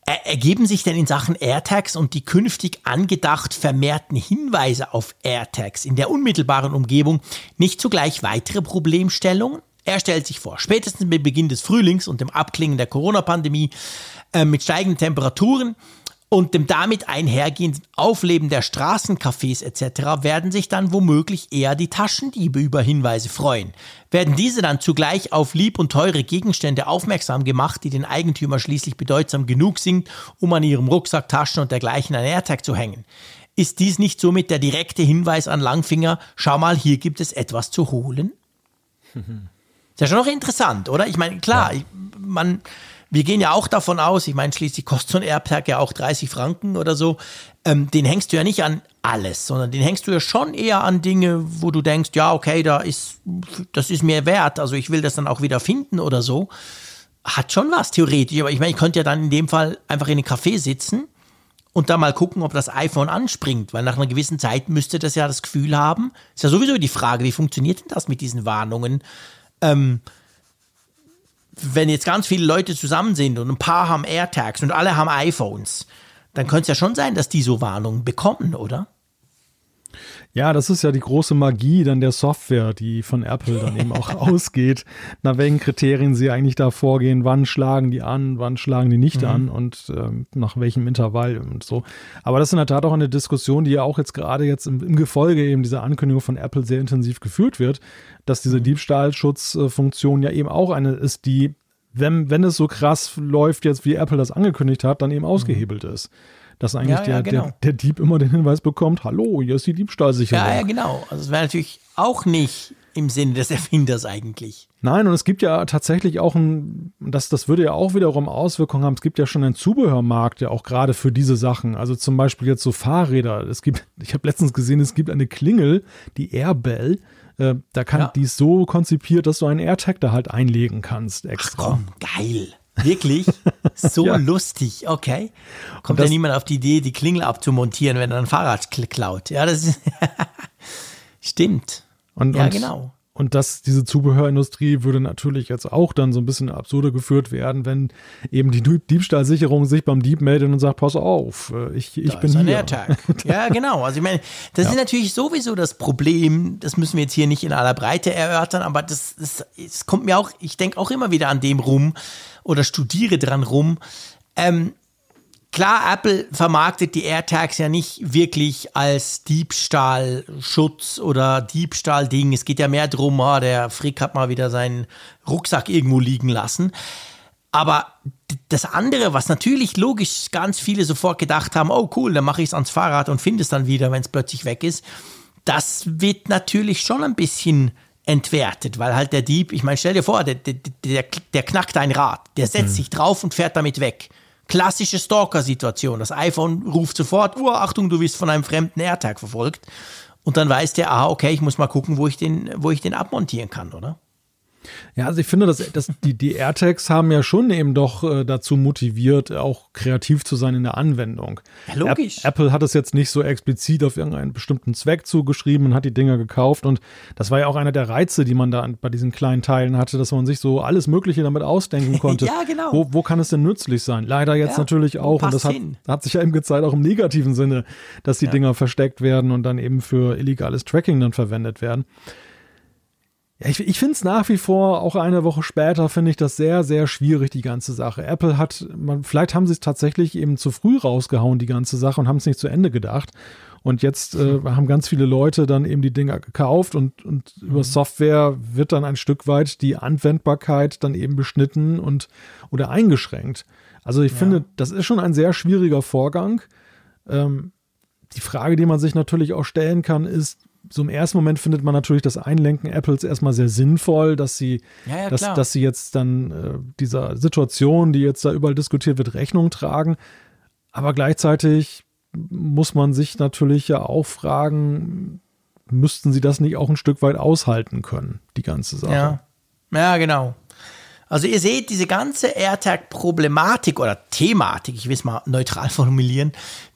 Ergeben sich denn in Sachen AirTags und die künftig angedacht vermehrten Hinweise auf AirTags in der unmittelbaren Umgebung nicht zugleich weitere Problemstellungen? Er stellt sich vor, spätestens mit Beginn des Frühlings und dem Abklingen der Corona-Pandemie äh, mit steigenden Temperaturen und dem damit einhergehenden Aufleben der Straßencafés etc. werden sich dann womöglich eher die Taschendiebe über Hinweise freuen. Werden diese dann zugleich auf lieb und teure Gegenstände aufmerksam gemacht, die den Eigentümer schließlich bedeutsam genug sind, um an ihrem Rucksack, Taschen und dergleichen ein AirTag zu hängen? Ist dies nicht somit der direkte Hinweis an Langfinger, schau mal, hier gibt es etwas zu holen? Ist ja schon noch interessant, oder? Ich meine, klar, ja. ich, man wir gehen ja auch davon aus, ich meine, schließlich kostet so ein AirTag ja auch 30 Franken oder so. Ähm, den hängst du ja nicht an alles, sondern den hängst du ja schon eher an Dinge, wo du denkst, ja, okay, da ist, das ist mir wert, also ich will das dann auch wieder finden oder so. Hat schon was theoretisch, aber ich meine, ich könnte ja dann in dem Fall einfach in einem Café sitzen und da mal gucken, ob das iPhone anspringt, weil nach einer gewissen Zeit müsste das ja das Gefühl haben. Ist ja sowieso die Frage, wie funktioniert denn das mit diesen Warnungen? Ähm, wenn jetzt ganz viele Leute zusammen sind und ein paar haben AirTags und alle haben iPhones, dann könnte es ja schon sein, dass die so Warnungen bekommen, oder? Ja, das ist ja die große Magie dann der Software, die von Apple dann eben auch ausgeht, nach welchen Kriterien sie eigentlich da vorgehen, wann schlagen die an, wann schlagen die nicht mhm. an und ähm, nach welchem Intervall und so. Aber das ist in der Tat auch eine Diskussion, die ja auch jetzt gerade jetzt im, im Gefolge eben dieser Ankündigung von Apple sehr intensiv geführt wird, dass diese mhm. Diebstahlschutzfunktion ja eben auch eine ist, die, wenn, wenn es so krass läuft jetzt, wie Apple das angekündigt hat, dann eben mhm. ausgehebelt ist dass eigentlich ja, ja, der, genau. der, der, Dieb immer den Hinweis bekommt, hallo, hier ist die Diebstahlsicherung. Ja, ja, genau. Also es wäre natürlich auch nicht im Sinne des Erfinders eigentlich. Nein, und es gibt ja tatsächlich auch ein, das, das würde ja auch wiederum Auswirkungen haben. Es gibt ja schon einen Zubehörmarkt, ja auch gerade für diese Sachen. Also zum Beispiel jetzt so Fahrräder. Es gibt, ich habe letztens gesehen, es gibt eine Klingel, die Airbell. Äh, da kann, Ja. die ist so konzipiert, dass du einen AirTag da halt einlegen kannst extra. Komm, geil. Wirklich? So Ja. lustig, okay. Kommt das- ja niemand auf die Idee, die Klingel abzumontieren, wenn er ein Fahrrad kl- klaut. Ja, das ist. Stimmt. Und, Ja, und, genau. Und das, diese Zubehörindustrie würde natürlich jetzt auch dann so ein bisschen absurder geführt werden, wenn eben die Dieb- Diebstahlsicherung sich beim Dieb meldet und sagt, pass auf, äh, ich, ich Da bin ist ein hier. AirTag. Ja, genau. Also ich meine, das ist natürlich sowieso das Problem. Das müssen wir jetzt hier nicht in aller Breite erörtern, aber das, das, es kommt mir auch, ich denke auch immer wieder an dem rum oder studiere dran rum. Ähm, klar, Apple vermarktet die AirTags ja nicht wirklich als Diebstahlschutz oder Diebstahlding. Es geht ja mehr drum, ah, der Frick hat mal wieder seinen Rucksack irgendwo liegen lassen. Aber das andere, was natürlich logisch ganz viele sofort gedacht haben, oh cool, dann mache ich es ans Fahrrad und finde es dann wieder, wenn es plötzlich weg ist, das wird natürlich schon ein bisschen entwertet, weil halt der Dieb, ich meine, stell dir vor, der, der, der, der knackt ein Rad, der setzt sich drauf und fährt damit weg. Klassische Stalker-Situation. Das iPhone ruft sofort, oh, Achtung, du wirst von einem fremden AirTag verfolgt. Und dann weiß der, ah, okay, ich muss mal gucken, wo ich den, wo ich den abmontieren kann, oder? Ja, also ich finde, dass, dass die, die AirTags haben ja schon eben doch äh, dazu motiviert, auch kreativ zu sein in der Anwendung. Ja, logisch. App, Apple hat es jetzt nicht so explizit auf irgendeinen bestimmten Zweck zugeschrieben und hat die Dinger gekauft. Und das war ja auch einer der Reize, die man da bei diesen kleinen Teilen hatte, dass man sich so alles Mögliche damit ausdenken konnte. Ja, genau. Wo, wo kann es denn nützlich sein? Leider jetzt Ja, natürlich auch. Und das hat, hat sich ja eben gezeigt, auch im negativen Sinne, dass die Dinger versteckt werden und dann eben für illegales Tracking dann verwendet werden. Ja, ich, ich finde es nach wie vor, auch eine Woche später, finde ich das sehr, sehr schwierig, die ganze Sache. Apple hat, man, vielleicht haben sie es tatsächlich eben zu früh rausgehauen, die ganze Sache, und haben es nicht zu Ende gedacht. Und jetzt äh, haben ganz viele Leute dann eben die Dinger gekauft und, und über Software wird dann ein Stück weit die Anwendbarkeit dann eben beschnitten und oder eingeschränkt. Also ich finde, das ist schon ein sehr schwieriger Vorgang. Ähm, die Frage, die man sich natürlich auch stellen kann, ist, so im ersten Moment findet man natürlich das Einlenken Apples erstmal sehr sinnvoll, dass sie, Ja, ja, dass, klar. dass sie jetzt dann äh, dieser Situation, die jetzt da überall diskutiert wird, Rechnung tragen. Aber gleichzeitig muss man sich natürlich ja auch fragen, müssten sie das nicht auch ein Stück weit aushalten können, die ganze Sache? Ja. Ja, genau. Also ihr seht, diese ganze AirTag-Problematik oder Thematik, ich will es mal neutral formulieren,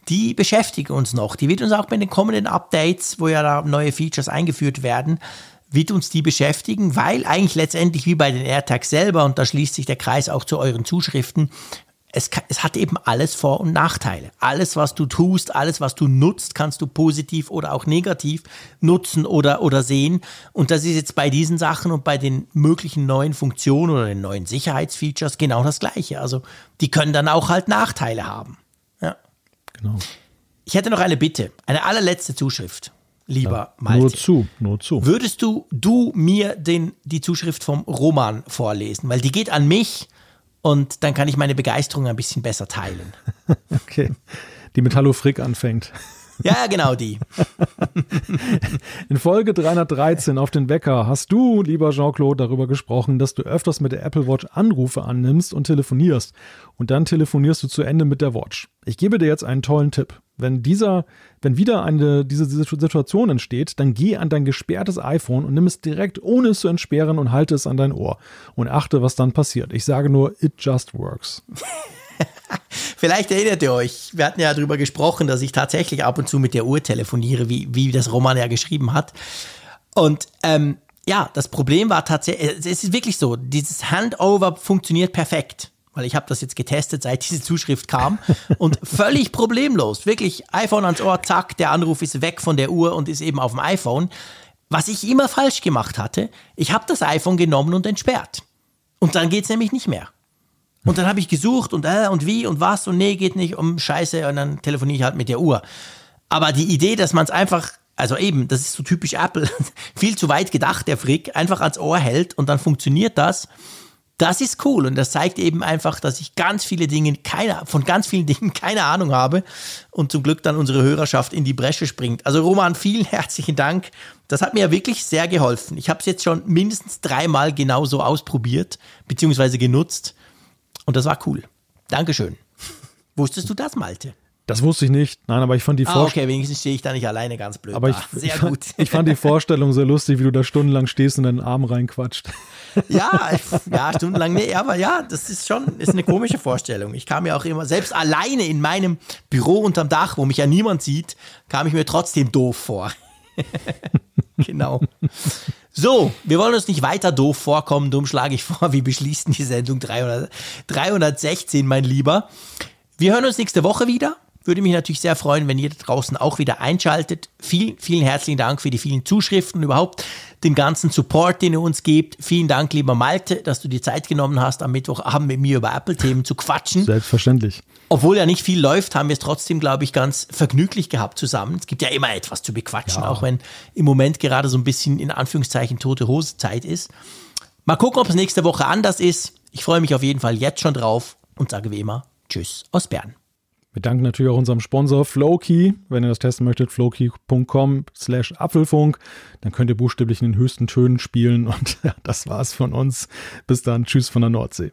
die beschäftigt uns noch. Die wird uns auch bei den kommenden Updates, wo ja da neue Features eingeführt werden, wird uns die beschäftigen, weil eigentlich letztendlich wie bei den AirTags selber, und da schließt sich der Kreis auch zu euren Zuschriften, es, es hat eben alles Vor- und Nachteile. Alles, was du tust, alles, was du nutzt, kannst du positiv oder auch negativ nutzen oder, oder sehen. Und das ist jetzt bei diesen Sachen und bei den möglichen neuen Funktionen oder den neuen Sicherheitsfeatures genau das Gleiche. Also die können dann auch halt Nachteile haben. Ja. Genau. Ich hätte noch eine Bitte, eine allerletzte Zuschrift, lieber Malte. Nur zu, nur zu. Würdest du, du mir den, die Zuschrift vom Roman vorlesen? Weil die geht an mich und dann kann ich meine Begeisterung ein bisschen besser teilen. Okay. Die mit Hallo Frick anfängt. Ja, genau die. In Folge 313 auf den Wecker hast du, lieber Jean-Claude, darüber gesprochen, dass du öfters mit der Apple Watch Anrufe annimmst und telefonierst. Und dann telefonierst du zu Ende mit der Watch. Ich gebe dir jetzt einen tollen Tipp. Wenn dieser, wenn wieder eine, diese Situation entsteht, dann geh an dein gesperrtes iPhone und nimm es direkt, ohne es zu entsperren und halte es an dein Ohr. Und achte, was dann passiert. Ich sage nur, it just works. Vielleicht erinnert ihr euch, wir hatten ja darüber gesprochen, dass ich tatsächlich ab und zu mit der Uhr telefoniere, wie, wie das Roman ja geschrieben hat. Und ähm, ja, das Problem war tatsächlich, es ist wirklich so, dieses Handover funktioniert perfekt. Weil ich habe das jetzt getestet, seit diese Zuschrift kam. Und völlig problemlos. Wirklich iPhone ans Ohr, zack, der Anruf ist weg von der Uhr und ist eben auf dem iPhone. Was ich immer falsch gemacht hatte, ich habe das iPhone genommen und entsperrt. Und dann geht's nämlich nicht mehr. Und dann habe ich gesucht und äh, und wie und was und nee, geht nicht, um Scheiße und dann telefoniere ich halt mit der Uhr. Aber die Idee, dass man es einfach, also eben, das ist so typisch Apple, viel zu weit gedacht, der Frick, einfach ans Ohr hält und dann funktioniert das. Das ist cool und das zeigt eben einfach, dass ich ganz viele Dinge, keine, von ganz vielen Dingen keine Ahnung habe und zum Glück dann unsere Hörerschaft in die Bresche springt. Also Roman, vielen herzlichen Dank. Das hat mir wirklich sehr geholfen. Ich habe es jetzt schon mindestens dreimal genauso ausprobiert bzw. genutzt und das war cool. Dankeschön. Wusstest du das, Malte? Das wusste ich nicht. Nein, aber ich fand die ah, Vorstellung. Okay, wenigstens stehe ich da nicht alleine ganz blöd. Aber ich, sehr ich, gut. Fand, ich fand die Vorstellung sehr lustig, wie du da stundenlang stehst und deinen Arm reinquatscht. Ja, ja, stundenlang, nee, aber ja, das ist schon, ist eine komische Vorstellung. Ich kam mir auch immer, selbst alleine in meinem Büro unterm Dach, wo mich ja niemand sieht, kam ich mir trotzdem doof vor. genau. So, wir wollen uns nicht weiter doof vorkommen, darum schlage ich vor, wir beschließen die Sendung 300, 316, mein Lieber. Wir hören uns nächste Woche wieder. Würde mich natürlich sehr freuen, wenn ihr da draußen auch wieder einschaltet. Vielen, vielen herzlichen Dank für die vielen Zuschriften, überhaupt den ganzen Support, den ihr uns gebt. Vielen Dank, lieber Malte, dass du dir Zeit genommen hast, am Mittwoch Mittwochabend mit mir über Apple-Themen zu quatschen. Selbstverständlich. Obwohl ja nicht viel läuft, haben wir es trotzdem, glaube ich, ganz vergnüglich gehabt zusammen. Es gibt ja immer etwas zu bequatschen, ja. auch wenn im Moment gerade so ein bisschen in Anführungszeichen tote Hose Zeit ist. Mal gucken, ob es nächste Woche anders ist. Ich freue mich auf jeden Fall jetzt schon drauf und sage wie immer Tschüss aus Bern. Wir danken natürlich auch unserem Sponsor Flowkey. Wenn ihr das testen möchtet, flowkey.com slash Apfelfunk. Dann könnt ihr buchstäblich in den höchsten Tönen spielen. Und ja, das war's von uns. Bis dann. Tschüss von der Nordsee.